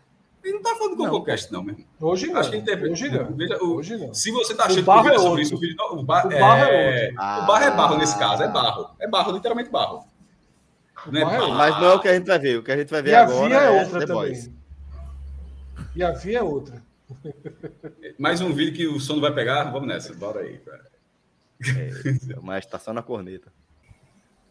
C: ele não tá falando de CocoCast, não, mesmo.
B: Hoje não.
C: Acho que
B: ele Hoje não.
C: Veja, o...
B: Hoje não.
C: Se você tá achando que
B: é
C: sobre isso, o vídeo... O, bar... o barro é, é outro. Ah. O barro é barro nesse caso, é barro. É barro, literalmente barro.
A: Não é barro. Mas não é o que a gente vai ver. O que a gente vai ver e agora
B: é, é outra The Boys. E a via é outra.
C: Mais um vídeo que o som não vai pegar? Vamos nessa, bora aí, cara.
A: É, uma estação na corneta.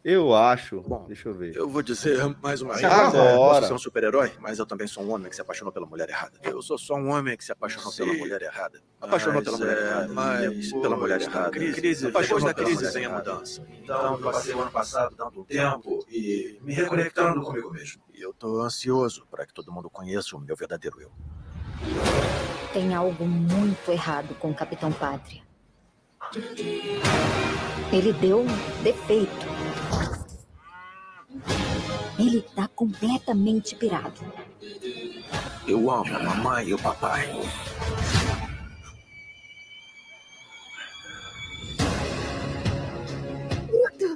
A: Eu acho. Bom, deixa eu ver.
G: Eu vou dizer mais uma vez.
A: Agora. Você
G: é um super-herói, mas eu também sou um homem que se apaixonou pela mulher errada. Eu sou só um homem que se apaixonou Sim, pela mulher errada. Apaixonou pela mulher é, errada. Mas pela mulher errada. Crise, crise, depois da crise vem a mudança. Então, eu passei o ano passado dando tempo e me reconectando comigo mesmo. E eu tô ansioso para que todo mundo conheça o meu verdadeiro eu.
H: Tem algo muito errado com o Capitão Pátria. Ele deu defeito. Ele tá completamente pirado.
G: Eu amo a mamãe e o papai.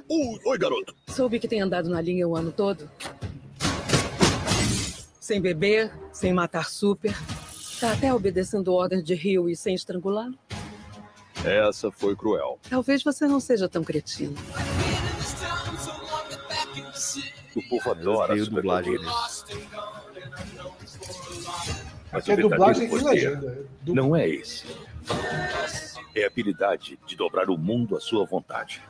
I: Oi, oi, garoto.
J: Soube que tem andado na linha o ano todo. Sem beber, sem matar super. Tá até obedecendo ordens de Rio e sem estrangulá-lo.
I: Essa foi cruel.
J: Talvez você não seja tão cretino.
I: O povo adora a dublagem dele.
B: Mas é dublagem e legenda.
I: Não é esse. É a habilidade de dobrar o mundo à sua vontade.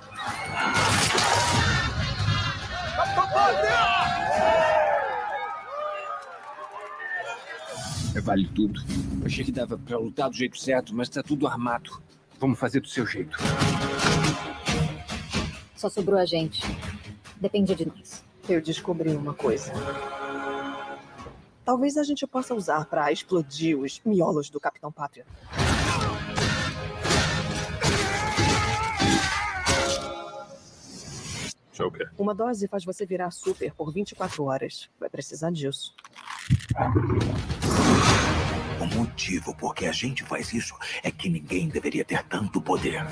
K: Vale tudo. Achei que dava para lutar do jeito certo, mas está tudo armado. Vamos fazer do seu jeito.
H: Só sobrou a gente. Depende de nós.
J: Eu descobri uma coisa. Talvez a gente possa usar para explodir os miolos do Capitão Pátria. Uma dose faz você virar super por 24 horas. Vai precisar disso.
G: O motivo por que a gente faz isso é que ninguém deveria ter tanto poder.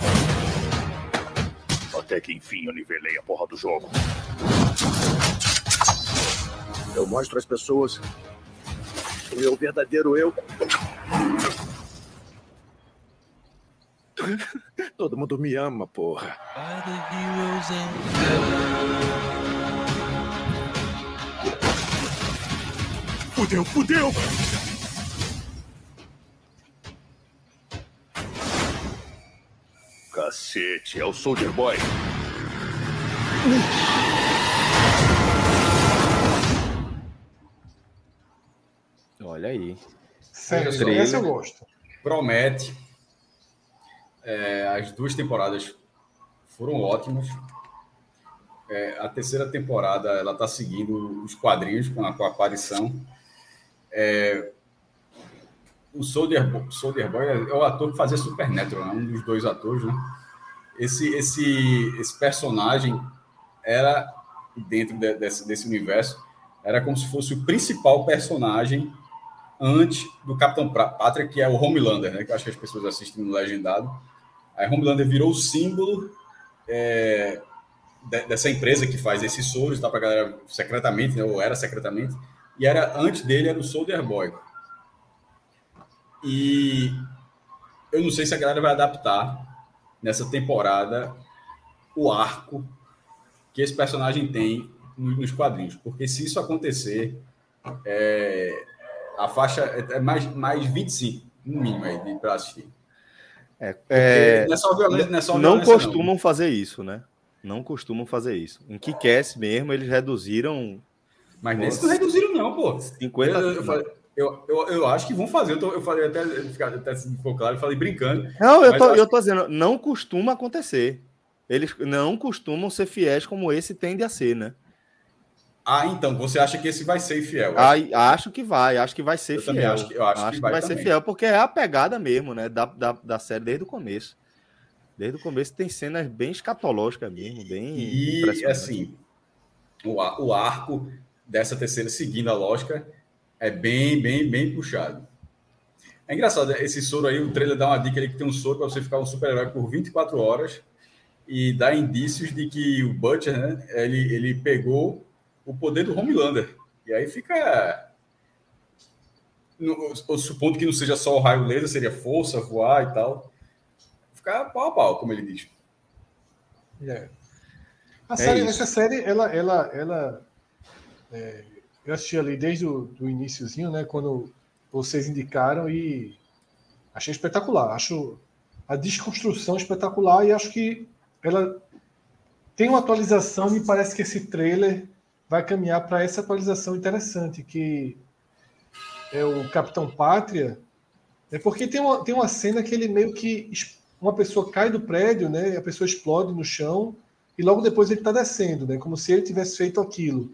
I: Até que enfim eu nivelei a porra do jogo.
G: Eu mostro às pessoas o meu verdadeiro eu. Todo mundo me ama, porra.
I: Fudeu, fudeu! Cacete, é o Soldier Boy.
A: Olha aí.
B: Sério, esse eu gosto.
C: Promete. É, as duas temporadas foram ótimas. É, a terceira temporada ela está seguindo os quadrinhos com a, com a aparição. É, o Soldier, Soldier Boy é o ator que fazia Supernatural, né? um dos dois atores, né? Esse, esse, esse personagem era, dentro de, desse, desse universo, era como se fosse o principal personagem antes do Capitão Pátria, que é o Homelander, né? Que eu acho que as pessoas assistem no Legendado. Aí Homelander virou o símbolo é, de, dessa empresa que faz esses soros, tá para galera secretamente, né? Ou era secretamente. E era antes dele era o Soldier Boy. E eu não sei se a galera vai adaptar nessa temporada o arco que esse personagem tem nos quadrinhos. Porque se isso acontecer, é, a faixa é, é mais, mais 25, no mínimo, aí, para assistir.
A: É, é, não, é só violência, não, é só não costumam não. fazer isso, né? Não costumam fazer isso. Em Kikess mesmo, eles reduziram.
C: Mas nesse não reduziram, não, pô.
A: 50 eu, eu falei,
C: Eu, eu, eu acho que vão fazer. Eu, tô, eu falei até, até se ficou claro, eu falei brincando.
A: Não, eu tô, eu tô dizendo, não costuma acontecer. Eles não costumam ser fiéis como esse tende a ser, né?
C: Ah, então, você acha que esse vai ser fiel?
A: Ah, acho que vai, acho que vai ser eu fiel. Acho que, eu acho, acho que, vai, que vai ser fiel, porque é a pegada mesmo, né? Da, da, da série desde o começo. Desde o começo tem cenas bem escatológicas mesmo, bem.
C: E assim, o, o arco dessa terceira, seguindo a lógica, é bem, bem, bem puxado. É engraçado, esse soro aí, o trailer dá uma dica ali que tem um soro para você ficar um super-herói por 24 horas e dá indícios de que o Butcher, né, ele, ele pegou o poder do Homelander. E aí fica. No, supondo que não seja só o raio laser, seria força, voar e tal. Ficar pau a pau, como ele diz.
B: É. A é série, essa série, ela, ela, ela é, eu assisti ali desde o do iníciozinho, né? Quando vocês indicaram e achei espetacular. Acho a desconstrução espetacular e acho que ela tem uma atualização. Me parece que esse trailer vai caminhar para essa atualização interessante que é o Capitão Pátria. É porque tem uma, tem uma cena que ele meio que uma pessoa cai do prédio, né? A pessoa explode no chão e logo depois ele está descendo, né? Como se ele tivesse feito aquilo.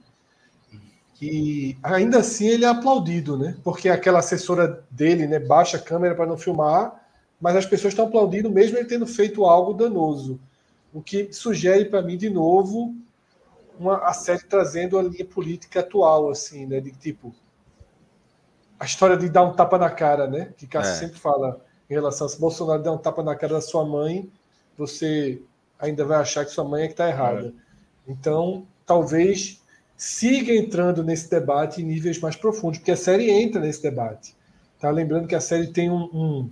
B: E ainda assim ele é aplaudido, né? Porque aquela assessora dele, né, baixa a câmera para não filmar, mas as pessoas estão aplaudindo mesmo ele tendo feito algo danoso. O que sugere para mim de novo uma a série trazendo a linha política atual assim, né, de tipo a história de dar um tapa na cara, né? Que Cássio é. sempre fala em relação a se Bolsonaro der um tapa na cara da sua mãe, você ainda vai achar que sua mãe é que está errada. É. Então, talvez siga entrando nesse debate em níveis mais profundos, porque a série entra nesse debate. Tá? Lembrando que a série tem um, um,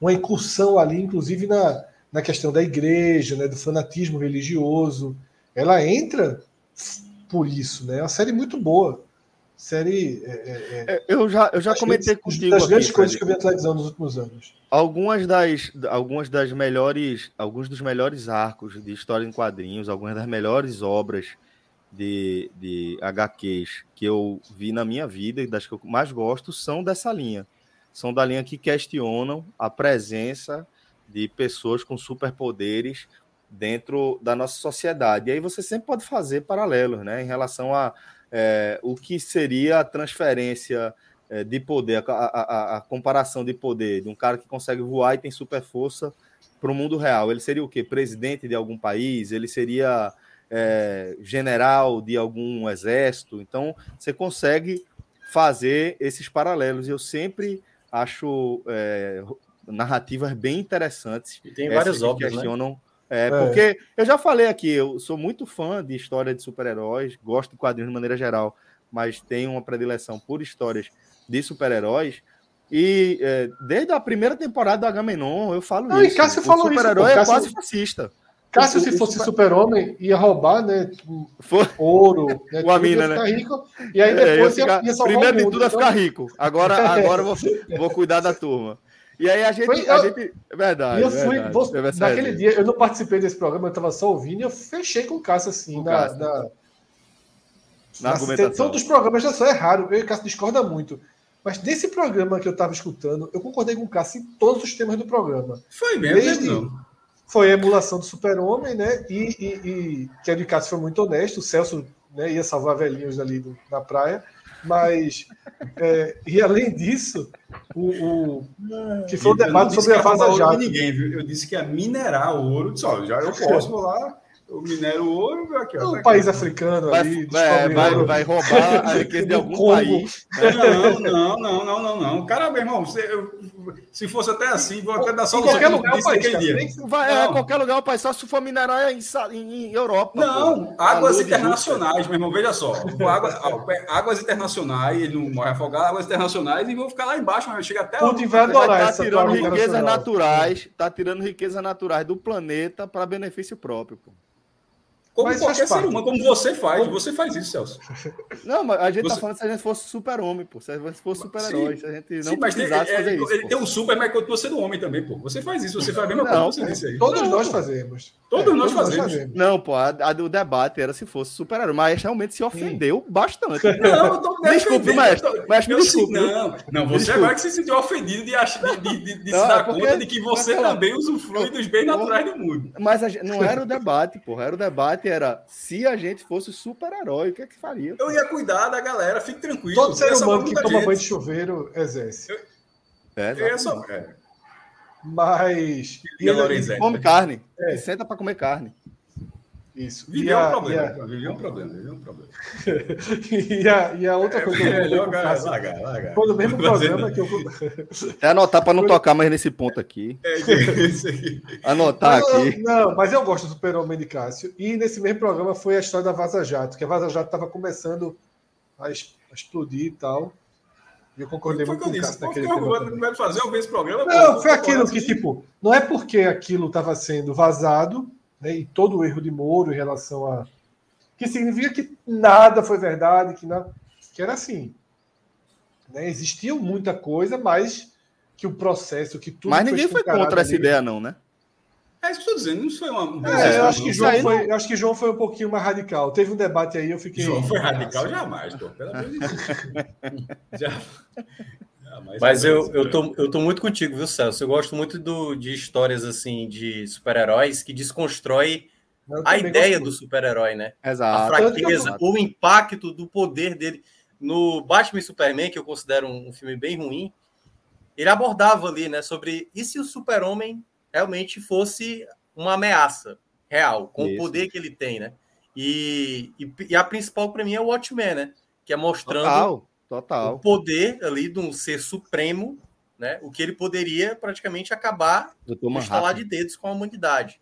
B: uma incursão ali, inclusive na, na questão da igreja, né, do fanatismo religioso. Ela entra por isso, né? É uma série muito boa. Série. É, é,
A: é eu já, eu já comentei vezes, contigo.
B: Das grandes coisas que eu vi televisão nos últimos anos.
A: Algumas das, algumas das melhores, alguns dos melhores arcos de história em quadrinhos, algumas das melhores obras de, de HQs que eu vi na minha vida e das que eu mais gosto são dessa linha. São da linha que questionam a presença de pessoas com superpoderes dentro da nossa sociedade. E aí você sempre pode fazer paralelos né, em relação a é, o que seria a transferência é, de poder, a, a, a, comparação de poder de um cara que consegue voar e tem super força para o mundo real. Ele seria o quê? Presidente de algum país? Ele seria é, general de algum exército. Então, você consegue fazer esses paralelos. Eu sempre acho é, narrativas bem interessantes.
F: E tem várias obras, né? questionam, né?
A: É, porque eu já falei aqui, eu sou muito fã de história de super-heróis, gosto de quadrinhos de maneira geral, mas tenho uma predileção por histórias de super-heróis. E é, desde a primeira temporada do Agamenon, eu falo
B: Não, isso. E Cássio falou
A: o super-herói é quase fascista.
B: Cássio, se fosse super-homem, ia roubar, né? Ouro,
A: né, uma mina, né?
B: Rico, e aí depois
A: é, ia, ficar, ia, Primeiro de tudo, ia ficar rico. Agora, agora vou, vou cuidar da turma. E aí a gente. Foi, a gente é verdade.
B: Eu fui, verdade, vou, naquele dia, eu não participei desse programa, eu estava só ouvindo e eu fechei com o Cássio assim, o na, Cássio. na, na, na argumentação. Todos os programas já são, é raro, eu e o Cássio discorda muito. Mas nesse programa que eu estava escutando, eu concordei com o Cássio em todos os temas do programa.
C: Foi mesmo, Desde, não
B: foi a emulação do Super-Homem, né? E, e, e que a de Cássio foi muito honesto, o Celso né, ia salvar velhinhos ali do, na praia, mas é, e além disso, o, o que foi o debate sobre a Vaza Jato.
C: Ninguém, viu? Eu disse que ia minerar ouro, só já eu posso lá o minério ouro aqui, ó,
B: um tá país aqui. africano
A: vai,
B: ali,
A: é, vai, vai, roubar a riqueza de algum país.
C: Não, não, não, não, não, não. Cara, meu irmão, se, eu, se fosse até assim, vou até dar só
B: em qualquer lugar o país,
A: vai, é, qualquer lugar o país, só se for minerar em, em Europa.
C: Não, pô. águas internacionais, meu irmão, veja só. Água, águas internacionais, ele não morre afogado, águas internacionais e vou ficar lá embaixo, mas chega até
B: Putin vai adorar
A: tá tirando riquezas naturais, tá tirando riquezas naturais do planeta para benefício próprio, pô.
C: Como mas qualquer ser humano, como você faz, você faz isso, Celso.
A: Não, mas a gente tá você... tá falando se a gente fosse super-homem, pô. Se a gente fosse super-herói, se a gente não Sim, precisasse
C: tem,
A: fazer
C: é,
A: isso.
C: Ele pô. tem um super, mas continua sendo homem também, pô. Você faz isso, você faz a mesma não, coisa que você disse aí.
B: Todos não, nós fazemos.
C: Todos, é, nós, todos fazemos. fazemos.
A: Não, pô, a, a, o debate era se fosse super-herói, mas realmente se ofendeu Sim. bastante. Não, eu tô Desculpe, mestre. Mestre, desculpe.
C: Não, não, você desculpe. agora que se sentiu ofendido de, de, de, de, não, se dar porque, conta de que você também usufrui dos bens naturais do mundo.
A: Mas a, não era o debate, pô. Era o debate, era se a gente fosse super-herói, o que é que faria?
C: Eu ia cuidar da galera, fique tranquilo.
B: Todo ser humano que toma banho de chuveiro exerce.
A: É, eu só, é.
B: Mas.
A: E ele come carne. É. Senta para comer carne.
B: Isso.
C: Viveu um problema. A... Viveu um problema. Viveu um problema.
B: e, a, e a outra é, coisa. É,
C: melhor, largar, largar.
B: Foi no mesmo programa que eu.
A: É anotar para não tocar mais nesse ponto aqui. É, isso aqui. Anotar aqui.
B: Não, mas eu gosto do Super-Homem de Cássio. E nesse mesmo programa foi a história da Vaza Jato, que a Vaza Jato estava começando a, explodir e tal. E eu concordei muito com o Cássio naquele
C: Vai fazer esse programa?
B: Não, foi aquilo que, tipo, não é porque aquilo estava sendo vazado né, e todo o erro de Moro em relação a. que significa que nada foi verdade, que, não, que era assim. Né, existia muita coisa, mas que o processo, que tudo.
A: Mas ninguém foi contra essa ideia, não, né?
C: É isso que eu estou dizendo, não foi uma.
B: É, eu, acho que João foi, eu acho que João foi um pouquinho mais radical. Teve um debate aí, eu fiquei.
C: João foi radical jamais, pô. Pelo amor de Deus. Já.
F: Mas eu, eu, tô, eu tô muito contigo, viu, Celso? Eu gosto muito do, de histórias assim de super-heróis que desconstrói a ideia do super-herói, né?
A: Exato.
F: A fraqueza, o impacto do poder dele. No Batman e Superman, que eu considero um, um filme bem ruim, ele abordava ali, né, sobre e se o super-homem realmente fosse uma ameaça real, com Isso. o poder que ele tem, né? E, e, e a principal para mim é o Watchmen, né? Que é mostrando
A: Total Total.
F: o poder ali de um ser supremo, né? O que ele poderia praticamente acabar no estalar de dedos com a humanidade.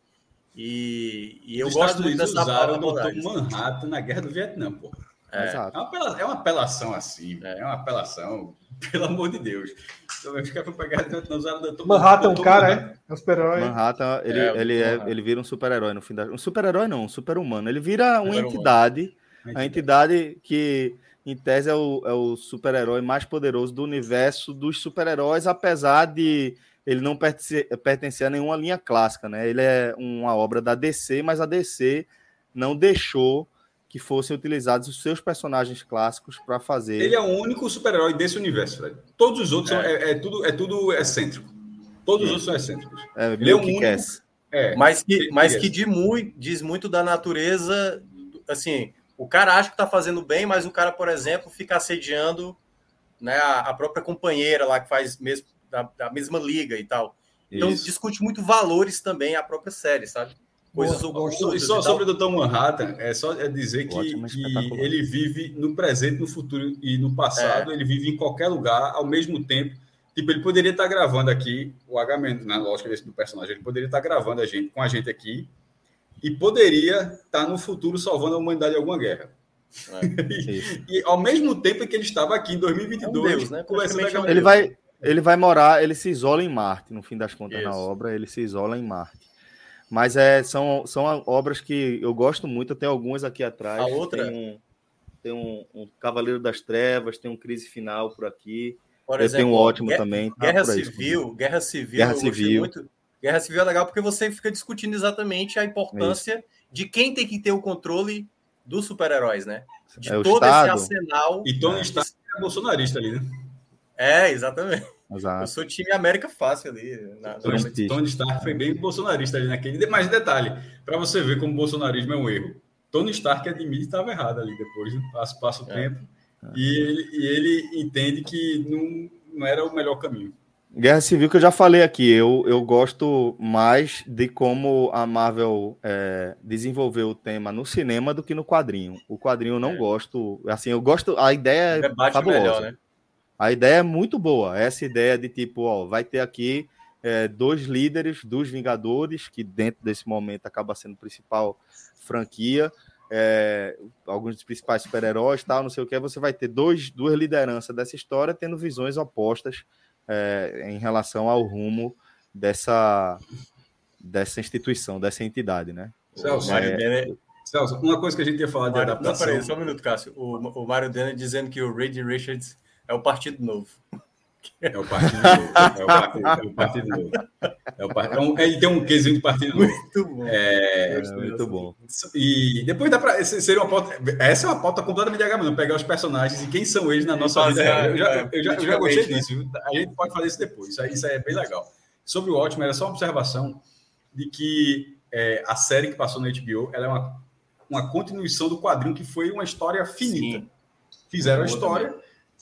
F: E, e eu
C: Os
F: gosto
C: muito dessa usaram o Dr. Manhattan na guerra do Vietnã, pô. É. É, uma apelação, é uma apelação assim, é. é uma apelação, pelo amor de Deus. Então, os caras para guerra do Vietnã usaram o Dr.
B: Manhattan, um cara, é? É um super-herói.
A: Manhattan, ele, é, ele, é, ele vira um super-herói no fim da. Um super-herói não, um super-humano. Ele vira uma entidade, a entidade que em tese, é o, é o super-herói mais poderoso do universo dos super-heróis, apesar de ele não pertencer, pertencer a nenhuma linha clássica, né? Ele é uma obra da DC, mas a DC não deixou que fossem utilizados os seus personagens clássicos para fazer.
C: Ele é o único super-herói desse universo, Fred. Todos os outros é, são, é, é tudo, é tudo excêntrico. Todos os outros são excêntricos.
A: É, ele é o único.
F: É, mas que, mas que diz muito, diz muito da natureza, assim, o cara acha que está fazendo bem, mas o cara, por exemplo, fica assediando né, a, a própria companheira lá que faz mesmo da, da mesma liga e tal. Então Isso. discute muito valores também a própria série, sabe?
C: Coisas ocultas. E só e sobre o Dr. Manhattan, é só é dizer que, que ele vive no presente, no futuro e no passado, é. ele vive em qualquer lugar ao mesmo tempo. Tipo, ele poderia estar gravando aqui, o H, na lógica desse do personagem, ele poderia estar gravando a gente, com a gente aqui, e poderia estar no futuro salvando a humanidade de alguma guerra. É, e, e, ao mesmo tempo que ele estava aqui em 2022, é um Deus, né?
A: começando a ele vai ele vai morar, ele se isola em Marte, no fim das contas Isso. na obra, ele se isola em Marte. Mas é, são, são obras que eu gosto muito, eu tenho algumas aqui atrás.
F: A outra
A: tem um, tem um, um Cavaleiro das Trevas, tem um Crise Final por aqui.
F: Por exemplo, eu tenho um ótimo Guerra, também. Tá Guerra Civil, Guerra Civil,
A: Guerra Civil. muito
F: Guerra Civil é legal porque você fica discutindo exatamente a importância Isso. de quem tem que ter o controle dos super-heróis, né? De
A: é
F: todo
A: Estado.
F: esse arsenal.
C: E Tony Stark é bolsonarista ali, né?
F: É, exatamente.
A: Exato.
F: Eu sou time América fácil ali.
C: Na... Tony, Tony Stark foi bem bolsonarista ali naquele. Mas detalhe, para você ver como o bolsonarismo é um erro. Tony Stark admite que estava errado ali depois, né? passa, passa o é. tempo. É. E, ele, e ele entende que não, não era o melhor caminho.
A: Guerra Civil que eu já falei aqui, eu, eu gosto mais de como a Marvel é, desenvolveu o tema no cinema do que no quadrinho. O quadrinho eu não é. gosto, assim, eu gosto, a ideia é fabulosa. Melhor, né? A ideia é muito boa, essa ideia de tipo, ó, vai ter aqui é, dois líderes dos Vingadores, que dentro desse momento acaba sendo principal franquia, é, alguns dos principais super-heróis, tal, não sei o que, você vai ter dois, duas lideranças dessa história tendo visões opostas é, em relação ao rumo dessa, dessa instituição, dessa entidade, né?
C: Celso, é, Celso, uma coisa que a gente ia falar de
F: Mário,
C: adaptação.
F: Não, peraí, só um minuto, Cássio. O, o Mário Dana dizendo que o Reed Richards é o Partido Novo.
C: É o Partido Novo. É o Partido, é o partido Novo. É o partido, é um, ele tem um quesinho de Partido Novo.
F: Muito bom.
C: É,
A: É, muito bom.
C: E depois dá pra. esse Seria uma pauta. Essa é uma pauta completamente não pegar os personagens e quem são eles na nossa vida. real. Eu já, eu já, eu já gostei disso. viu? A gente pode fazer isso depois. Isso, aí, isso aí é bem legal. Sobre o ótimo, era só uma observação de que é, a série que passou na HBO ela é uma, uma continuação do quadrinho que foi uma história finita.
F: Sim.
C: Fizeram a história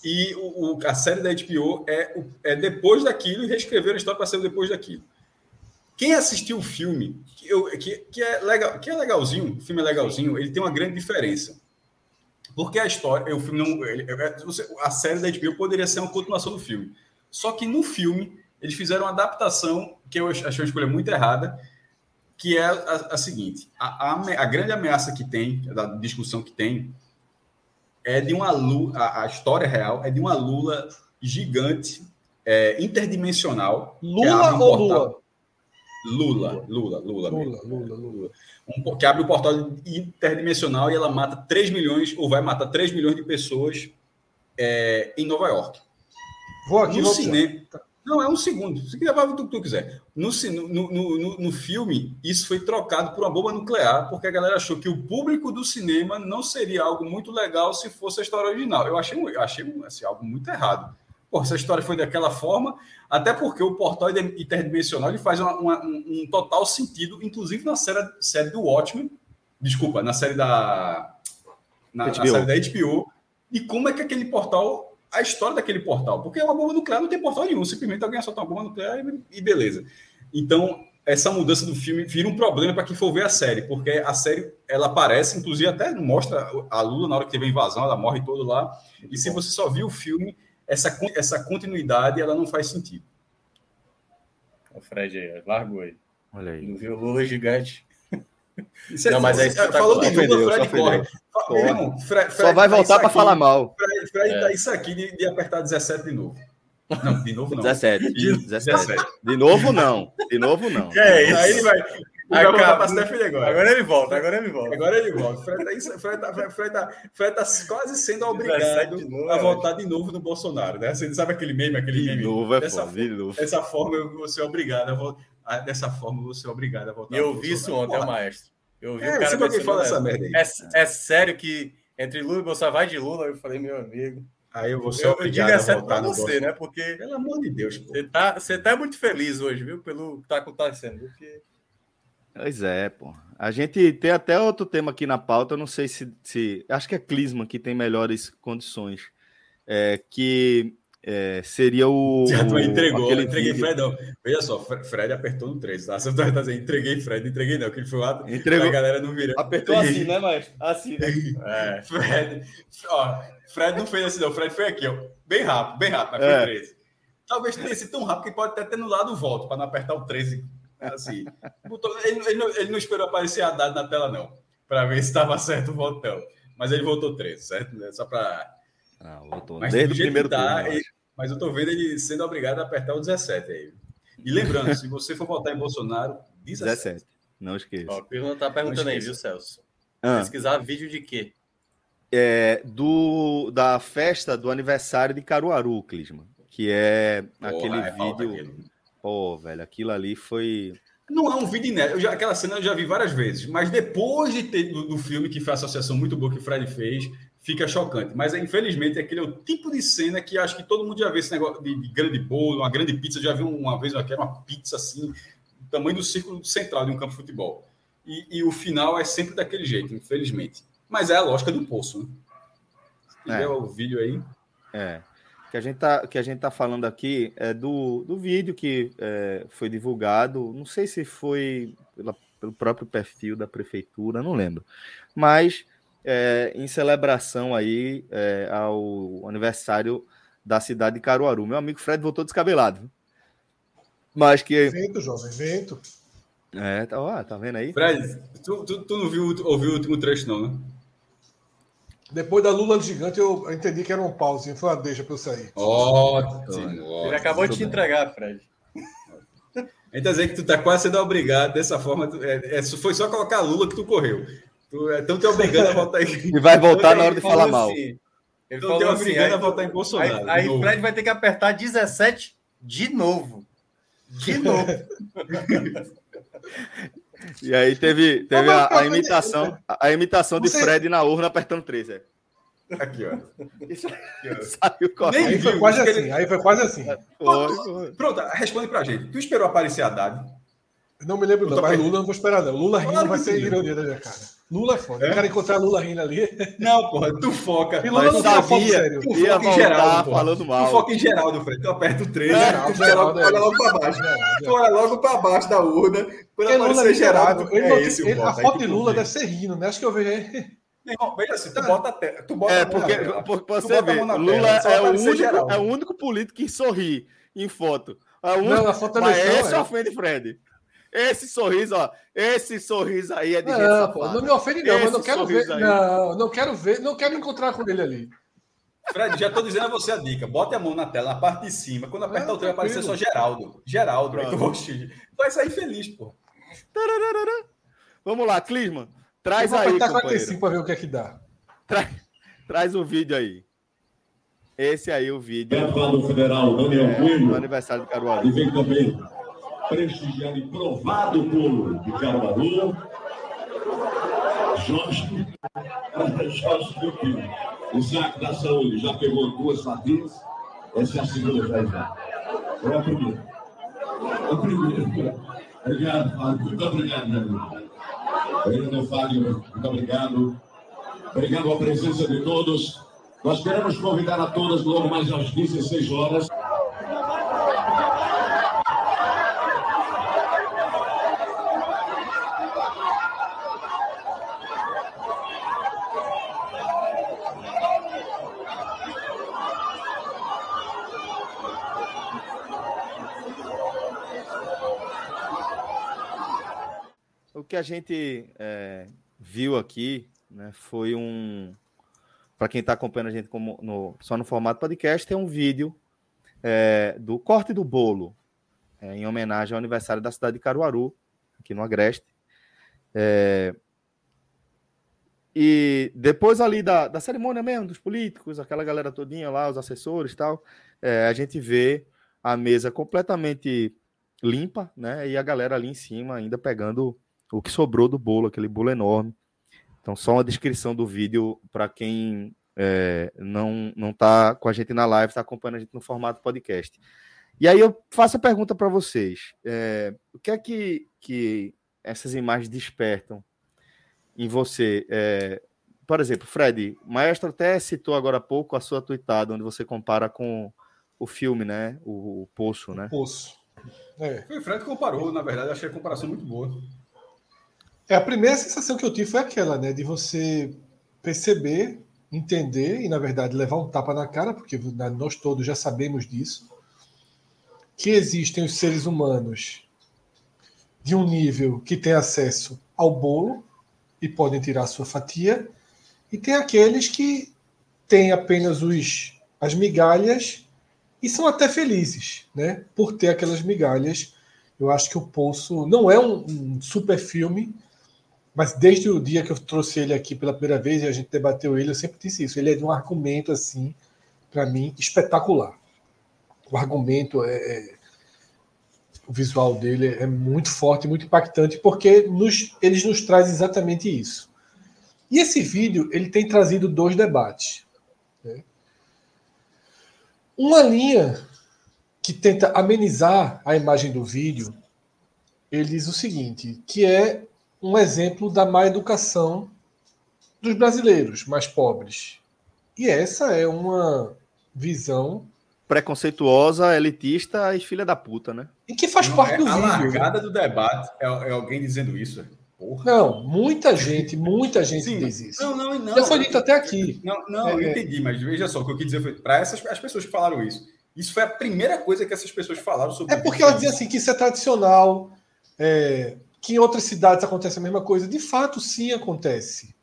C: e o, o- a série da HBO é, é depois daquilo e reescreveram a história para ser depois daquilo. Quem assistiu o filme, que, eu- que- que é legal, que é legalzinho, o filme é legalzinho, ele tem uma grande diferença. Porque a história, o filme não, ele- é- você- a série da HBO poderia ser uma continuação do filme. Só que no filme eles fizeram uma adaptação que eu achei uma escolha muito errada, que é a, a seguinte: a, a a grande ameaça que tem, da discussão que tem, é de uma Lula, a, a história real é de uma Lula gigante, é, interdimensional.
B: Lula ou Lula?
C: Lula, Lula, Lula.
B: Lula, Lula, Lula.
C: Um que abre um portal interdimensional e ela mata 3 milhões, ou vai matar 3 milhões de pessoas é, em Nova York.
B: Vou aqui,
C: no
B: vou
C: cinema. Não, é um segundo. Se quiser, vai o que tu quiser. No, no, no, no, filme, isso foi trocado por uma bomba nuclear, porque a galera achou que o público do cinema não seria algo muito legal se fosse a história original. Eu achei, eu achei assim, algo muito errado. Pô, essa história foi daquela forma, até porque o portal interdimensional ele faz uma- uma- um, um total sentido, inclusive na série, série do Watchmen, desculpa, na série da, na, na série da HBO, e como é que aquele portal, a história daquele portal, porque uma bomba nuclear não tem portal nenhum, simplesmente alguém solta uma bomba nuclear e, e beleza. Então, essa mudança do filme vira um problema para quem for ver a série, porque a série ela aparece, inclusive até mostra a Lula na hora que teve a invasão, ela morre todo lá, e se você só viu o filme, essa, essa continuidade ela não faz sentido.
F: O Fred aí, largou aí.
A: Olha aí.
F: Não viu o Lula gigante.
C: Isso
F: Não, mas é
C: falou de. Lula, Fred corre.
A: Corre.
C: Irmão, Fred-
A: Só vai
C: tá
A: voltar para falar mal.
C: Fred, Fred
F: É.
C: tá isso aqui de, de apertar 17 de novo. Não, de novo não.
A: 17.
C: De-
A: 17. De novo, não. De novo, não.
F: Que é isso?
C: Aí ele vai, voltar agora.
F: Agora ele volta, agora ele volta.
C: Agora ele volta. Fred tá, isso, Fred tá, Fred tá, Fred tá quase sendo
F: 17
C: obrigado
F: novo,
C: a
F: é.
C: votar de novo no Bolsonaro, né? Você sabe aquele meme, aquele
A: De
C: meme?
A: novo é
C: dessa,
A: foda. De novo.
C: dessa forma vou ser obrigado a votar. Dessa forma eu vou ser obrigado a votar.
F: E eu vi isso ontem,
C: Porra,
F: o maestro. Eu vi
C: É,
F: o
C: eu
F: cara mencionando
C: fala essa merda aí.
F: É, é sério que entre Lula e Bolsonaro vai de Lula, eu falei, meu amigo.
C: Aí eu vou ser
F: Eu, eu
C: obrigado
F: digo é
C: a votar no
F: você,
C: Bolsonaro.
F: né? Porque
C: Pelo amor de Deus, pô.
F: você tá, você tá muito feliz hoje, viu? Pelo que tá acontecendo. Porque...
A: Pois é, pô. A gente tem até outro tema aqui na pauta, eu não sei se. se acho que é Clisma que tem melhores condições. É, que é, seria o.
C: Já tu
A: o-
C: entregou,
A: aquele
C: entreguei
A: vídeo-
C: Fred, não. Veja só, Fre- Fred apertou no 3, tá? Você tá tá dizendo, entreguei Fred, entreguei não, que ele foi lá,
A: Entregou.
C: a galera não vira.
A: Apertou assim, né, maestro? Assim, né?
F: É,
C: Fred, ó, Fred não fez assim, não. Fred foi aqui, ó. Bem rápido, bem rápido, mas foi
A: É.
C: 13. Talvez tenha sido tão rápido que pode até ter anulado o voto, para não apertar o 13. Assim. Botou- ele, ele não, ele não esperou aparecer a data na tela, não, para ver se estava certo o votão. Mas ele votou 13, certo? Só para.
A: Ah, voltou.
C: Mas
A: Desde o primeiro
C: tá,
A: turno,
C: ele-. Mas eu tô vendo ele sendo obrigado a apertar o 17 aí. E lembrando, se você for votar em Bolsonaro, 17.
A: 17. Não esqueça.
F: ó, o Pirlo tá perguntando aí, viu, Celso?
A: Ah,
F: Pesquisar vídeo de quê?
A: é, do, da festa do aniversário de Caruaru, Clisma. Que é
C: Porra,
A: aquele
C: é
A: vídeo. Pô, velho, aquilo ali foi.
C: Não é um vídeo inédito. Eu já- aquela cena eu já vi várias vezes, mas depois de ter do, do filme que foi a associação muito boa que o Fred fez, fica chocante. Mas infelizmente aquele é o tipo de cena que acho que todo mundo já vê esse negócio de, de grande bolo, uma grande pizza. Já vi uma vez era uma pizza assim, do tamanho do círculo central de um campo de futebol. E, e o final é sempre daquele jeito, infelizmente. Mas é a lógica do poço, né? Se tiver
A: É.
C: o vídeo aí.
A: É. Que a gente tá, que a gente tá falando aqui é do, do vídeo que é, foi divulgado. Não sei se foi pela- pelo próprio perfil da prefeitura, não lembro. Mas é, em celebração aí é, ao aniversário da cidade de Caruaru. Meu amigo Fred voltou descabelado. Mas que.
B: Vento, jovem, vento.
A: É, tá, ó, tá vendo aí?
C: Fred, tu, tu, tu não viu, ouviu o último trecho, não, né?
B: Depois da Lula gigante, eu entendi que era um pauzinho. Foi uma deixa pra eu sair.
C: Ótimo.
F: Ele
C: ótimo.
F: acabou de te entregar, Fred.
C: A gente tá dizendo que tu tá quase sendo obrigado dessa forma. é- é- foi só colocar Lula que tu correu. Então te obrigando a votar em.
A: E vai voltar na hora de falar mal.
F: Assim, ele
C: Então
F: falou
C: te
F: assim,
C: obrigando
F: aí,
C: a votar em Bolsonaro.
F: aí,
C: novo.
F: Fred vai ter que apertar 17 de novo. De novo.
A: E aí teve, teve
B: Não,
A: a, a imitação, a, imitação de
B: Você-
A: Fred na urna apertando 13. É.
C: Aqui, ó.
A: Isso
C: Aqui, ó.
A: saiu correndo.
B: Aí foi quase assim.
C: ele-
B: Aí foi quase assim.
C: Pronto, responde pra gente. Tu esperou aparecer a Haddad?
B: Não me lembro, não, mas
C: perdido.
B: Lula não vou esperar, não. Lula rindo
C: Claro
B: vai ser ironia da minha cara. Lula é foda.
C: É?
B: Eu quero encontrar Lula rindo ali.
C: Não, porra, tu foca.
B: E Lula
A: Mas
B: não
A: sabia
B: sério.
C: Tu foca em porra.
A: falando mal.
C: Tu foca em Geraldo, Fred. Tu aperta o 13,
B: Geraldo,
C: tu olha logo,
B: é
C: logo pra baixo.
B: Geraldo,
C: Tu olha logo pra baixo da urna. Quando
B: Porque Lula
C: aparecer
B: é
C: Geraldo, é
B: não-
C: esse
B: ele- a
C: voto. Aí
B: foto de Lula deve ser rindo, né? Acho que eu vejo.
C: Meu irmão, veja assim, tu bota a tu bota
A: É,
C: a
A: porque, porque você
C: a
A: vê, Lula é o, único, é o único político que sorri em foto. É o
B: Não, na foto
A: mas
B: eleição,
A: esse
B: é.
A: ofende Fred. Esse sorriso, ó. Esse sorriso aí é de gente
B: Não, pô,
A: safada.
B: não me ofende, não, mas não quero ver.
A: aí.
B: Não, não quero ver, não quero encontrar com ele ali.
C: Fred, já tô dizendo a você a dica. Bote a mão na tela, na parte de cima. Quando apertar o trem, vai aparecer só. Geraldo. Geraldo. Aí tu
A: Pronto.
C: vai- sair feliz, pô.
A: Tararara. Vamos lá, Clisman.
B: Eu
A: Traz
B: vou
A: aí,
B: apertar
A: companheiro.
B: 45 para ver o que é que dá.
A: Tra- Traz o vídeo aí. Esse aí, o vídeo
L: Deputado federal Daniel
A: é,
L: Coelho,
A: aniversário do
L: e
A: Caruaru.
L: vem também prestigiado e provado por de Caruaru, Jorge, Jorge Filipino. Isaac da Saúde já pegou duas fatias, essa é a segunda vez já. Foi a primeira. A primeira. Obrigado, Fábio. Muito obrigado, meu amigo. Obrigado, Fábio. Muito obrigado. Obrigado pela presença de todos. Nós queremos convidar a todas logo mais às 16 horas.
A: A gente é, viu aqui né, foi um. Para quem está acompanhando a gente como no- só no formato podcast, tem um vídeo é, do corte do bolo, é, em homenagem ao aniversário da cidade de Caruaru, aqui no Agreste. É, e depois ali da, da cerimônia mesmo, dos políticos, aquela galera todinha lá, os assessores e tal, é, a gente vê a mesa completamente limpa, né? E a galera ali em cima ainda pegando o que sobrou do bolo, aquele bolo enorme. Então, só uma descrição do vídeo para quem é, não não está com a gente na live, está acompanhando a gente no formato podcast. E aí eu faço a pergunta para vocês: é, o que é que, que essas imagens despertam em você? É, por exemplo, Fred, Maestro até citou agora há pouco a sua tweetada, onde você compara com o filme, né? O, o Poço, né?
B: Poço. É.
C: Foi o Fred que comparou, na verdade, achei a comparação muito boa.
B: É, a primeira sensação que eu tive foi aquela, né? De você perceber, entender e, na verdade, levar um tapa na cara, porque né, nós todos já sabemos disso, que existem os seres humanos de um nível que tem acesso ao bolo e podem tirar sua fatia, e tem aqueles que têm apenas os, as migalhas e são até felizes, né? Por ter aquelas migalhas. Eu acho que o Poço não é um, um super filme, mas desde o dia que eu trouxe ele aqui pela primeira vez e a gente debateu ele, eu sempre disse isso. Ele é de um argumento, assim, para mim, espetacular. O argumento é, é- O visual dele é muito forte, muito impactante, porque nos, eles nos traz exatamente isso. E esse vídeo ele tem trazido dois debates. né? Uma linha que tenta amenizar a imagem do vídeo, ele diz o seguinte, que é um exemplo da má educação dos brasileiros mais pobres. E essa é uma visão
A: Preconceituosa, elitista e filha da puta, né?
B: e que faz
C: Não,
B: parte
C: é
B: do
C: a
B: vídeo.
C: largada do debate é, é alguém dizendo isso. Porra.
B: Não, muita gente, muita gente
C: Sim,
B: diz isso.
C: Não, não, não.
B: Já foi dito até aqui.
C: Não, não,
B: É,
C: eu
B: é.
C: entendi, mas veja só, o que eu quis dizer foi para essas as pessoas que falaram isso. Isso foi a primeira coisa que essas pessoas falaram sobre
B: É porque ela dizia assim que isso é tradicional, é, que em outras cidades acontece a mesma coisa. De fato, sim acontece.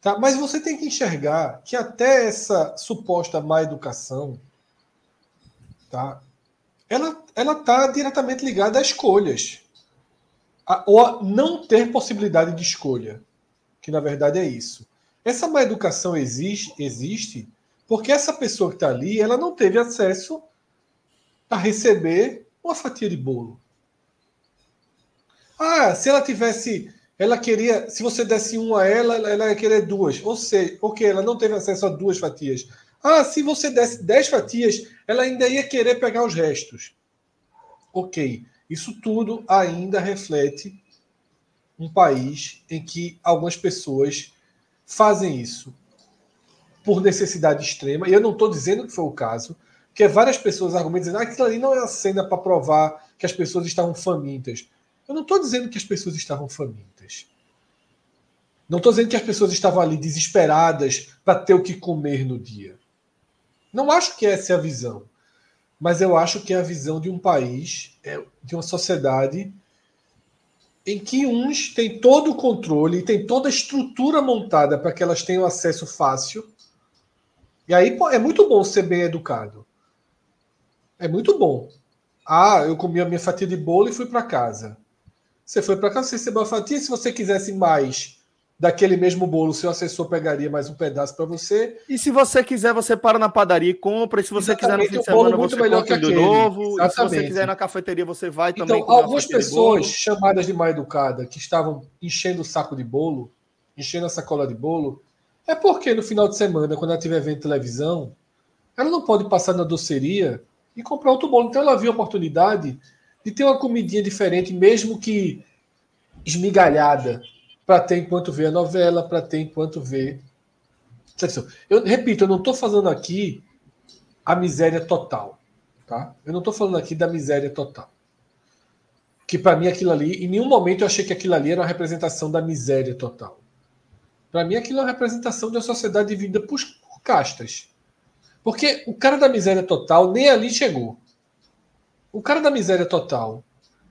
B: Tá? Mas você tem que enxergar que até essa suposta má educação, tá? ela está diretamente ligada a escolhas. A- ou a não ter possibilidade de escolha. que na verdade é isso. Essa má educação existe, existe porque essa pessoa que está ali, ela não teve acesso a receber uma fatia de bolo. Ah, se ela tivesse, ela queria, se você desse uma a ela, ela ia querer duas. Ou seja, ok, ela não teve acesso a duas fatias. Ah, se você desse dez fatias, ela ainda ia querer pegar os restos. Ok, isso tudo ainda reflete um país em que algumas pessoas fazem isso por necessidade extrema, e eu não estou dizendo que foi o caso, porque várias pessoas argumentam dizendo que ah, aquilo ali não é uma cena para provar que as pessoas estavam famintas. Eu não estou dizendo que as pessoas estavam famintas. Não estou dizendo que as pessoas estavam ali desesperadas para ter o que comer no dia. Não acho que essa é a visão. Mas eu acho que é a visão de um país, é, de uma sociedade em que uns têm todo o controle e têm toda a estrutura montada para que elas tenham acesso fácil. E aí é muito bom ser bem educado. É muito bom. Ah, eu comi a minha fatia de bolo e fui para casa. Você foi para casa, você recebeu a fatia. Se você quisesse mais daquele mesmo bolo, seu assessor pegaria mais um pedaço para você.
A: E se você quiser, você para na padaria e compra. E se você
B: Exatamente,
A: quiser no fim
B: de semana,
A: você
B: melhor que
A: de novo. E se você quiser na cafeteria, você vai
B: então,
A: também.
B: Então, algumas pessoas chamadas de mal educada que estavam enchendo o saco de bolo, enchendo a sacola de bolo, é porque no final de semana, quando ela tiver vendo televisão, ela não pode passar na doceria e comprar outro bolo. Então ela viu a oportunidade de ter uma comidinha diferente, mesmo que esmigalhada para ter enquanto vê a novela, para ter enquanto vê. Eu repito, eu não estou falando aqui a miséria total. Tá? Eu não estou falando aqui da miséria total. Que para mim aquilo ali, em nenhum momento eu achei que aquilo ali era uma representação da miséria total. Para mim aquilo é uma representação de uma sociedade dividida por, por castas. Porque o cara da miséria total nem ali chegou. O cara da miséria total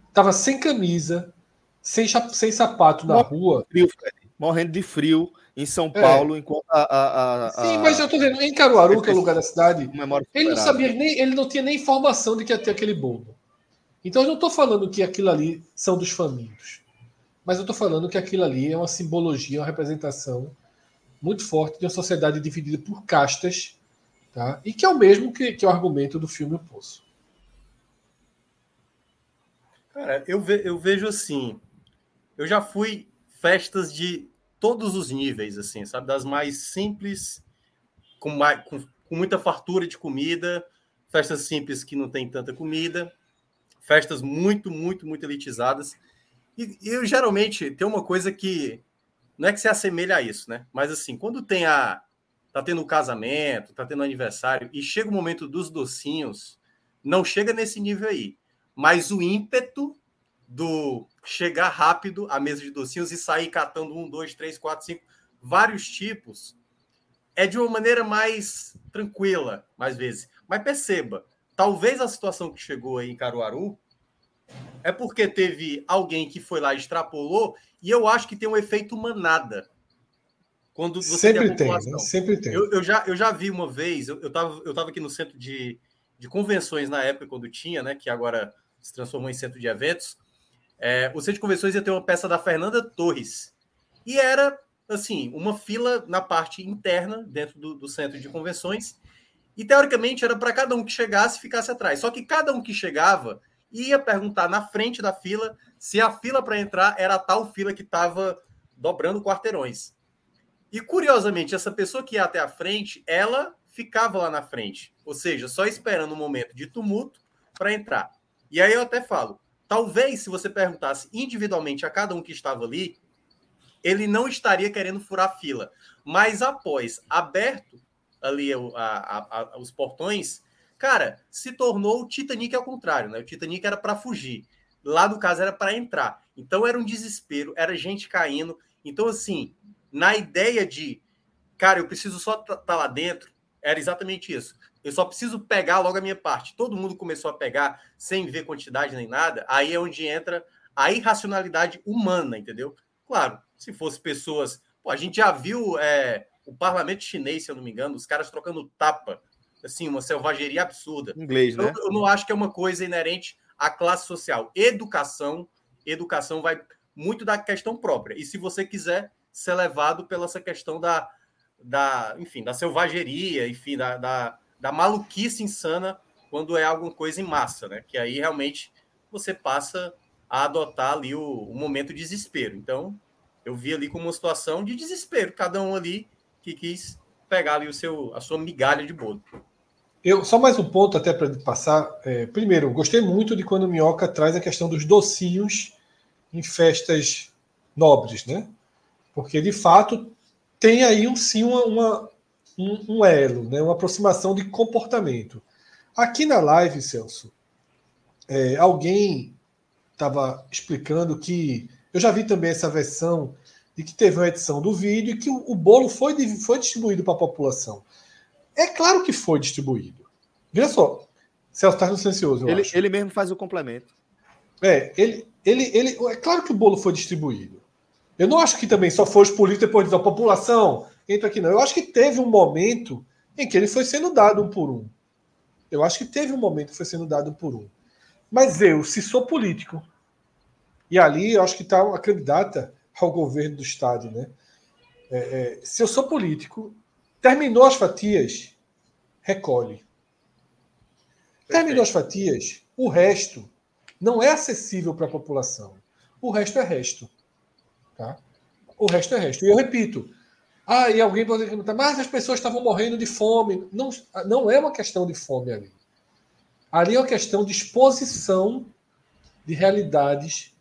B: estava sem camisa, sem, sem sapato na Morrendo rua.
A: De frio, Morrendo de frio em São é. Paulo, é. enquanto a, a, a,
B: Sim, mas eu tô dizendo, em Caruaru, que é o lugar da cidade, ele não sabia nem, ele não tinha nem informação de que ia ter aquele bolo. Então eu não estou falando que aquilo ali são dos famintos. Mas eu estou falando que aquilo ali é uma simbologia, uma representação muito forte de uma sociedade dividida por castas, tá? e que é o mesmo que, que é o argumento do filme O Poço.
F: Cara, eu, ve, eu vejo assim, eu já fui festas de todos os níveis, assim, sabe? Das mais simples, com, mais, com, com muita fartura de comida, festas simples que não tem tanta comida, festas muito, muito, muito elitizadas. E, eu geralmente tem uma coisa que não é que se assemelha a isso, né? Mas assim, quando tem a tá tendo um casamento, tá tendo um aniversário e chega o momento dos docinhos, não chega nesse nível aí, mas o ímpeto do chegar rápido à mesa de docinhos e sair catando um, dois, três, quatro, cinco, vários tipos, é de uma maneira mais tranquila, mais vezes. Mas perceba, talvez a situação que chegou aí em Caruaru é porque teve alguém que foi lá e extrapolou, e eu acho que tem um efeito manada.
B: Quando você sempre tem, né? sempre tem.
F: Eu, eu, já, eu já vi uma vez, eu estava eu tava aqui no centro de, de convenções na época, quando tinha, né? Que agora se transformou em centro de eventos. É, o Centro de Convenções ia ter uma peça da Fernanda Torres. E era, assim, uma fila na parte interna, dentro do, do centro de convenções. E, teoricamente, era para cada um que chegasse ficasse atrás. Só que cada um que chegava ia perguntar na frente da fila se a fila para entrar era a tal fila que estava dobrando quarteirões. E, curiosamente, essa pessoa que ia até a frente, ela ficava lá na frente. Ou seja, só esperando um momento de tumulto para entrar. E aí eu até falo, Talvez, se você perguntasse individualmente a cada um que estava ali, ele não estaria querendo furar fila. Mas após aberto ali a, a, a, os portões, cara, se tornou o Titanic ao contrário, né? O Titanic era para fugir. Lá no caso era para entrar. Então era um desespero, era gente caindo. Então, assim, na ideia de, cara, eu preciso só estar tá lá dentro, era exatamente isso eu só preciso pegar logo a minha parte. Todo mundo começou a pegar sem ver quantidade nem nada. Aí é onde entra a irracionalidade humana, entendeu? Claro, se fosse pessoas. Pô, a gente já viu é, o parlamento chinês, se eu não me engano, os caras trocando tapa. Assim, uma selvageria absurda.
A: Inglês, né?
F: Eu, eu não acho que é uma coisa inerente à classe social. Educação, educação vai muito da questão própria. E se você quiser, ser levado pela essa questão da, da enfim, da selvageria, enfim, da, da, da maluquice insana quando é alguma coisa em massa, né? Que aí realmente você passa a adotar ali o, o momento de desespero. Então, eu vi ali como uma situação de desespero, cada um ali que quis pegar ali o seu, a sua migalha de bolo.
B: Eu, só mais um ponto até para passar. É, primeiro, gostei muito de quando o Minhoca traz a questão dos docinhos em festas nobres, né? Porque, de fato, tem aí um, sim uma, uma um, um, elo, né? uma aproximação de comportamento. Aqui na live, Celso, é, alguém estava explicando que. Eu já vi também essa versão de que teve uma edição do vídeo e que o, o bolo foi, foi distribuído para a população. É claro que foi distribuído. Veja só, Celso está silencioso.
A: Ele, ele mesmo faz o complemento.
B: É, ele, ele, ele, é claro que o bolo foi distribuído. Eu não acho que também só foi os políticos depois dizer a população entra aqui, não. Eu acho que teve um momento em que ele foi sendo dado um por um. Eu acho que teve um momento que foi sendo dado um por um. Mas eu, se sou político, e ali eu acho que está a candidata ao governo do Estado, né? É, é, se eu sou político, terminou as fatias, recolhe. Terminou as fatias, o resto não é acessível para a população. O resto é resto. Tá? O resto é resto. E eu repito, ah, e alguém pode perguntar, mas as pessoas estavam morrendo de fome. Não, não é uma questão de fome ali. Ali é uma questão de exposição de realidades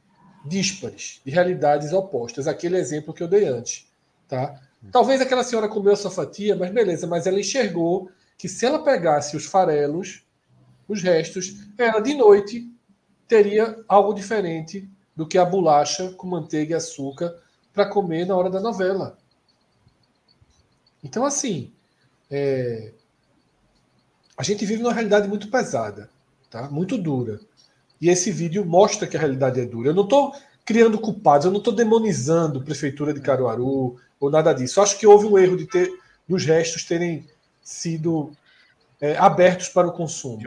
B: díspares, de realidades opostas. Aquele exemplo que eu dei antes. Tá? Talvez aquela senhora comeu essa fatia, mas beleza, mas ela enxergou que se ela pegasse os farelos, os restos, ela de noite teria algo diferente do que a bolacha com manteiga e açúcar para comer na hora da novela. Então, assim, é... a gente vive numa realidade muito pesada, tá? muito dura. E esse vídeo mostra que a realidade é dura. Eu não estou criando culpados, eu não estou demonizando a prefeitura de Caruaru ou nada disso. Eu acho que houve um erro de ter dos restos terem sido é, abertos para o consumo.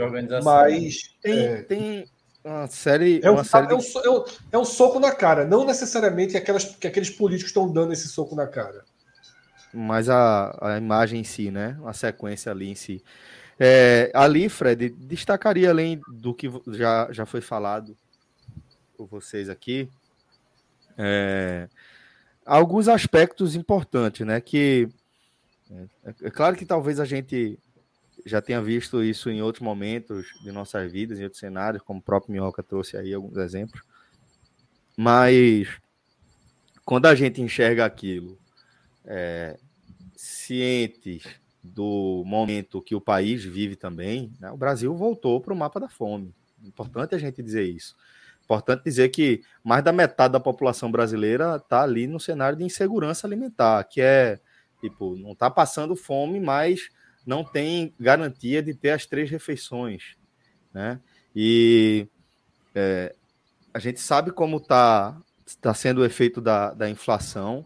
B: Mas
A: tem, é, tem uma série.
B: É um,
A: uma série
B: é, um, de... é, um, é um soco na cara, não necessariamente aquelas, que aqueles políticos estão dando esse soco na cara.
A: Mas a, a imagem em si, né? A sequência ali em si. É, ali, Fred, destacaria além do que já, já foi falado por vocês aqui, é, alguns aspectos importantes, né? Que é, é claro que talvez a gente já tenha visto isso em outros momentos de nossas vidas, em outros cenários, como o próprio Minhoca trouxe aí alguns exemplos. Mas quando a gente enxerga aquilo, é, cientes do momento que o país vive também, né, o Brasil voltou para o mapa da fome. Importante a gente dizer isso. Importante dizer que mais da metade da população brasileira está ali no cenário de insegurança alimentar, que é tipo, não está passando fome, mas não tem garantia de ter as três refeições, né? E é, a gente sabe como está tá sendo o efeito da, da inflação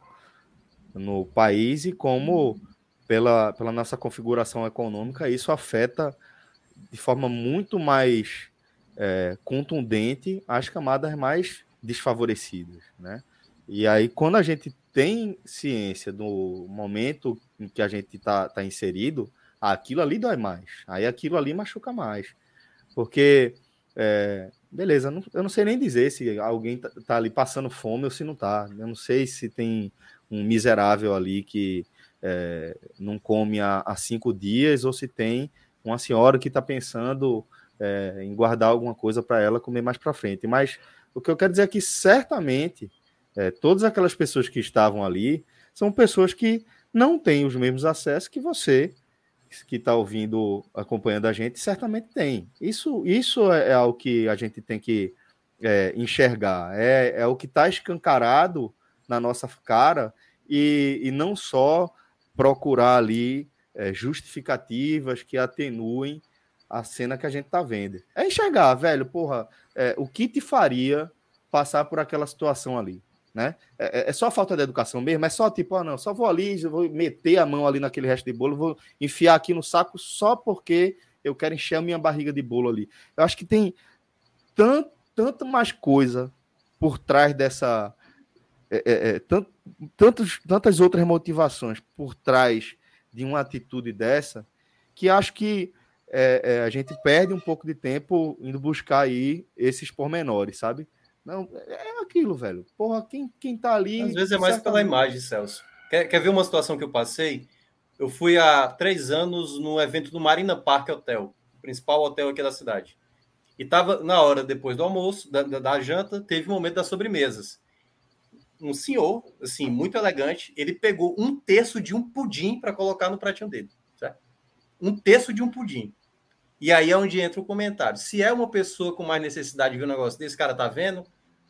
A: no país e como, pela, pela nossa configuração econômica, isso afeta de forma muito mais é, contundente as camadas mais desfavorecidas, né? E aí, quando a gente tem ciência do momento em que a gente está tá inserido, aquilo ali dói mais. Aí aquilo ali machuca mais. Porque, é, beleza, não, eu não sei nem dizer se alguém tá, tá, ali passando fome ou se não tá. Eu não sei se tem um miserável ali que é, não come há, há, cinco dias ou se tem uma senhora que está pensando é, em guardar alguma coisa para ela comer mais para frente. Mas o que eu quero dizer é que certamente é, todas aquelas pessoas que estavam ali são pessoas que não têm os mesmos acessos que você que está ouvindo, acompanhando a gente, certamente tem. Isso, isso é, é algo que a gente tem que é, enxergar. É, é o que está escancarado na nossa cara e, e não só procurar ali é, justificativas que atenuem a cena que a gente está vendo. É enxergar, velho, porra, é, o que te faria passar por aquela situação ali né? É, é, é, só falta de educação mesmo, é só tipo, ah, não, só vou ali, vou meter a mão ali naquele resto de bolo, vou enfiar aqui no saco só porque eu quero encher a minha barriga de bolo ali. Eu acho que tem tanto, tanto mais coisa por trás dessa é, é, é tantos, tantas outras motivações por trás de uma atitude dessa, que acho que é, é, a gente perde um pouco de tempo indo buscar aí esses pormenores, sabe? Não, é aquilo, velho. Porra, quem, quem tá ali.
F: Às vezes é mais pela imagem, Celso. Quer, quer ver uma situação que eu passei? Eu fui há três anos no evento do Marina Park Hotel, o principal hotel aqui da cidade. E tava na hora depois do almoço, da, da, da janta, teve o um momento das sobremesas. Um senhor, assim, muito elegante, ele pegou um terço de um pudim para colocar no pratinho dele. Certo? Um terço de um pudim. E aí é onde entra o comentário. Se é uma pessoa com mais necessidade de ver um negócio desse, cara tá vendo?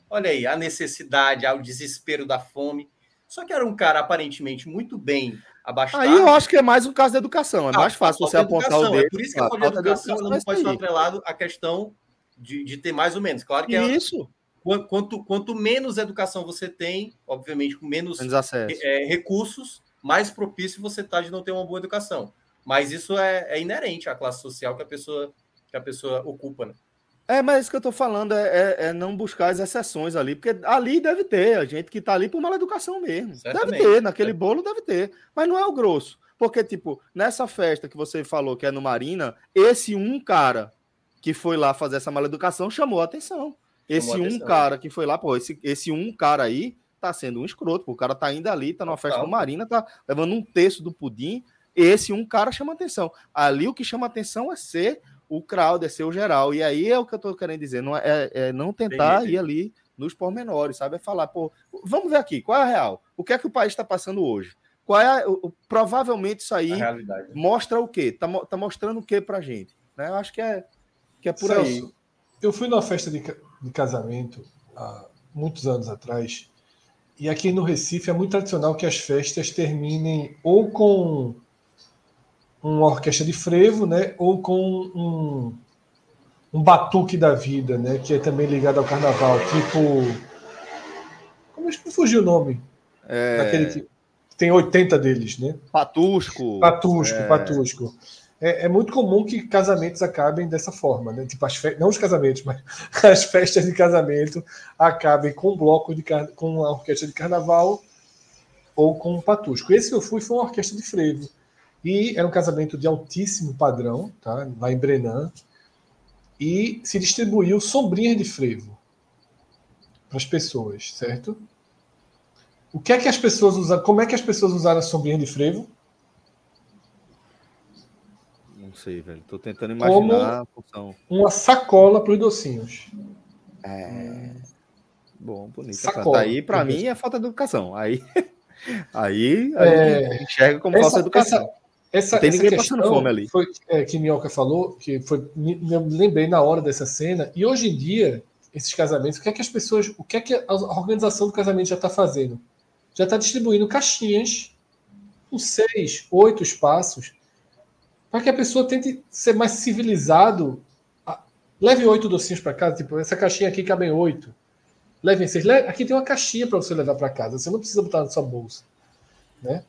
F: Olha aí, a necessidade, o desespero da fome. Só que era um cara aparentemente muito bem abastado.
A: Aí eu acho que é mais um caso da educação. É ah, mais fácil você apontar o dedo.
F: É por isso que a falta de educação, não pode ser atrelado à questão de, de ter mais ou menos. Claro que é,
A: isso.
F: Quanto, quanto menos educação você tem, obviamente, com menos,
A: menos
F: é, recursos, mais propício você está de não ter uma boa educação. Mas isso é, é, inerente à classe social que a pessoa, que a pessoa ocupa, né?
A: É, mas isso que eu estou falando é, é, é, não buscar as exceções ali, porque ali deve ter a gente que está ali por mal educação mesmo. Certamente. Deve ter, naquele bolo deve ter, mas não é o grosso. Porque, tipo, nessa festa que você falou que é no Marina, esse um cara que foi lá fazer essa mala educação chamou a atenção. Esse um cara que foi lá, pô, esse, esse um cara aí tá sendo um escroto, pô, o cara tá indo ali, tá numa festa no Marina, tá levando um terço do pudim, esse um cara chama atenção. Ali o que chama atenção é ser o crowd, é ser o geral. E aí é o que eu tô querendo dizer, não é, é, é não tentar Entendi. ir ali nos pormenores, sabe? É falar, pô, vamos ver aqui, qual é a real? O que é que o país está passando hoje? Qual é a, o, provavelmente isso aí mostra o quê? Tá, tá mostrando o quê pra gente? Né? Eu acho que é, que é por Celso, aí.
B: Eu fui numa festa de, de casamento há muitos anos atrás, e aqui no Recife é muito tradicional que as festas terminem ou com uma orquestra de frevo, né? Ou com um, um batuque da vida, né? Que é também ligado ao carnaval, tipo. Como é que fugiu o nome? É... Daquele que tem 80 deles, né?
A: Patusco.
B: Patusco, é... Patusco. É, é, muito comum que casamentos acabem dessa forma, né? Tipo, as fe... não os casamentos, mas as festas de casamento acabem com um bloco de car... com uma orquestra de carnaval ou com um patusco. Esse que eu fui foi uma orquestra de frevo. E era um casamento de altíssimo padrão, tá? lá em Brenan. E se distribuiu sombrinhas de frevo para as pessoas, certo? O que é que as pessoas usaram? Como é que as pessoas usaram a sombrinha de frevo?
A: Não sei, velho. Tô tentando imaginar a função.
B: Uma sacola para os docinhos.
A: É. Bom, bonito. Sacola. Aí, para mim, é falta de educação. Aí, aí, aí é... enxerga como essa, falta de educação.
B: Essa, essa, tem ninguém passando fome ali. Foi é, que Minhoca falou, que foi, lembrei na hora dessa cena, e hoje em dia, esses casamentos, o que é que as pessoas, o que é que a organização do casamento já está fazendo? Já está distribuindo caixinhas com seis, oito espaços, para que a pessoa tente ser mais civilizado. Leve oito docinhos para casa, tipo, essa caixinha aqui cabem oito. Levem seis. Aqui tem uma caixinha para você levar para casa, você não precisa botar na sua bolsa. Né?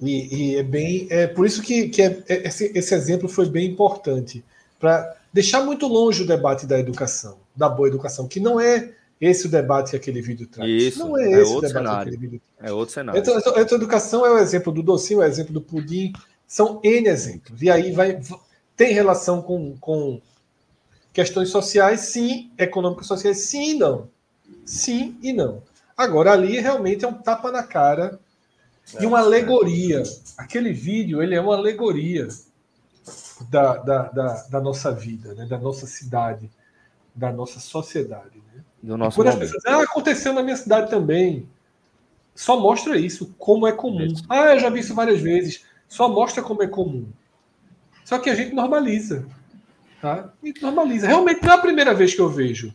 B: E, e, é bem. É por isso que, que é, é, esse, esse exemplo foi bem importante para deixar muito longe o debate da educação, da boa educação, que não é esse o debate que aquele vídeo traz.
A: Isso,
B: não
A: é, é esse o debate cenário. que aquele vídeo traz. É outro cenário. Então,
B: então, então, a educação é o exemplo do docinho, é o exemplo do pudim, são N exemplos. E aí vai tem relação com, com questões sociais, sim, econômicas sociais, sim e não. Sim e não. Agora, ali realmente é um tapa na cara e uma alegoria. Aquele vídeo, ele é uma alegoria da, da, da, da nossa vida, né? da nossa cidade, da nossa sociedade. Né?
A: Do nosso quando
B: as pessoas, ah, aconteceu na minha cidade também. Só mostra isso, como é comum. Ah, eu já vi isso várias vezes. Só mostra como é comum. Só que a gente normaliza. Tá? A gente normaliza. Realmente não é a primeira vez que eu vejo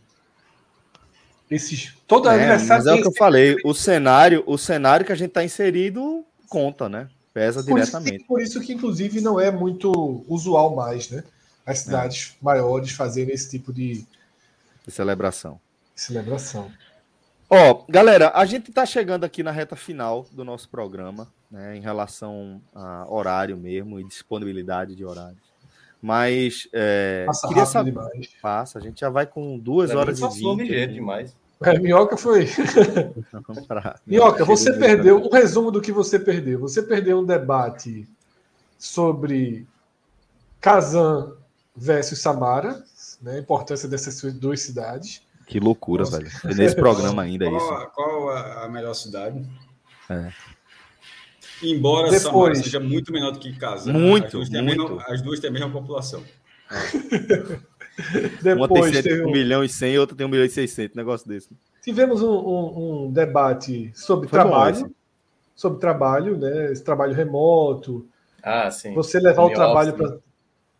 B: esses todo
A: é. Mas é o que eu falei, o cenário, o cenário que a gente está inserido conta, né? Pesa
B: por
A: diretamente.
B: Isso por isso que, inclusive, não é muito usual mais, né? As cidades é. maiores fazerem esse tipo de,
A: de celebração.
B: Celebração.
A: Ó, galera, a gente está chegando aqui na reta final do nosso programa, né, em relação a horário mesmo e disponibilidade de horário. Mas é,
B: Passa queria saber. Demais.
A: Passa, a gente já vai com duas horas e vinte.
F: Né? demais.
B: É, Minhoca foi. Minhoca, você perdeu um resumo do que você perdeu. Você perdeu um debate sobre Kazan versus Samara, né? A importância dessas duas cidades.
D: Que loucura, Nossa. velho. Nesse programa ainda
C: qual,
D: isso.
C: Qual a melhor cidade?
D: É.
C: Embora Depois, Samara seja muito menor do que Kazan,
D: muito,
C: as duas,
D: muito.
C: Mesma, as duas têm a mesma população.
D: Depois, Uma tem um... 1 milhão e 100 e outra tem 1 milhão e 600, negócio desse.
B: Tivemos um, um, um debate sobre Foi trabalho, sobre trabalho, né? Esse trabalho remoto.
F: Ah, sim.
B: Você levar o trabalho para.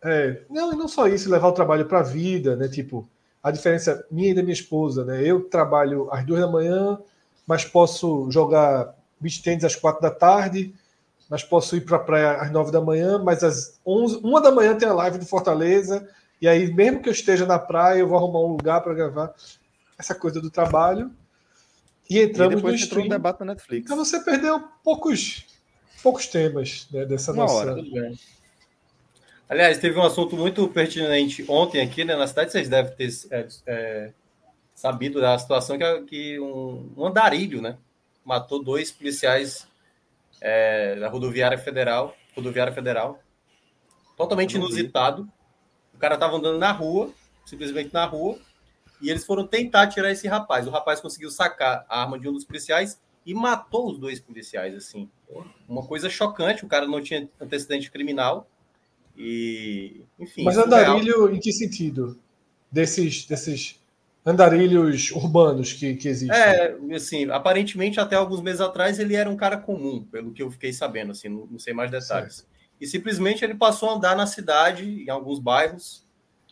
B: É, não, e não só isso, levar o trabalho para a vida, né? Tipo, a diferença minha e da minha esposa, né? Eu trabalho às duas da manhã, mas posso jogar beach tennis às quatro da tarde, mas posso ir para a praia às nove da manhã, mas às onze, uma da manhã tem a live do Fortaleza, e aí, mesmo que eu esteja na praia, eu vou arrumar um lugar para gravar essa coisa do trabalho. E entramos e no stream.
D: Um debate na Netflix.
B: Então você perdeu poucos, poucos temas né, dessa Uma nossa. Hora.
F: Aliás, teve um assunto muito pertinente ontem aqui né, na cidade. Vocês devem ter é, é, sabido da situação que, é, que um, um, andarilho, né, matou dois policiais é, da rodoviária federal, rodoviária federal, totalmente inusitado. O cara estava andando na rua, simplesmente na rua, e eles foram tentar tirar esse rapaz. O rapaz conseguiu sacar a arma de um dos policiais e matou os dois policiais, assim. Uma coisa chocante, o cara não tinha antecedente criminal. E, enfim.
B: Mas andarilho em que sentido? Desses, desses andarilhos urbanos que, que existem?
F: É, assim, aparentemente até alguns meses atrás ele era um cara comum, pelo que eu fiquei sabendo, assim, não, não sei mais detalhes. Certo e simplesmente ele passou a andar na cidade, em alguns bairros.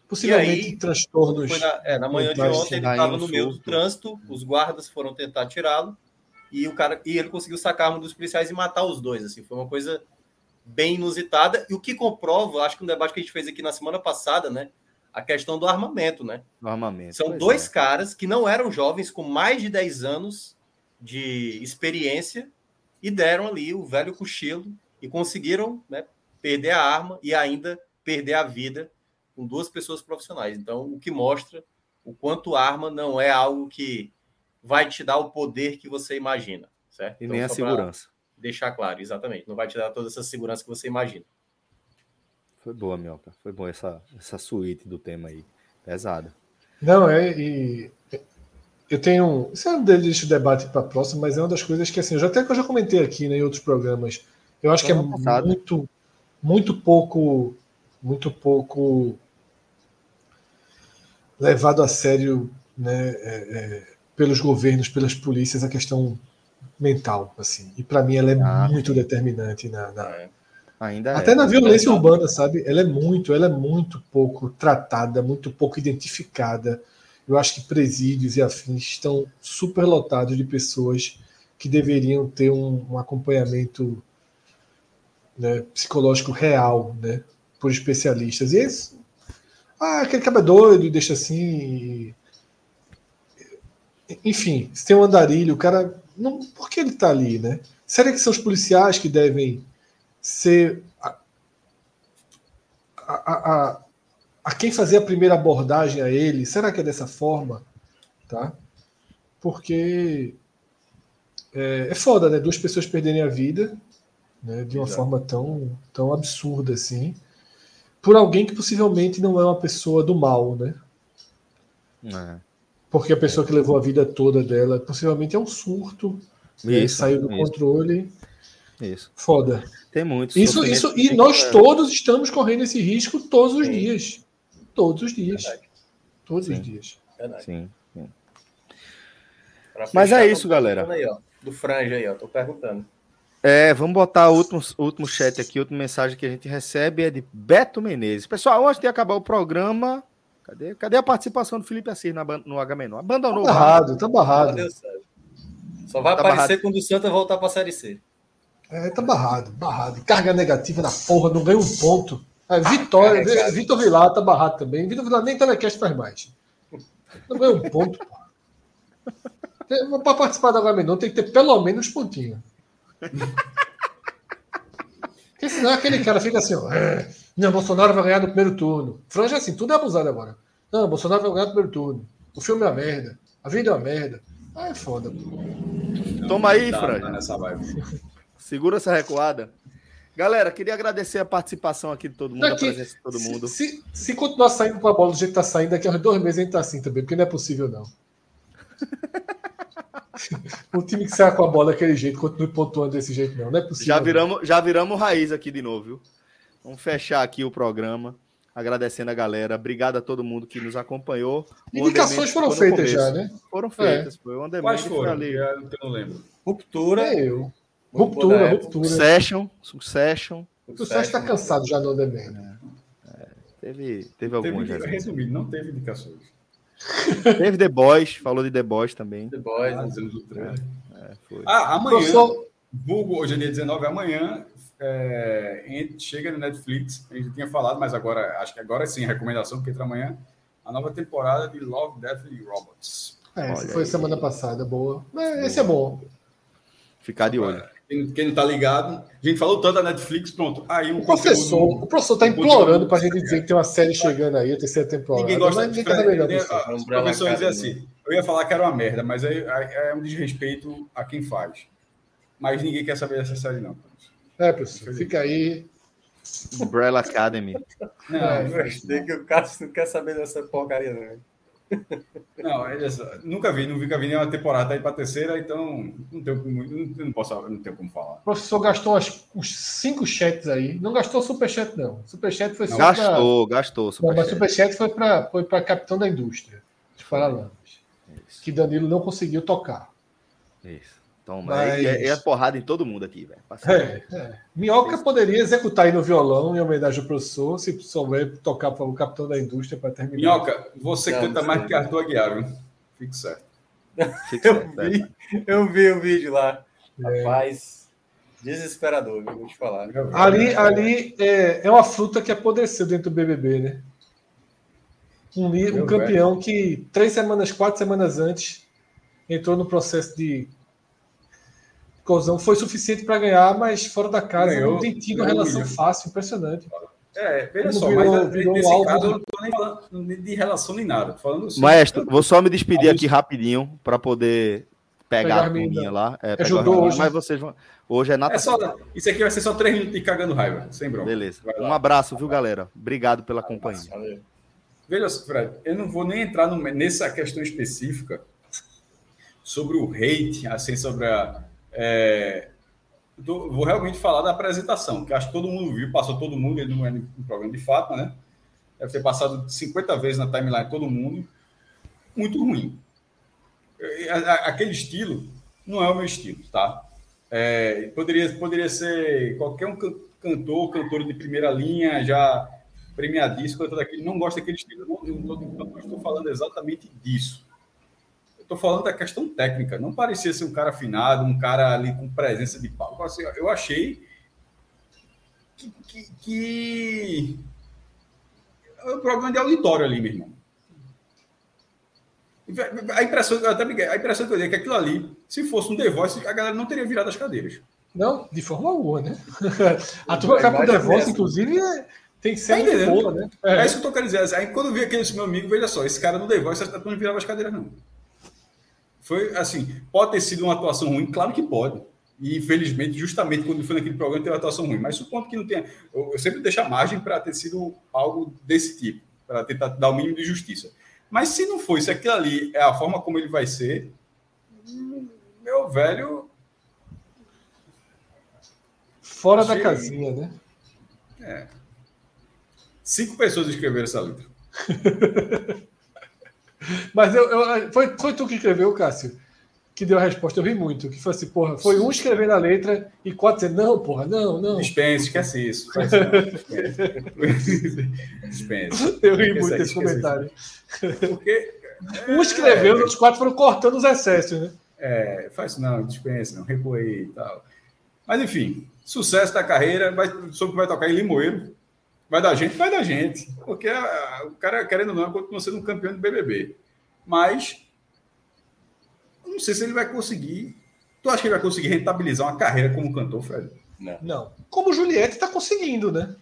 B: Possivelmente aí, transtornos.
F: Na, é, na manhã de ontem ele estava no meio do trânsito, os guardas foram tentar tirá-lo e o cara e ele conseguiu sacar um dos policiais e matar os dois. Assim, foi uma coisa bem inusitada e o que comprova, acho que um debate que a gente fez aqui na semana passada, né, a questão do armamento, né?
D: Do armamento.
F: São dois é. caras que não eram jovens com mais de 10 anos de experiência e deram ali o velho cochilo e conseguiram né, perder a arma e ainda perder a vida com duas pessoas profissionais. Então, o que mostra o quanto arma não é algo que vai te dar o poder que você imagina, certo?
D: E
F: então,
D: nem a segurança.
F: Deixar claro, exatamente. Não vai te dar toda essa segurança que você imagina.
D: Foi boa, Mioca. Foi boa essa, essa suíte do tema aí. Pesada.
B: Não, é. E eu tenho. Isso é um deles debate para a próxima, mas é uma das coisas que, assim, eu já, até que eu já comentei aqui né, em outros programas eu acho que é muito, muito pouco, muito pouco levado a sério, né, é, é, pelos governos, pelas polícias a questão mental, assim. E para mim ela é ah, muito determinante na, na é.
D: Ainda
B: é. até é. na violência urbana, sabe? Ela é muito, ela é muito pouco tratada, muito pouco identificada. Eu acho que presídios e afins estão super lotados de pessoas que deveriam ter um, um acompanhamento né, psicológico real, né, por especialistas. E esse, ah, aquele cara é doido, deixa assim. Enfim, se tem um andarilho, o cara. Não, por que ele está ali, né? Será que são os policiais que devem ser a, a, a, a quem fazer a primeira abordagem a ele? Será que é dessa forma? Tá? Porque é, é foda, né? Duas pessoas perderem a vida né, de uma Exato. forma tão, tão absurda assim, por alguém que possivelmente não é uma pessoa do mal, né? É. Porque a pessoa que levou a vida toda dela possivelmente é um surto, né, isso, saiu do isso. controle.
D: Isso.
B: Foda.
D: Tem muitos.
B: Isso, isso, e nós todos estamos correndo esse risco todos os Sim. dias. Todos os dias. Verdade. Todos Sim. os dias.
D: Verdade. Sim. Sim. Mas é isso, galera.
F: Aí, ó, do Franja aí, ó. Tô perguntando.
D: É, vamos botar o último, último chat aqui, outra mensagem que a gente recebe é de Beto Menezes. Pessoal, antes de acabar o programa, cadê, cadê a participação do Felipe Assis no, no H-Menor? Abandonou.
B: Tá barrado, tá barrado.
F: Só vai tá aparecer barrado. quando o Santa voltar para a Série C.
B: É, tá barrado, barrado. Carga negativa na porra, não ganha um ponto. É, Vitória, é, Vitor Vilar tá barrado também. Vitor Vilar nem telecast faz mais. Não ganha um ponto, porra. Para participar do H-Menor tem que ter pelo menos pontinho. Porque senão aquele cara fica assim, ó. É, não, Bolsonaro vai ganhar no primeiro turno. Franja assim, tudo é abusado agora. Não, Bolsonaro vai ganhar no primeiro turno. O filme é uma merda. A vida é uma merda. Ah, é foda.
A: Não, Toma aí, tá, Fran. Tá Segura essa recuada. Galera, queria agradecer a participação aqui de todo mundo,
B: Daqui, a presença de todo mundo. Se, se, se continuar saindo com a bola do jeito que tá saindo, daqui a dois meses a gente tá assim também, porque não é possível, não. o time que sai com a bola daquele jeito, continue pontuando desse jeito, não. Não é possível.
A: Já viramos, já viramos raiz aqui de novo, viu? Vamos fechar aqui o programa. Agradecendo a galera. Obrigado a todo mundo que nos acompanhou.
B: Indicações foram feitas já, né?
A: Foram feitas. É. Foi
C: o Quais foram? Ali. Eu não lembro.
B: Ruptura. É eu. Ruptura, ruptura.
A: Succession. Succession.
B: O Succession está cansado já no Underman.
A: É, é. Teve, teve alguns.
C: Teve, resumido, não teve indicações.
A: teve The Boys, falou de The Boys também.
C: The Boys, ah, é, é, ah amanhã. Professor... Vulgo, hoje é dia 19, amanhã é, chega no Netflix. A gente tinha falado, mas agora, acho que agora sim, recomendação, porque entra amanhã a nova temporada de Love, Death and Robots.
B: É, foi aí. semana passada, boa. esse é bom.
A: Ficar de olho.
C: Quem, não tá ligado, a gente falou tanto da Netflix, pronto. Aí
B: o, o professor, conteúdo, o professor tá implorando para a gente dizer que tem uma série chegando aí, a terceira temporada.
C: Ninguém gosta de saber ninguém, a, O professor dizer assim, eu ia falar que era uma merda, mas é, é um desrespeito a quem faz. Mas ninguém quer saber dessa série, não.
B: É, professor, fica aí.
A: Umbrella Academy.
F: Não, é, gostei que o Cássio não quer saber dessa porcaria, não.
C: Não, nunca vi, não vi que vi nenhuma temporada aí para terceira, então não tenho, não, não posso, não tenho como falar. O
B: professor gastou as, uns cinco chats aí. Não gastou superchat, não. Superchat foi
A: só Gastou, pra... gastou.
B: Superchat. Não, mas superchat foi para foi capitão da indústria, de Paralamas. Que Danilo não conseguiu tocar.
A: Isso. Toma, Mas... é, é porrada em todo mundo aqui, velho.
B: É, é. Minhoca poderia executar aí no violão em homenagem ao professor, se souber tocar para o capitão da indústria para terminar.
C: Minhoca, você não, canta mais que Arthur Aguiar, viu? Fique certo.
F: Fique eu, certo vi, eu vi o vídeo lá. É. Rapaz, desesperador, vou te falar.
B: Ali, ali é, é uma fruta que apodreceu dentro do BBB, né? Um, um campeão velho. que três semanas, quatro semanas antes entrou no processo de Cozão foi suficiente para ganhar, mas fora da casa ganhou, não tem tido uma relação fácil, impressionante.
C: É, veja Como só, virou, mas virou nesse caso eu não estou nem falando de relação nem nada. Falando
A: assim, Maestro, vou só me despedir aqui rapidinho para poder pegar, pegar a turminha lá. É,
B: Ajudou hoje.
A: Mas vocês vão. Hoje é natação.
C: É só, isso aqui vai ser só três minutos de cagando raiva, sem bronca.
A: Beleza. Um abraço, viu, galera? Obrigado pela companhia. Valeu.
C: Veja, Fred, eu não vou nem entrar no, nessa questão específica sobre o hate, assim, sobre a é, do, vou realmente falar da apresentação, que acho que todo mundo viu, passou todo mundo, ele não é um programa de fato, né? Deve ter passado 50 vezes na timeline todo mundo. Muito ruim. Aquele estilo não é o meu estilo, tá? É, poderia, poderia ser qualquer um cantor, cantor de primeira linha, já premiadíssimo, cantor daquele, não gosta daquele estilo. Eu não, eu não estou falando exatamente disso. Estou falando da questão técnica. Não parecia ser um cara afinado, um cara ali com presença de palco. Assim, eu achei que, que, que... o programa de auditório ali, meu irmão. A impressão, eu até a impressão que eu dei é que aquilo ali, se fosse um The Voice, a galera não teria virado as cadeiras.
B: Não, de forma alguma, né? A tua capa do The Voice, inclusive, é, tem que ser
C: tá boa, né? É. é. isso que eu tô querendo dizer. Aí quando eu vi aquele meu amigo, veja só, esse cara do The Voice não virava as cadeiras, não. Foi assim, pode ter sido uma atuação ruim? Claro que pode. E infelizmente, justamente quando foi naquele programa, teve uma atuação ruim. Mas supondo que não tenha. Eu, sempre deixo a margem para ter sido algo desse tipo, para tentar dar o mínimo de justiça. Mas se não foi, se aquilo ali é a forma como ele vai ser, meu velho.
B: Fora Achei... da casinha, né?
C: É. Cinco pessoas escreveram essa letra.
B: Mas eu, eu, foi, foi tu que escreveu, Cássio, que deu a resposta. Eu ri muito. Que foi assim, porra, foi um escrevendo a letra e quatro dizendo, não, porra, não, não.
C: Dispense, esquece isso. Dispense.
B: Eu ri muito desse comentário. Porque. Um escreveu, é, os quatro foram cortando os excessos, né?
C: É, faz não, dispense, não, recuei e tal. Mas enfim, sucesso da carreira, vai, sobre que vai tocar em Limoeiro. Vai dar gente, vai dar gente. Porque a, o cara, querendo ou não, continua sendo um campeão de BBB. Mas, não sei se ele vai conseguir. Tu acha que ele vai conseguir rentabilizar uma carreira como cantor, Fred?
B: Não. não. Como Juliette está conseguindo, né?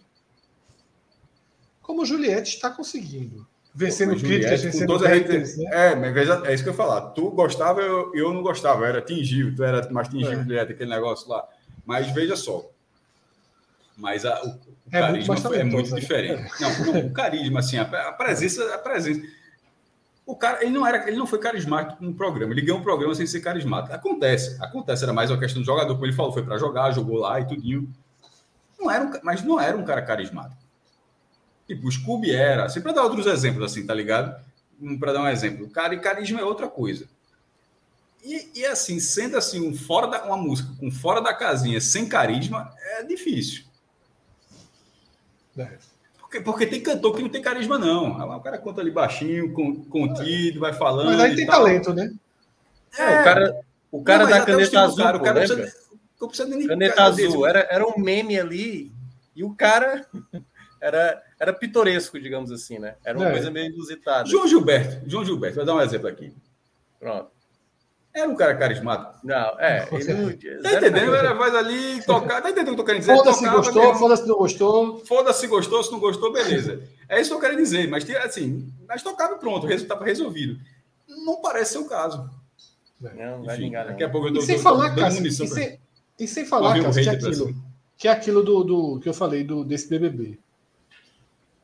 B: Como Juliette está conseguindo. Vencendo críticas, vencendo
C: haters, né? É, mas veja, é isso que eu ia falar. Tu gostava, eu, eu não gostava, eu era tingível, tu era mais tingível, é. aquele negócio lá. Mas veja só. Mas a, o, o é carisma muito é muito né? diferente. Não, não, o carisma, assim, a, a, presença, a presença. O cara, ele não era, ele não foi carismático no programa. Ele ganhou um programa sem ser carismático. Acontece, acontece. Era mais uma questão do jogador, como ele falou, foi para jogar, jogou lá e tudinho. Não era um, mas não era um cara carismático. Tipo, o Scooby era, assim, para dar outros exemplos, assim, tá ligado? Para dar um exemplo, cara, e carisma é outra coisa. E, e, assim, sendo assim, um fora da, uma música com fora da casinha, sem carisma, é difícil. Porque, porque tem cantor que não tem carisma, não. O cara conta ali baixinho, contido, vai falando. Mas
B: aí tem tal. talento, né?
F: É, é, o cara, o cara não, da caneta azul. Cara, o cara precisa, precisa caneta azul, era, era um meme ali, e o cara era, era pitoresco, digamos assim, né? Era uma é. coisa meio inusitada.
C: João Gilberto, João Gilberto, vou dar um exemplo aqui. Pronto. Era um cara carismático.
F: Não, é. Ele
C: não... Tá entendendo? Era voz ali, tocar. Tá entendendo o que eu tô querendo dizer?
B: Foda-se gostou, foda-se não gostou.
C: Foda-se gostou, se não gostou, beleza. É isso que eu quero dizer. Mas, assim, mas tocava pronto, o resultado estava resolvido. Não parece ser o caso.
F: Não, vai ligar,
B: Daqui a pouco eu tô, e sem falar, Cássio, e, sem, e sem falar, Cássio, que é aquilo, que é aquilo do, do que eu falei do, desse BBB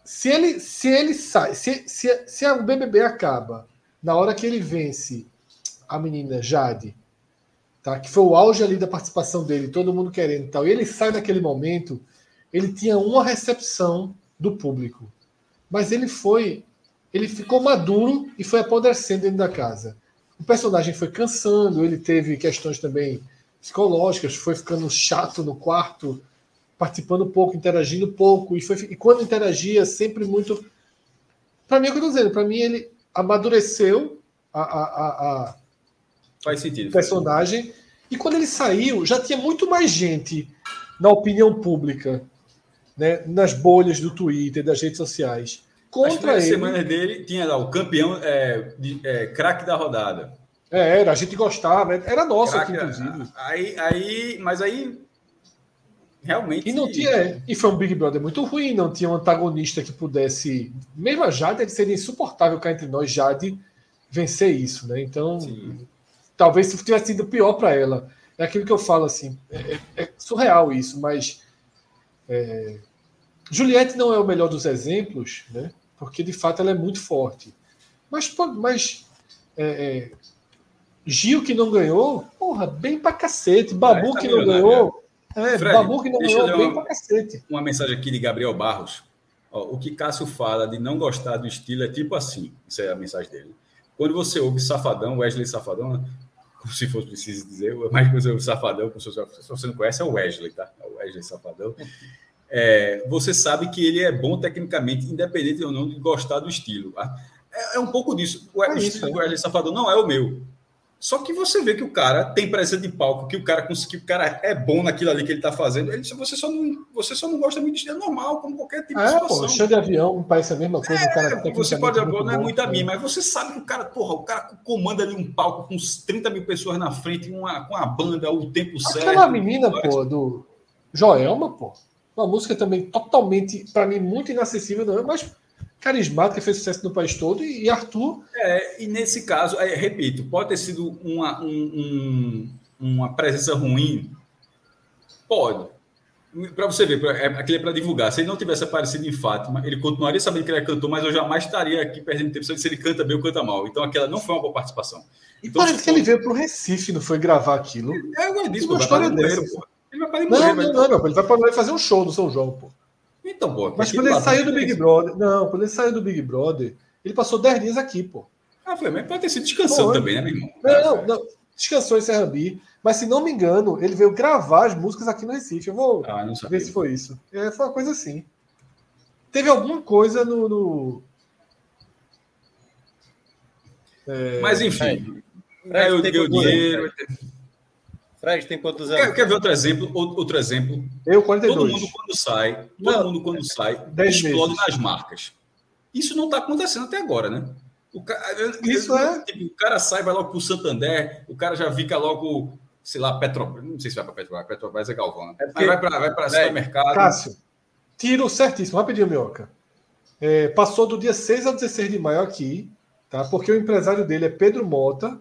B: se ele, se ele sai, se, se, se o BBB acaba na hora que ele vence a menina Jade, tá? que foi o auge ali da participação dele, todo mundo querendo e tal, e ele sai naquele momento, ele tinha uma recepção do público. Mas ele foi, ele ficou maduro e foi apodrecendo dentro da casa. O personagem foi cansando, ele teve questões também psicológicas, foi ficando chato no quarto, participando pouco, interagindo pouco, e, foi, e quando interagia, sempre muito. Para mim, é o que eu estou dizendo, para mim, ele amadureceu a, a, a, a
C: Faz sentido.
B: personagem, e quando ele saiu, já tinha muito mais gente na opinião pública, né, nas bolhas do Twitter, das redes sociais. Contra As
C: ele. semanas dele tinha lá o campeão é, é, craque da rodada.
B: É, era, a gente gostava, era nosso aqui, inclusive.
C: Aí, aí, mas aí realmente.
B: E não tinha. E foi um Big Brother muito ruim, não tinha um antagonista que pudesse. Mesmo a Jade, seria insuportável cá entre nós, Jade, vencer isso, né? Então, Sim. Talvez se tivesse sido pior para ela. É aquilo que eu falo assim. É, é surreal isso, mas. É... Juliette não é o melhor dos exemplos, né? Porque de fato ela é muito forte. Mas, mas é, é, Gil que não ganhou, porra, bem pra cacete. Babu que não ganhou, é, Fred, Babu que não ganhou bem uma, pra cacete.
C: Uma mensagem aqui de Gabriel Barros. Ó, o que Cássio fala de não gostar do estilo é tipo assim. Isso é a mensagem dele. Quando você ouve Safadão, Wesley Safadão, né? Como se fosse preciso dizer, mas você ouve Safadão, se você não conhece, é o Wesley, tá? É o Wesley Safadão. É, você sabe que ele é bom tecnicamente, independente ou não de gostar do estilo. Tá? É, é um pouco disso. O, é o estilo do Wesley Safadão não é o meu. Só que você vê que o cara tem presença de palco, que o cara conseguiu, o cara é bom naquilo ali que ele está fazendo. Ele, você, só não, você só não gosta muito de estilo normal, como qualquer tipo
B: é, de situação. Pô, show de avião parece a mesma coisa. É, o cara
C: você pode agora, não é muito a mim, mas você sabe que o cara, porra, o cara comanda ali um palco com 30 mil pessoas na frente, uma, com a banda, o tempo Aquela certo.
B: Aquela menina, pô, do Joelma, pô. Uma música também totalmente, para mim, muito inacessível, não, mas carismática, fez sucesso no país todo, e Arthur.
C: É, e nesse caso, é, repito, pode ter sido uma, um, um, uma presença ruim? Pode. Para você ver, é, aquele é para divulgar. Se ele não tivesse aparecido em Fátima, ele continuaria sabendo que ele é cantor, mas eu jamais estaria aqui perdendo tempo se ele canta bem ou canta mal. Então aquela não foi uma boa participação.
B: E então, parece que ele veio para o Recife, não foi gravar aquilo.
C: É, eu disse, vai para Moeiro, pô.
B: Ele vai para Moeiro. Não, não, não, não, ele vai para fazer um show no São João, pô.
C: Então, pô.
B: Mas quando ele saiu do Big Brother. Não, quando ele saiu do Big Brother, ele passou 10 dias aqui, pô.
C: Ah, foi, mas pode ter sido descansando também, né, meu irmão?
B: Não, não, descansou em Serrambi. Mas se não me engano, ele veio gravar as músicas aqui no Recife. Eu vou ah, ver se foi isso. É, foi uma coisa assim. Teve alguma coisa no. no...
C: É... Mas enfim. É, é eu dinheiro.
F: Fred tem quantos anos?
C: Quer, quer ver outro exemplo? Outro exemplo.
B: Eu, 42.
C: Todo mundo quando sai, todo não, mundo quando sai, explode meses. nas marcas. Isso não está acontecendo até agora, né? O cara, Isso é. Tipo, o cara sai, vai logo para o Santander, o cara já fica logo, sei lá, Petrobras. Não sei se vai para Petrobras, Petrobras é Galvão. Né? É porque, vai para vai supermercado.
B: Cássio, tiro certíssimo. Rapidinho, Minhoca. É, passou do dia 6 ao 16 de maio aqui, tá? Porque o empresário dele é Pedro Mota,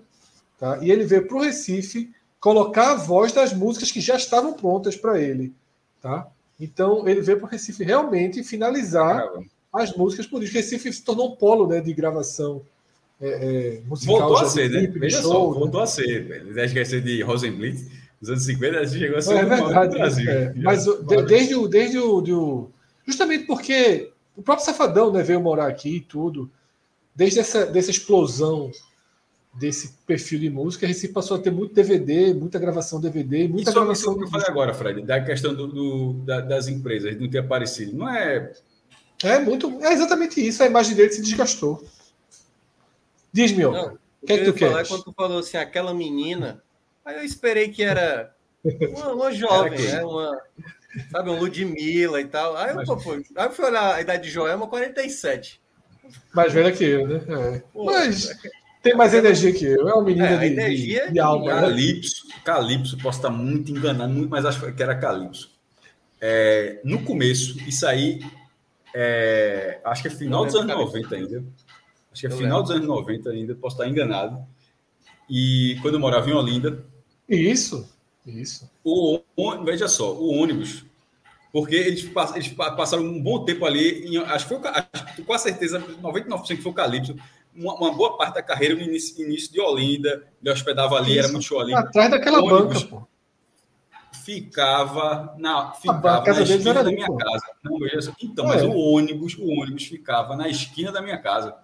B: tá? E ele veio para o Recife colocar a voz das músicas que já estavam prontas para ele, tá? Então ele veio para o Recife realmente finalizar Caramba. as músicas por isso. Recife se tornou um polo, né, de gravação é, é, musical.
C: Voltou a ser, né? Veja show, só, né? voltou a ser. Ia ser de Rosenblitz, nos anos 50, chegou a ser
B: é, verdade, Brasil. É. Mas de, desde o, desde o, do, justamente porque o próprio Safadão, né, veio morar aqui e tudo. Desde essa dessa explosão desse perfil de música, a Recife passou a ter muito DVD, muita gravação DVD, muita isso, gravação.
C: Isso que eu falei agora, Fred, da questão do, do da, das empresas não ter aparecido. Não é.
B: É muito. É exatamente isso. A imagem dele se desgastou. Diz-me, o que é que tu quer?
F: Quando tu falou assim, aquela menina, aí eu esperei que era uma, uma jovem, né? Uma, sabe, um Ludmilla e tal. Aí eu, pô, aí eu fui olhar a idade de Joelma, 47.
B: Mais velha que eu, né? É. Pô, Mas. É tem mais energia que eu. É uma menina é, de, energia de, de alma.
C: Né? Calypso, Calypso, posso estar muito enganado, muito, mas acho que era Calypso. É, no começo, isso aí, é, acho que é final dos anos 90 ainda. Acho que é final dos anos 90 ainda, posso estar enganado. E quando eu morava em Olinda.
B: Isso, isso.
C: O, veja só, o ônibus. Porque eles, eles passaram um bom tempo ali, em, acho que foi, acho, com a certeza, 99% que foi o Calypso uma, uma, boa parte da carreira no início, início de Olinda, eu hospedava ali, Isso. era muito show ali.
B: Atrás daquela banca, pô.
C: Ficava na, ficava na esquina da minha pô. casa. Não, veja, então, mas é. o ônibus, o ônibus ficava na esquina da minha casa.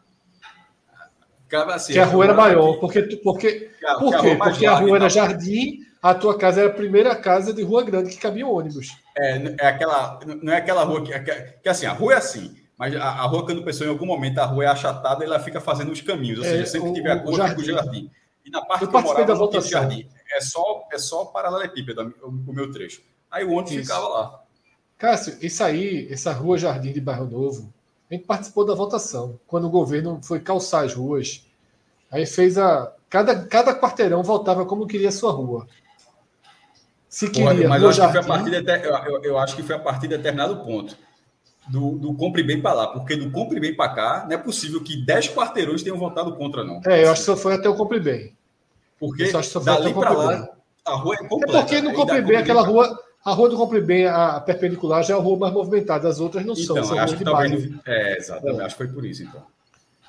B: Ficava assim. Que a rua era maior, porque, porque, a, por quê? Porque a rua era jardim, a tua casa era a primeira casa de rua grande que cabia ônibus.
C: É, é aquela, não é aquela rua que, que, que assim, a rua é assim mas a, a rua Cano Pessoa, em algum momento, a rua é achatada e ela fica fazendo os caminhos. Ou seja, é, sempre que tiver a cor, fica o jardim. E na parte eu que eu morava, da votação. jardim. É só, é só paralelepípedo o, o meu trecho. Aí o ônibus isso. ficava lá.
B: Cássio, isso aí, essa rua Jardim de Bairro Novo, a gente participou da votação, quando o governo foi calçar as ruas. Aí fez a. Cada, cada quarteirão voltava como queria a sua rua.
C: Se queria. Porra, mas eu acho, jardim, que foi a partir de, eu, eu, eu acho que foi a partir de determinado ponto do, do compre bem para lá, porque do compre bem para cá, não é possível que 10 quarteirões tenham votado contra, não.
B: É, eu acho que só foi até o compre bem.
C: Porque dali para lá, a rua é completa.
B: É porque no compre bem, aquela rua, a rua do compre bem, a perpendicular, já é a rua mais movimentada, as outras não então, são. São
C: acho que talvez É, exatamente, é. acho que foi por isso, então.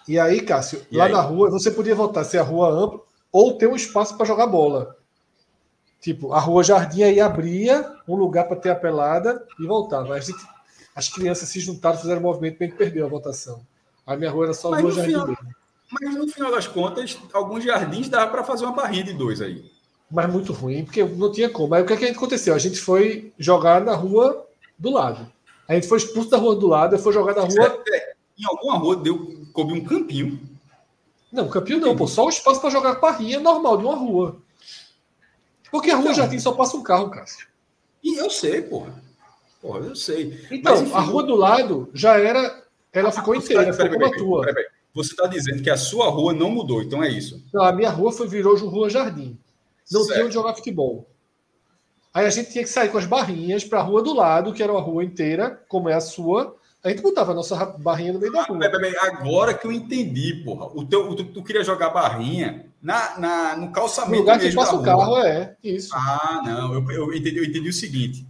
B: E aí, Cássio, e lá aí? na rua, você podia votar se a rua ampla ou ter um espaço para jogar bola. Tipo, a rua Jardim aí abria um lugar para ter a pelada e voltava. A gente as crianças se juntaram, fizeram um movimento bem que perdeu a votação. A minha rua era só
C: mas jardim final, Mas no final das contas, alguns jardins dava para fazer uma barrinha de dois aí.
B: Mas muito ruim, porque não tinha como. Aí o que, é que aconteceu? A gente foi jogar na rua do lado. A gente foi expulso da rua do lado, foi jogar na rua.
C: É, em alguma rua deu, coube um campinho.
B: Não, campinho não, pô. Só o espaço para jogar barrinha normal de uma rua. Porque a rua então, Jardim só passa um carro, Cássio.
C: E eu sei, porra. Porra, eu sei.
B: Então, Mas, enfim, a rua do lado já era. Ela ficou inteira, ficou como a tua.
C: Você está dizendo que a sua rua não mudou, então é isso?
B: Não, a minha rua foi, virou Rua Jardim. Não certo. tinha onde jogar futebol. Aí a gente tinha que sair com as barrinhas para a rua do lado, que era uma rua inteira, como é a sua. A gente botava a nossa barrinha no meio da rua.
C: Ah, agora que eu entendi, porra. O teu, tu, tu queria jogar barrinha na, na, no calçamento. No
B: lugar que passa o carro, é. Isso.
C: Ah, não. Eu, eu, entendi, eu entendi o seguinte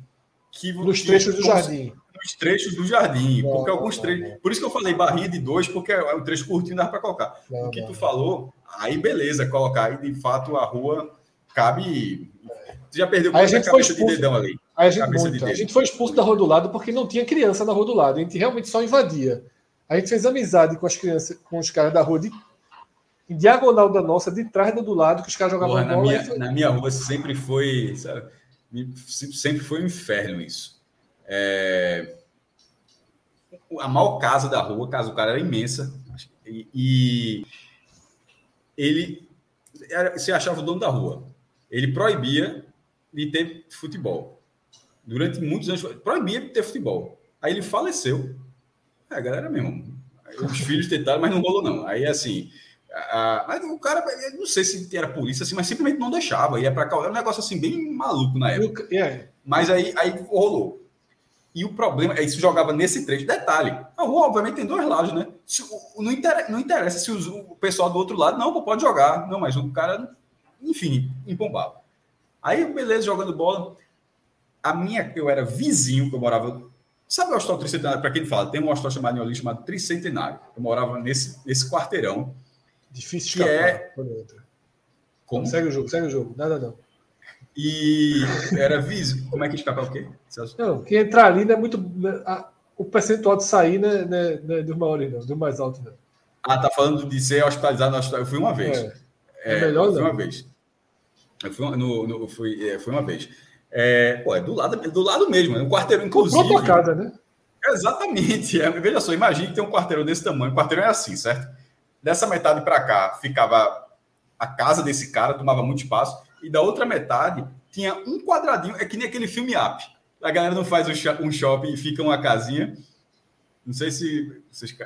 B: que nos trechos do jardim.
C: Nos trechos do jardim, não, porque alguns trechos. Por isso que eu falei barrinha de dois, porque é um trecho curtinho dá para colocar. Não, o que não. tu falou, aí beleza, colocar. Aí de fato a rua cabe. Tu já perdeu
B: a gente cabeça expulso, de dedão ali. A gente, muito, a gente foi expulso da rua do lado porque não tinha criança na rua do lado. A gente realmente só invadia. A gente fez amizade com as crianças, com os caras da rua de em diagonal da nossa, de trás do lado, que os caras jogavam
C: Porra, bola. Na minha, foi... na minha rua sempre foi. Sabe? Sempre foi um inferno isso. É... A maior casa da rua, casa do cara era imensa, e, e ele era, se achava o dono da rua. Ele proibia de ter futebol. Durante muitos anos, proibia de ter futebol. Aí ele faleceu. É, a galera mesmo. Os filhos tentaram, mas não rolou, não. Aí, assim, ah, mas o cara, não sei se era polícia, assim, mas simplesmente não deixava. Ia para cá. Era um negócio assim, bem maluco na época. Mas aí, aí rolou. E o problema é isso jogava nesse trecho. Detalhe, a rua, obviamente, tem dois lados, né? Se, não, interessa, não interessa se o pessoal do outro lado, não, pode jogar. Não, mas o cara, enfim, empombava. Aí, beleza, jogando bola. A minha, eu era vizinho, que eu morava. Sabe o hostal tricentenário? Para quem fala, tem um hostal chamado em Olinda chamado Tricentenário. Eu morava nesse, nesse quarteirão.
B: Difícil
C: que é...
B: Como? Segue o jogo, segue o jogo. Nada não.
C: E era vizinho. Como é que escapa o quê?
B: Não, quem entrar ali não é muito. A, o percentual de sair não é, não é, não é dos maiores, não, do mais alto, não.
C: Ah, tá falando de ser hospitalizado hospital. Eu fui uma vez. É,
B: é, é melhor
C: fui
B: não.
C: uma vez. Eu fui, no, no, fui, é, fui uma vez. É, pô, é do lado, do lado mesmo, é um quarteirão, inclusive.
B: Comprou tua casa, né?
C: Exatamente. É, veja só, imagine que tem um quarteirão desse tamanho. O quarteirão é assim, certo? Dessa metade para cá ficava a casa desse cara, tomava muito espaço e da outra metade tinha um quadradinho, é que nem aquele filme Up. A galera não faz um shopping e fica uma casinha. Não sei se vocês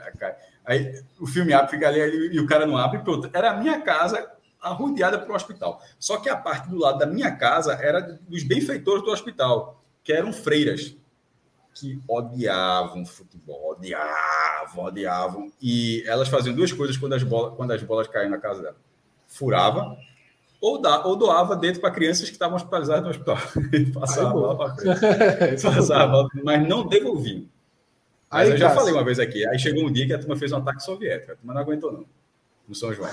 C: Aí o filme abre, fica ali e o cara não abre. Pronto. Era a minha casa arrodeada para o hospital. Só que a parte do lado da minha casa era dos benfeitores do hospital, que eram freiras, que odiavam futebol, odiavam, odiavam. E elas faziam duas coisas quando as bolas, quando as bolas caíam na casa dela: furava ou, da, ou doava dentro para crianças que estavam hospitalizadas no hospital. passava mal para Passava mas não devolviam. Aí, eu já falei uma vez aqui. Aí chegou um dia que a turma fez um ataque soviético. A turma não aguentou, não. No São João.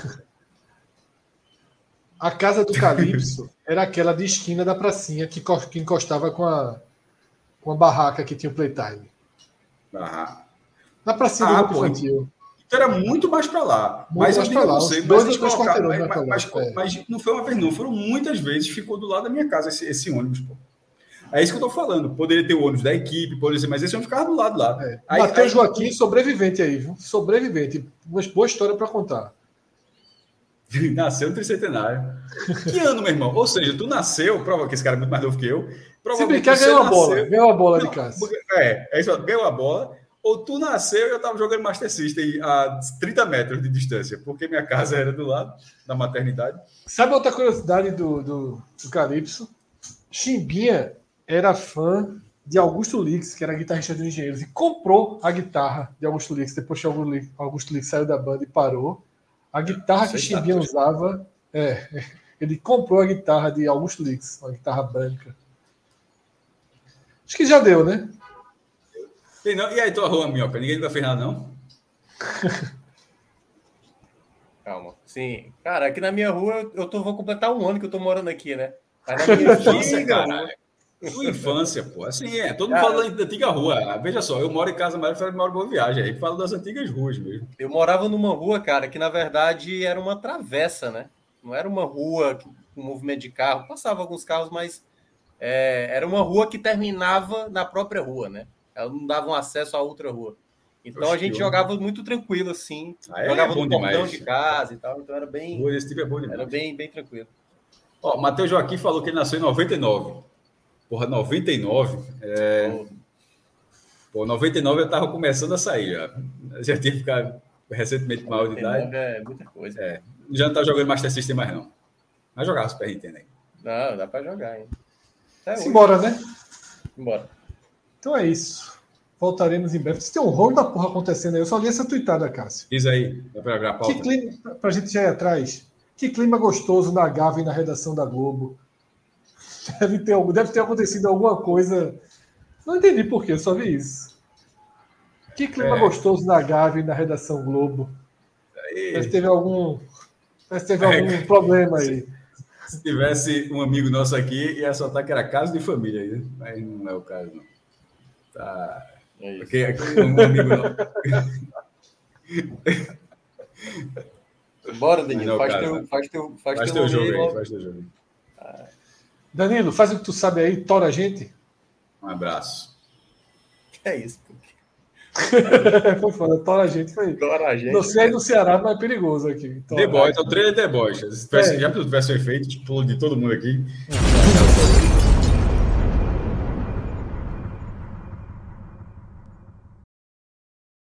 B: A casa do Calypso era aquela de esquina da pracinha que encostava com a, com a barraca que tinha o playtime.
C: Barraca.
B: Na pracinha ah, do grupo infantil.
C: Então era muito mais para lá. Muito mas eu digo lá. você, dois mas, colocar, mas, mas, mas, é. mas, não foi uma vez, não. Foram muitas vezes, ficou do lado da minha casa esse, esse ônibus, pô. É isso que eu estou falando. Poderia ter o ônibus da equipe, poderia ser, mas esse ônibus ficava do lado lá.
B: É. Aí, Matheus Joaquim, sobrevivente aí, viu? Sobrevivente. Uma boa história para contar.
C: Nasceu no tricentenário. que ano, meu irmão? Ou seja, tu nasceu, prova que esse cara é muito mais novo que eu.
B: Se brincar, ganhou a bola. Ganhou a bola de casa.
C: É, é isso, ganhou a bola ou tu nasceu e eu estava jogando Master System a 30 metros de distância, porque minha casa era do lado da maternidade.
B: Sabe outra curiosidade do, do, do Calypso? Chimbinha era fã de Augusto Lix, que era guitarrista dos Engenheiros, e comprou a guitarra de Augusto Lix, depois que Augusto Lix saiu da banda e parou. A guitarra que Chimbinha usava, é, ele comprou a guitarra de Augusto Lix, uma guitarra branca. Acho que já deu, né?
C: E, não, e aí, tua rua, Minhoca? Ninguém nunca fez nada, não?
F: Calma. Sim. Cara, aqui na minha rua, eu tô, vou completar um ano que eu tô morando aqui, né? Mas na minha
C: infância, cara. Tua infância, pô. Assim, é. Todo mundo cara, fala da antiga rua. Veja só, eu moro em Casa Maria, eu moro em Boa Viagem. Aí falo das antigas ruas mesmo.
F: Eu morava numa rua, cara, que na verdade era uma travessa, né? Não era uma rua com movimento de carro. Passava alguns carros, mas é, era uma rua que terminava na própria rua, né? Ela não dava um acesso a outra rua. Então a gente jogava muito tranquilo, assim. Ah, é? Jogava no portão de casa e tal. Então era bem.
C: Boa, esse tipo é bom
F: demais. Era bem, bem tranquilo.
C: Ó, Matheus Joaquim falou que ele nasceu em 99. Porra, 99. É... Pô, 99 eu tava começando a sair já. Já tinha ficado recentemente mal de idade.
F: É muita coisa. É.
C: Já não tá jogando Master System mais, não. Mas jogava Super Nintendo aí.
F: Não, dá pra jogar ainda.
B: Simbora, né?
F: Simbora.
B: Então é isso. Voltaremos em breve. Se tem um rolo da porra acontecendo aí, eu só li essa tweetada, Cássio.
C: Diz aí, para a pauta.
B: Que clima, pra gente já ir atrás, que clima gostoso na Gávea e na redação da Globo. Deve ter, deve ter acontecido alguma coisa. Não entendi por quê, só vi isso. Que clima é. gostoso na Gávea e na redação Globo. Aí. Mas teve algum. Mas teve é. algum problema aí.
C: Se tivesse um amigo nosso aqui, ia soltar que era caso de família, mas não é o caso, não. Tá. É Porque aqui um amigo
F: Bora, Danilo. Faz, teu, faz teu,
C: faz, faz teu, teu jogo aí. Faz teu jogo
B: ah. Danilo, faz o que tu sabe aí, tora a gente.
C: Um abraço.
F: É isso?
B: foi foda, tora a gente foi.
F: Tora a gente.
B: Não sei no Ceará, mas é perigoso aqui.
C: The Boys, é o trailer The Boys. Se tivesse, é. Já tivesse feito, explode de todo mundo aqui.